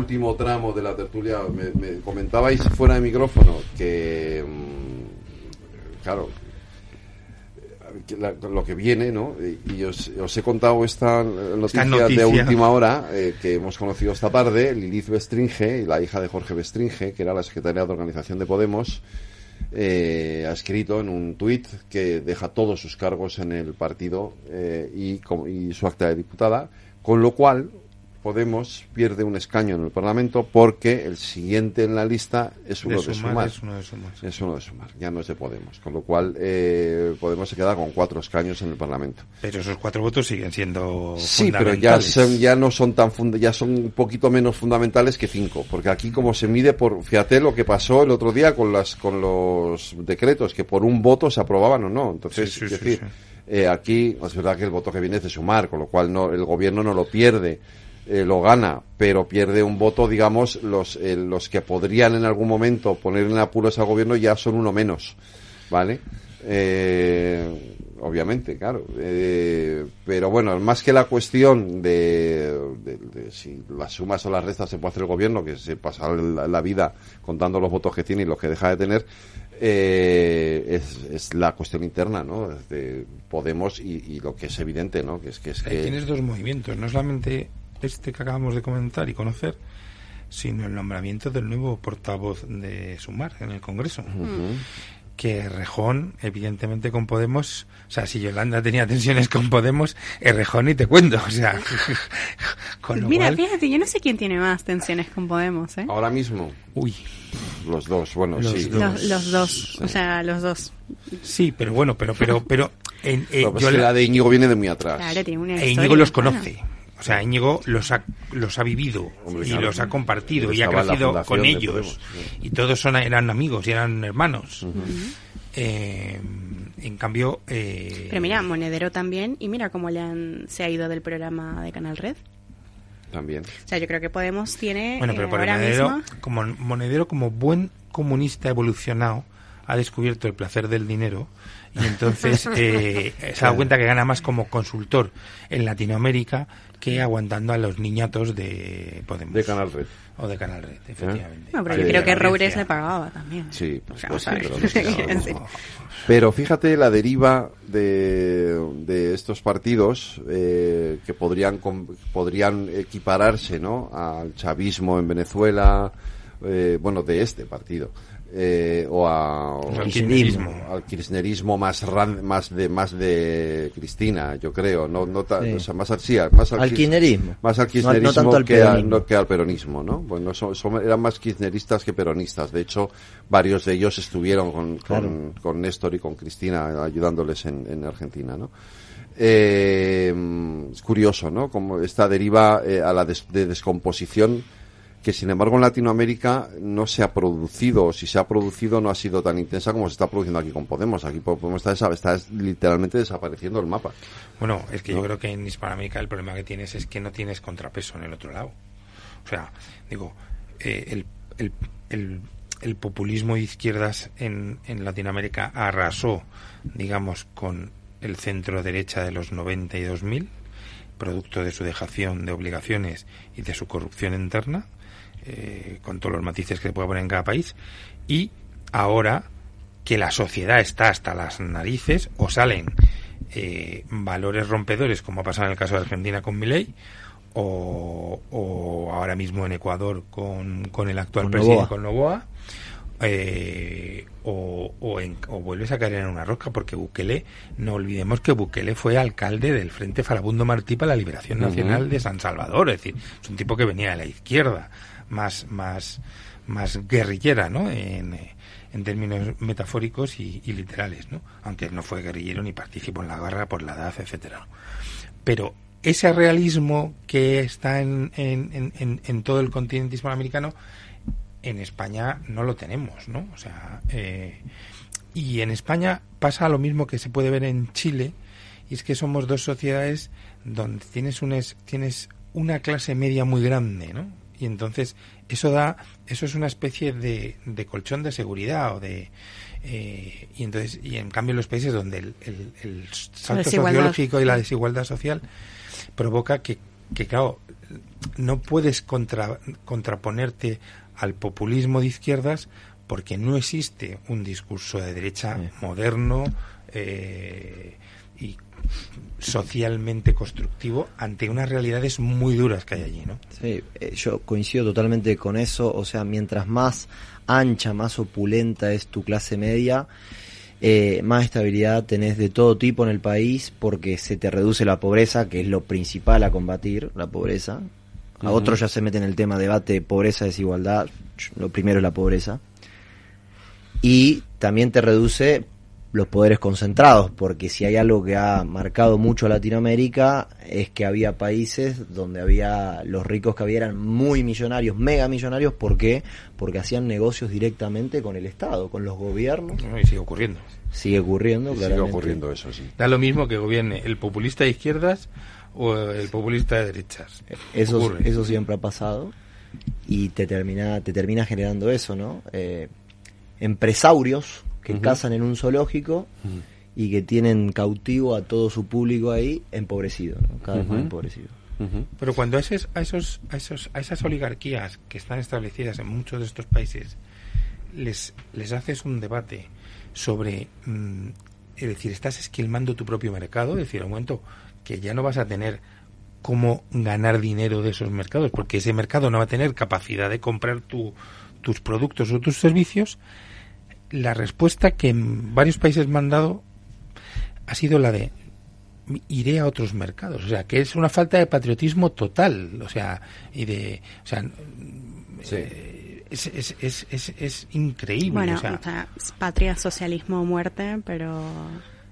último tramo de la tertulia. Me, comentabais fuera de micrófono que, mm, claro, lo que viene, ¿no? Y os, he contado esta noticia, de última hora eh, que hemos conocido esta tarde. Lilith Bestringe, la hija de Jorge Bestringe, que era la secretaria de organización de Podemos, eh, ha escrito en un tuit que deja todos sus cargos en el partido eh, y, y su acta de diputada, con lo cual Podemos pierde un escaño en el Parlamento porque el siguiente en la lista es uno de, sumar, Es uno de Sumar. Es uno de Sumar, ya no es de Podemos. Con lo cual, eh, Podemos se queda con cuatro escaños en el Parlamento. Pero esos cuatro votos siguen siendo Sí, pero ya, ya no son tan ya son un poquito menos fundamentales que cinco. Porque aquí, como se mide por. Fíjate lo que pasó el otro día con, las, con los decretos, que por un voto se aprobaban o no. Entonces, es decir. Eh, aquí es verdad que el voto que viene es de sumar, con lo cual no, el gobierno no lo pierde eh, lo gana, pero pierde un voto, digamos, los, eh, los que podrían en algún momento poner en apuros al gobierno ya son uno menos, ¿vale? Eh, obviamente, claro. pero bueno, más que la cuestión de, si las sumas o las restas se puede hacer el gobierno, que se pasa la, vida contando los votos que tiene y los que deja de tener, es, la cuestión interna, ¿no? De Podemos y, lo que es evidente, ¿no? Que es que es que... Tienes dos movimientos, no solamente este que acabamos de comentar y conocer, sino el nombramiento del nuevo portavoz de Sumar en el Congreso. Que Rejón, evidentemente con Podemos, o sea, si Yolanda tenía tensiones con Podemos, Rejón y te cuento, o sea, con Mira, fíjate, yo no sé quién tiene más tensiones con Podemos, ¿eh? Ahora mismo. Uy. Los dos, bueno, los sí. Dos. Los, dos, o sea, los dos. Sí, pero bueno, pero, pero, pero, en, eh, yo la de Íñigo viene de muy atrás. Claro, tiene una e Íñigo los conoce. O sea, Íñigo los ha, los ha vivido y los ha compartido y ha crecido con ellos. y todos son, eran amigos y eran hermanos. eh, en cambio... Eh, Pero mira, Monedero también, y mira cómo le han, se ha ido del programa de Canal Red. También. O sea, yo creo que Podemos tiene bueno, pero eh, por ahora Monedero, mismo... como Monedero, como buen comunista evolucionado, ha descubierto el placer del dinero y entonces eh, se ha dado cuenta que gana más como consultor en Latinoamérica que aguantando a los niñatos de Podemos. De Canal Red. O de Canal Red, efectivamente. No, pero yo creo que Roures le pagaba también. Sí, O sea, pues o sea, sí, pero, fíjate la deriva de, de estos partidos eh, que podrían com- podrían equipararse ¿no? al chavismo en Venezuela, eh, bueno, de este partido. Eh, o a, o Al kirchnerismo. al kirchnerismo más ran- más de más de Cristina yo creo no no ta- Sí. o sea, más al sí, más al, Al kir- kirchnerismo. más al No- no kirchnerismo tanto al que, al, peronismo. no- que al peronismo no bueno son, son- eran más kirchneristas que peronistas de hecho varios de ellos estuvieron con, con, Claro. con Néstor y con Cristina ayudándoles en, en Argentina no eh, es curioso, ¿no? Como esta deriva eh, a la des- de descomposición que sin embargo en Latinoamérica no se ha producido, o si se ha producido no ha sido tan intensa como se está produciendo aquí con Podemos. Aquí Podemos está, está literalmente desapareciendo el mapa. Bueno, es que ¿No? yo creo que en Hispanoamérica el problema que tienes es que no tienes contrapeso en el otro lado. O sea, digo, eh, el, el, el, el populismo de izquierdas en, en Latinoamérica arrasó, digamos, con el centro derecha de los 90 y 2000, producto de su dejación de obligaciones y de su corrupción interna, eh, con todos los matices que se puede poner en cada país, y ahora que la sociedad está hasta las narices o salen eh, valores rompedores, como ha pasado en el caso de Argentina con Milei, o, o ahora mismo en Ecuador con, con el actual Con presidente, con Novoa, eh, o, o, en- o vuelves a caer en una rosca, porque Bukele, no olvidemos que Bukele fue alcalde del Frente Farabundo Martí para la Liberación. Nacional de San Salvador, es decir, es un tipo que venía de la izquierda, más, más, más guerrillera, ¿no? En, en términos metafóricos y, y literales, ¿no? Aunque no fue guerrillero ni participó en la guerra por la edad, etcétera. Pero ese realismo que está en, en, en- en- todo el continente hispanoamericano, en España no lo tenemos, ¿no? O sea, eh, y en España pasa lo mismo que se puede ver en Chile, y es que somos dos sociedades donde tienes una, es- tienes una clase media muy grande, ¿no? Y entonces eso da, eso es una especie de, de colchón de seguridad o de eh, y entonces y en cambio en los países donde el, el, el salto sociológico y la desigualdad social provoca que, que claro, no puedes contra, contraponerte al populismo de izquierdas porque no existe un discurso de derecha moderno eh, socialmente constructivo ante unas realidades muy duras que hay allí, ¿no? Sí, eh, yo coincido totalmente con eso. O sea, mientras más ancha, más opulenta es tu clase media, eh, más estabilidad tenés de todo tipo en el país porque se te reduce la pobreza, que es lo principal a combatir, la pobreza. A otros ya se meten en el tema debate pobreza, desigualdad. Lo primero es la pobreza. Y también te reduce los poderes concentrados, porque si hay algo que ha marcado mucho a Latinoamérica es que había países donde había los ricos que había eran muy millonarios, mega millonarios, ¿por qué? Porque hacían negocios directamente con el Estado, con los gobiernos. Y sigue ocurriendo. Sigue ocurriendo, Y sigue ocurriendo eso, sí. Da lo mismo que gobierne el populista de izquierdas o el populista de derechas. Eso, Ocurre. eso siempre ha pasado y te termina, te termina generando eso, ¿no? Eh, empresarios que cazan en un zoológico y que tienen cautivo a todo su público ahí empobrecido, ¿no? cada vez más empobrecido. Pero cuando a, esos, a, esos, a, esos, a esas oligarquías que están establecidas en muchos de estos países les, les haces un debate sobre, mm, es decir, estás esquilmando tu propio mercado, es decir, un momento que ya no vas a tener cómo ganar dinero de esos mercados, porque ese mercado no va a tener capacidad de comprar tu, tus productos o tus servicios, la respuesta que en varios países me han dado ha sido la de iré a otros mercados, o sea, que es una falta de patriotismo total, o sea, y de, o sea, eh, es, es, es, es, es increíble. Bueno, o sea, o sea, es patria, socialismo o muerte, pero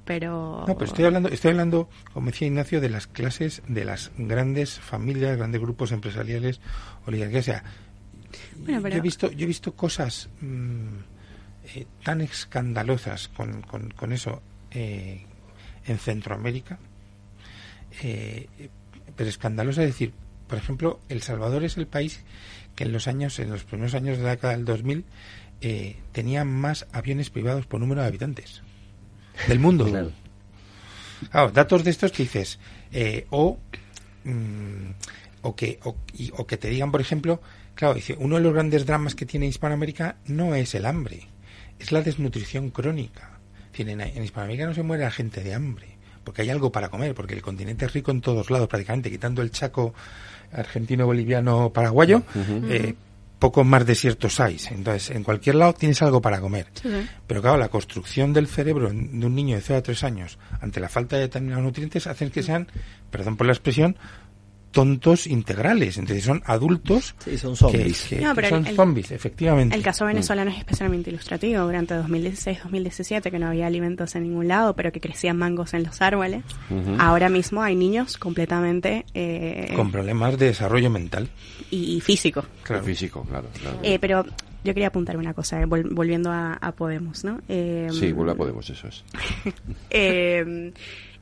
pero No, pero estoy hablando, estoy hablando, como decía Ignacio, de las clases, de las grandes familias, grandes grupos empresariales, oligarquías. O sea, Bueno, pero- yo he visto, yo he visto cosas mm, eh, tan escandalosas con, con, con eso eh, en Centroamérica, eh, pero escandalosa es decir, por ejemplo, El Salvador es el país que en los años, en los primeros años de la década del 2000, eh, tenía más aviones privados por número de habitantes del mundo. Claro, datos de estos que dices, eh, o, mm, o, que, o, y- o que te digan, por ejemplo, claro, dice, uno de los grandes dramas que tiene Hispanoamérica no es el hambre, es la desnutrición crónica. En, en Hispanoamérica no se muere la gente de hambre, porque hay algo para comer, porque el continente es rico en todos lados, prácticamente, quitando el chaco argentino, boliviano, paraguayo, eh, poco más desiertos hay. Entonces, en cualquier lado tienes algo para comer. Pero claro, la construcción del cerebro de un niño de 0 a 3 años ante la falta de determinados nutrientes hacen que sean, perdón por la expresión, tontos integrales. Entonces son adultos son que- zombies. que, No, que pero son el- zombies, efectivamente. El caso venezolano es especialmente ilustrativo. Durante 2016-2017, que no había alimentos en ningún lado, pero que crecían mangos en los árboles, ahora mismo hay niños completamente eh, Con problemas de desarrollo mental. y, y físico. Claro. Físico, claro. claro. Eh, pero yo quería apuntar una cosa, eh, vol- volviendo a, a Podemos, ¿no? Eh, sí, vuelve a Podemos, eso es. eh,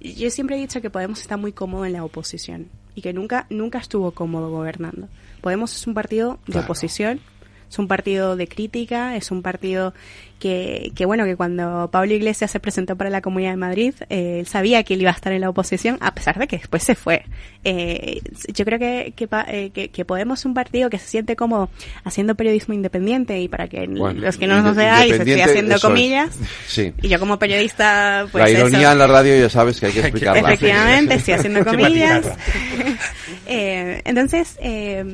yo siempre he dicho que Podemos está muy cómodo en la oposición y que nunca nunca estuvo cómodo gobernando. Podemos es un partido de Claro. oposición, es un partido de crítica, es un partido que, que bueno, que cuando Pablo Iglesias se presentó para la Comunidad de Madrid, eh, él sabía que él iba a estar en la oposición, a pesar de que después se fue. Eh, yo creo que, que, eh, que, que Podemos es un partido que se siente cómodo haciendo periodismo independiente y para que Bueno, los que no nos veáis, estoy haciendo comillas. Sí. Y yo como periodista, pues la ironía eso. en la radio ya sabes que hay que explicarla. Efectivamente, estoy haciendo comillas. Eh, entonces, eh,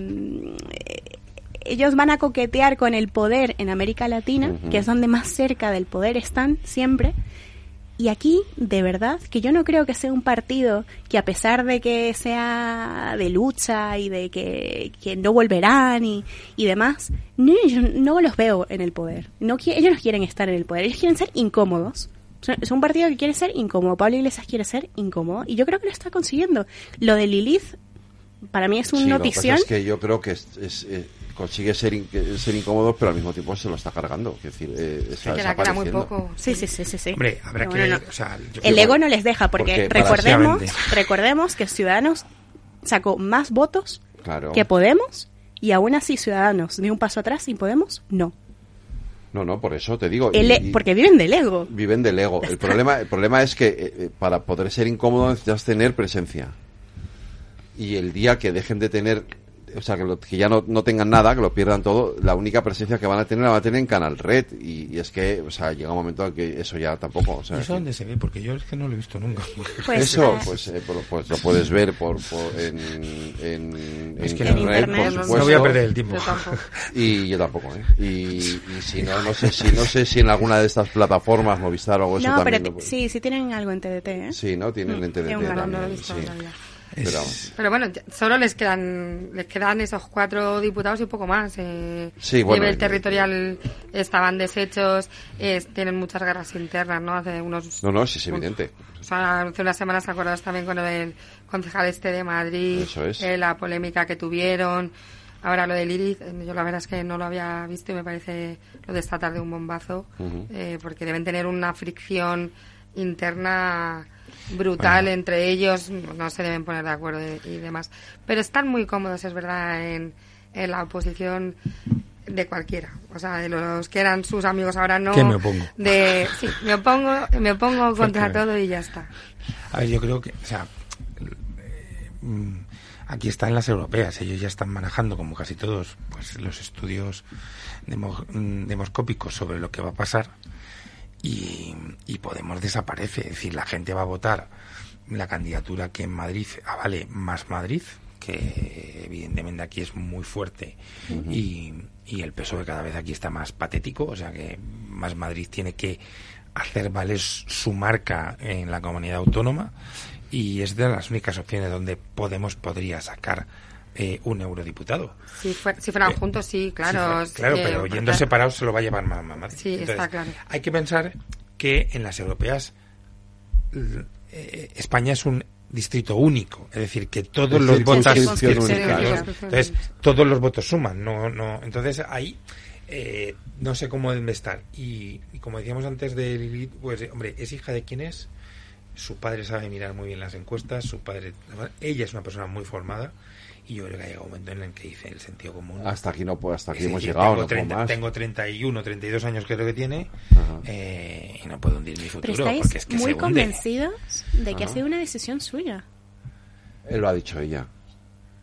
ellos van a coquetear con el poder en América Latina, Ujú. que es donde más cerca del poder están siempre. Y aquí, de verdad, que yo no creo que sea un partido que a pesar de que sea de lucha y de que, que no volverán y, y demás, no, yo no los veo en el poder. No, ellos no quieren estar en el poder, ellos quieren ser incómodos. Es un partido que quiere ser incómodo. Pablo Iglesias quiere ser incómodo y yo creo que lo está consiguiendo. Lo de Lilith, para mí es un Sí, lo que pasa notición. es que yo creo que es, es, eh, consigue ser, in- que- ser incómodo, pero al mismo tiempo se lo está cargando. Es decir, eh, está queda- queda muy desapareciendo. poco. Sí, sí, sí, sí. sí. Hombre, habrá Pero que- bueno, no. o sea, yo el ego no les deja, porque, recordemos, recordemos que Ciudadanos sacó más votos Claro. que Podemos y aún así Ciudadanos dio un paso atrás y Podemos no. No, no, por eso te digo. El y- e- y porque viven del ego. viven del ego. El problema, el problema es que eh, eh, para poder ser incómodo necesitas tener presencia. Y el día que dejen de tener, o sea, que, lo- que ya no, no tengan nada, que lo pierdan todo, la única presencia que van a tener la van a tener en Canal Red. Y, y es que, o sea, llega un momento en que eso ya tampoco. O sea, ¿Y eso que- dónde se ve? Porque yo es que no lo he visto nunca. eso, pues, eh, por- pues lo puedes ver por, por- en, en, Es en que internet por no- no supuesto. voy a perder el tiempo. Yo. Y yo tampoco, ¿eh? Y, y si no, no sé si no sé si en alguna de estas plataformas, Movistar o algo eso no, pero también. lo- sí, sí tienen algo en TDT, ¿eh? Sí, ¿no? Tienen Mm, en TDT también, no lo he visto sí. Pero bueno, solo les quedan les quedan esos cuatro diputados y poco más. Eh, Sí, bueno, nivel territorial estaban deshechos, es- tienen muchas guerras internas, ¿no? Hace unos... No, no, sí es evidente. O sea, hace unas semanas acordados también con lo del concejal este de Madrid, Eso es. eh, la polémica que tuvieron. Ahora lo de Lilith, eh, yo la verdad es que no lo había visto y me parece lo de esta tarde un bombazo, eh, porque deben tener una fricción interna brutal Bueno. entre ellos, no se deben poner de acuerdo y, demás. Pero están muy cómodos, es verdad, en, en la oposición de cualquiera. O sea, de los que eran sus amigos ahora no. Que me opongo. De, sí, me opongo, me opongo contra todo y ya está. A ver, yo creo que, o sea, mm, aquí están las europeas, ellos ya están manejando, como casi todos, pues los estudios mm, demoscópicos sobre lo que va a pasar y, y Podemos desaparece, es decir, la gente va a votar la candidatura que en Madrid avale más Madrid, que evidentemente aquí es muy fuerte y, y el PSOE cada vez aquí está más patético, o sea que más Madrid tiene que hacer valer su marca en la comunidad autónoma y es de las únicas opciones donde Podemos podría sacar eh, un eurodiputado. Si, si fueran Eh, juntos, sí, claro. Claro, eh, pero porque- yendo separados se lo va a llevar más Madrid. Sí, está claro. Hay que pensar que en las europeas eh, España es un distrito único, es decir, que todos Es los votos claro. entonces todos los votos suman, no no, entonces ahí eh, no sé cómo deben estar y, y como decíamos antes de Lilith, pues eh, hombre, es hija de quién es, su padre sabe mirar muy bien las encuestas, su padre ella es una persona muy formada y yo creo que ha llegado un momento en el que dice el sentido común. Hasta aquí no puedo, hasta aquí Es hemos decir, llegado, tengo, no puedo 30 más. tengo 31, 32 años creo que tiene eh, y no puedo hundir mi Pero futuro estáis porque es que muy convencidos de que ha Ajá. sido una decisión suya. Él lo ha dicho ella.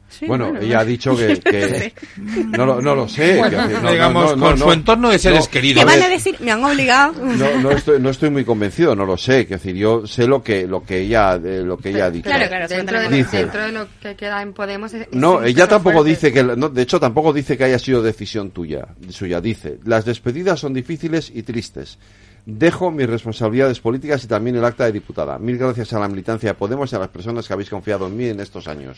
Sí, bueno, bueno, ella ha dicho que, que- no, lo, no lo sé. Bueno, decir, no, digamos, no, no, con no. su entorno de seres No, queridos. ¿Qué van a decir? Me han obligado. No, no estoy, no estoy muy convencido, no lo sé. Quiero decir, yo sé lo que, lo que ella, eh, lo que ella ha dicho. Claro, claro, dentro, de lo, Dice- dentro de lo que queda en Podemos. es- No, es ella tampoco fuerte. dice que, no, de hecho tampoco dice que haya sido decisión tuya, suya. Dice, las despedidas son difíciles y tristes. Dejo mis responsabilidades políticas y también el acta de diputada. Mil gracias a la militancia de Podemos y a las personas que habéis confiado en mí en estos años.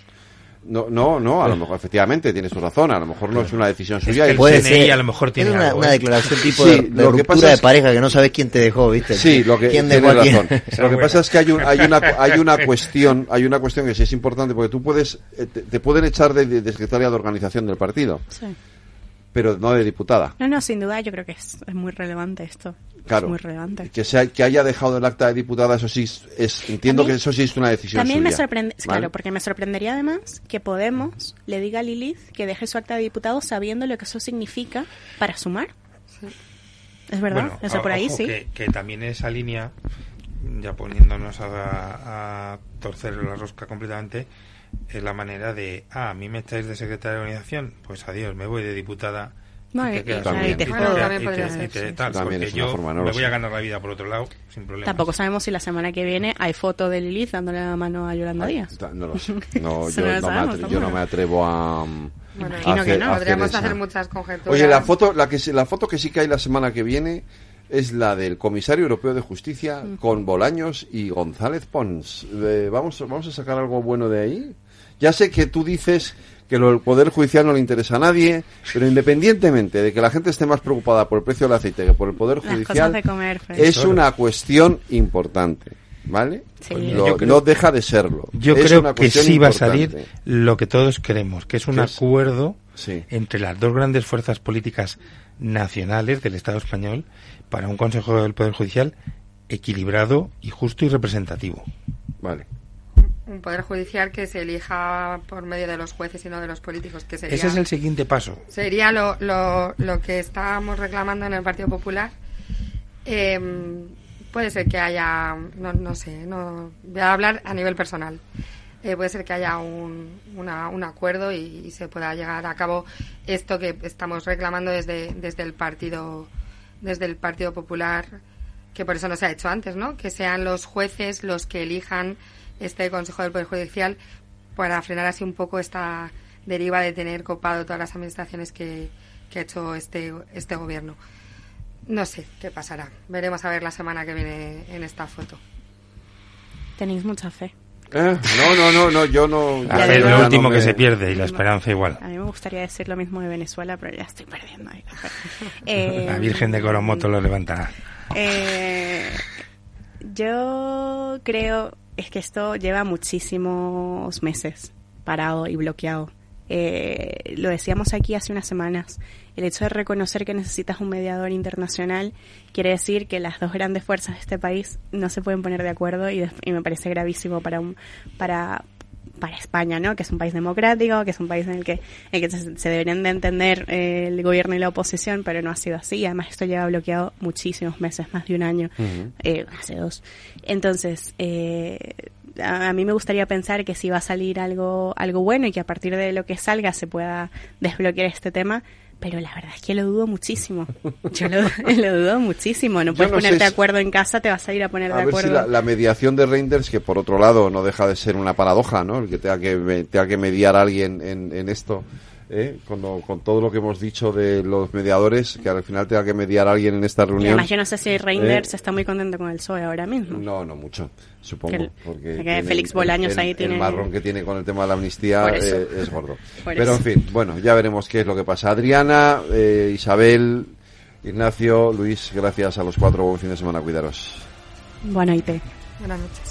No, no, no, a lo mejor, efectivamente, tiene su razón, a lo mejor no es una decisión suya. y- Puede ser. a lo mejor tiene una, algo, una ¿eh? declaración tipo Sí, de, de lo que ruptura pasa de es- pareja que no sabes quién te dejó, ¿viste? Sí, lo que ¿Quién tiene dejó a quién? razón. Lo que pasa es que hay, un- hay una hay una cuestión hay una cuestión que sí es importante porque tú puedes eh, te, te pueden echar de, de, de secretaria de organización del partido, Sí. pero no de diputada. No, no, sin duda yo creo que es, es muy relevante esto. Claro. Es muy relevante. Que sea que haya dejado el acta de diputada, eso sí es, entiendo que eso sí es una decisión También me sorprende, ¿vale? claro, porque me sorprendería además que Podemos le diga a Lilith que deje su acta de diputado sabiendo lo que eso significa para sumar. Es verdad, Bueno, eso por ahí ojo, sí. Que, que también esa línea, ya poniéndonos a, a torcer la rosca completamente, es la manera de, ah, a mí me estáis de secretaria de organización, pues adiós, me voy de diputada. No, y También porque es una yo forma, no me voy a ganar la vida por otro lado, sin problema. Tampoco sabemos si la semana que viene hay foto de Lilith dándole la mano a Yolanda Díaz. No lo sé. No, yo, no no me sabemos atre- yo no me atrevo a, Bueno, imagino que hacer- no. a hacer Podríamos esa. hacer muchas conjeturas. Oye, la foto, la que sí- la foto que sí que hay la semana que viene es la del comisario europeo de justicia con Bolaños y González Pons. Eh, vamos, vamos a sacar algo bueno de ahí. Ya sé que tú dices que lo del poder judicial no le interesa a nadie, pero independientemente de que la gente esté más preocupada por el precio del aceite que por el poder judicial, comer, es una cuestión importante, ¿vale? Sí. Lo- Yo creo- no deja de serlo. Yo Es creo una que sí va a salir lo que todos queremos, que es un acuerdo Sí. entre las dos grandes fuerzas políticas nacionales del Estado español para un Consejo del Poder Judicial equilibrado y justo y representativo. Vale. Un poder judicial que se elija por medio de los jueces y no de los políticos, que sería... Ese es el siguiente paso. Sería lo, lo, lo que estábamos reclamando en el Partido Popular. Eh, puede ser que haya, no, no sé, no, voy a hablar a nivel personal. Eh, puede ser que haya un, una- un acuerdo y, y se pueda llegar a cabo esto que estamos reclamando desde, desde el partido desde el Partido Popular que por eso no se ha hecho antes, ¿no? Que sean los jueces los que elijan este Consejo del Poder Judicial para frenar así un poco esta deriva de tener copado todas las administraciones que, que ha hecho este, este gobierno. No sé qué pasará. Veremos a ver la semana que viene en esta foto. Tenéis mucha fe. Eh, No, no, no, no, yo no. La ya- fe es ya lo no último me- que se pierde y la esperanza igual. A mí me gustaría decir lo mismo de Venezuela, pero ya estoy perdiendo ahí. Eh, La Virgen de Coromoto lo levantará. Eh, yo creo es que esto lleva muchísimos meses parado y bloqueado. Eh, lo decíamos aquí hace unas semanas. El hecho de reconocer que necesitas un mediador internacional quiere decir que las dos grandes fuerzas de este país no se pueden poner de acuerdo y, y me parece gravísimo para un para para España, ¿no? Que es un país democrático, que es un país en el que, en el que se, se deberían de entender eh, el gobierno y la oposición, pero no ha sido así. Además, esto lleva bloqueado muchísimos meses, más de un año, eh, hace dos. Entonces, eh, a, a mí me gustaría pensar que si va a salir algo, algo bueno y que a partir de lo que salga se pueda desbloquear este tema, pero la verdad es que lo dudo muchísimo. Yo lo, lo dudo muchísimo. No puedes ponerte de acuerdo en casa, te vas a ir a poner de acuerdo. Si la, mediación de Reinders, que por otro lado no deja de ser una paradoja, ¿no? El que tenga que, tenga que mediar a alguien en, en esto ¿eh? con, con, todo lo que hemos dicho de los mediadores, que al final tenga que mediar a alguien en esta reunión. además, yo no sé si Reinders ¿eh? está muy contento con el PSOE ahora mismo. No, no mucho, supongo. porque Félix Bolaños ahí tiene. El marrón que tiene con el tema de la amnistía eh, es gordo. Pero en fin, bueno, ya veremos qué es lo que pasa. Adriana, eh, Isabel, Ignacio, Luis, gracias a los cuatro. Buen fin de semana, cuidaros. Buenas noches. Buenas noches.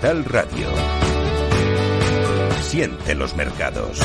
Capital Radio. Siente los mercados.